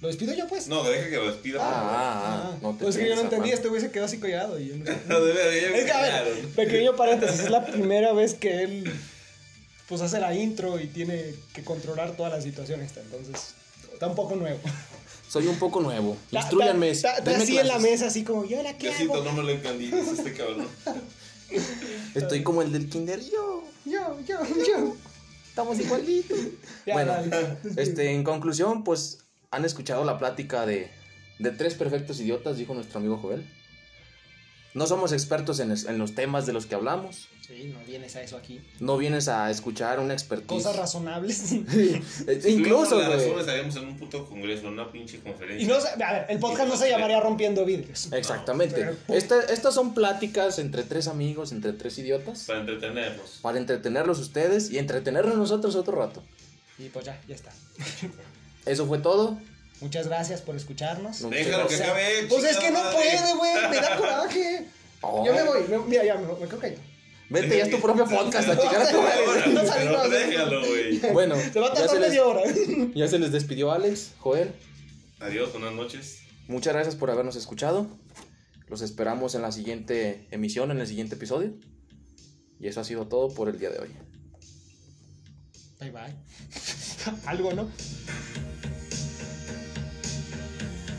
¿Lo despido yo, pues? No, deja que lo despida, por favor. Ah, ah, ah. No te pues que yo no entendí, este güey se quedó así collado y yo no. No, de verdad, Es que, a ver, pequeño paréntesis, es la primera vez que él pues hace la intro y tiene que controlar toda la situación esta, entonces está un poco nuevo. Soy un poco nuevo. Instruyanme. Está, así en la mesa, así como, yo la que Diosito, hago? no me lo entendí, este cabrón. Estoy como el del kinder. Yo. Yo, yo, yo. Estamos igualitos. Ya, bueno, dale. este, en conclusión, pues han escuchado la plática de, de tres perfectos idiotas, dijo nuestro amigo Joel. No somos expertos en, es- en los temas de los que hablamos. Sí, no vienes a eso aquí. No vienes a escuchar una expertise. Cosas razonables. Eh, Si Incluso, güey. estaríamos en un puto congreso, en una pinche conferencia. y no a ver, el podcast no se llamaría Rompiendo Vidrios. Exactamente. Pero- Esta- estas son pláticas entre tres amigos, entre tres idiotas, Para entretenerlos. para entretenerlos ustedes y entretenernos nosotros otro rato. Y pues ya, ya está. Eso fue todo. Muchas gracias por escucharnos. No. Déjalo que O sea, acabe. Pues es que no madre. puede, güey. Me da coraje. Oh. Yo me voy. me- mira, ya, me, me creo que ya. Vete, ya es tu propio podcast, a chingar a tu madre. No salimos. pero déjalo, güey. Bueno, Se va a tardar media hora. ya se les despidió Alex, Joel. Adiós, buenas noches. Muchas gracias por habernos escuchado. Los esperamos en la siguiente emisión, en el siguiente episodio. Y eso ha sido todo por el día de hoy. Bye bye. Algo, ¿no?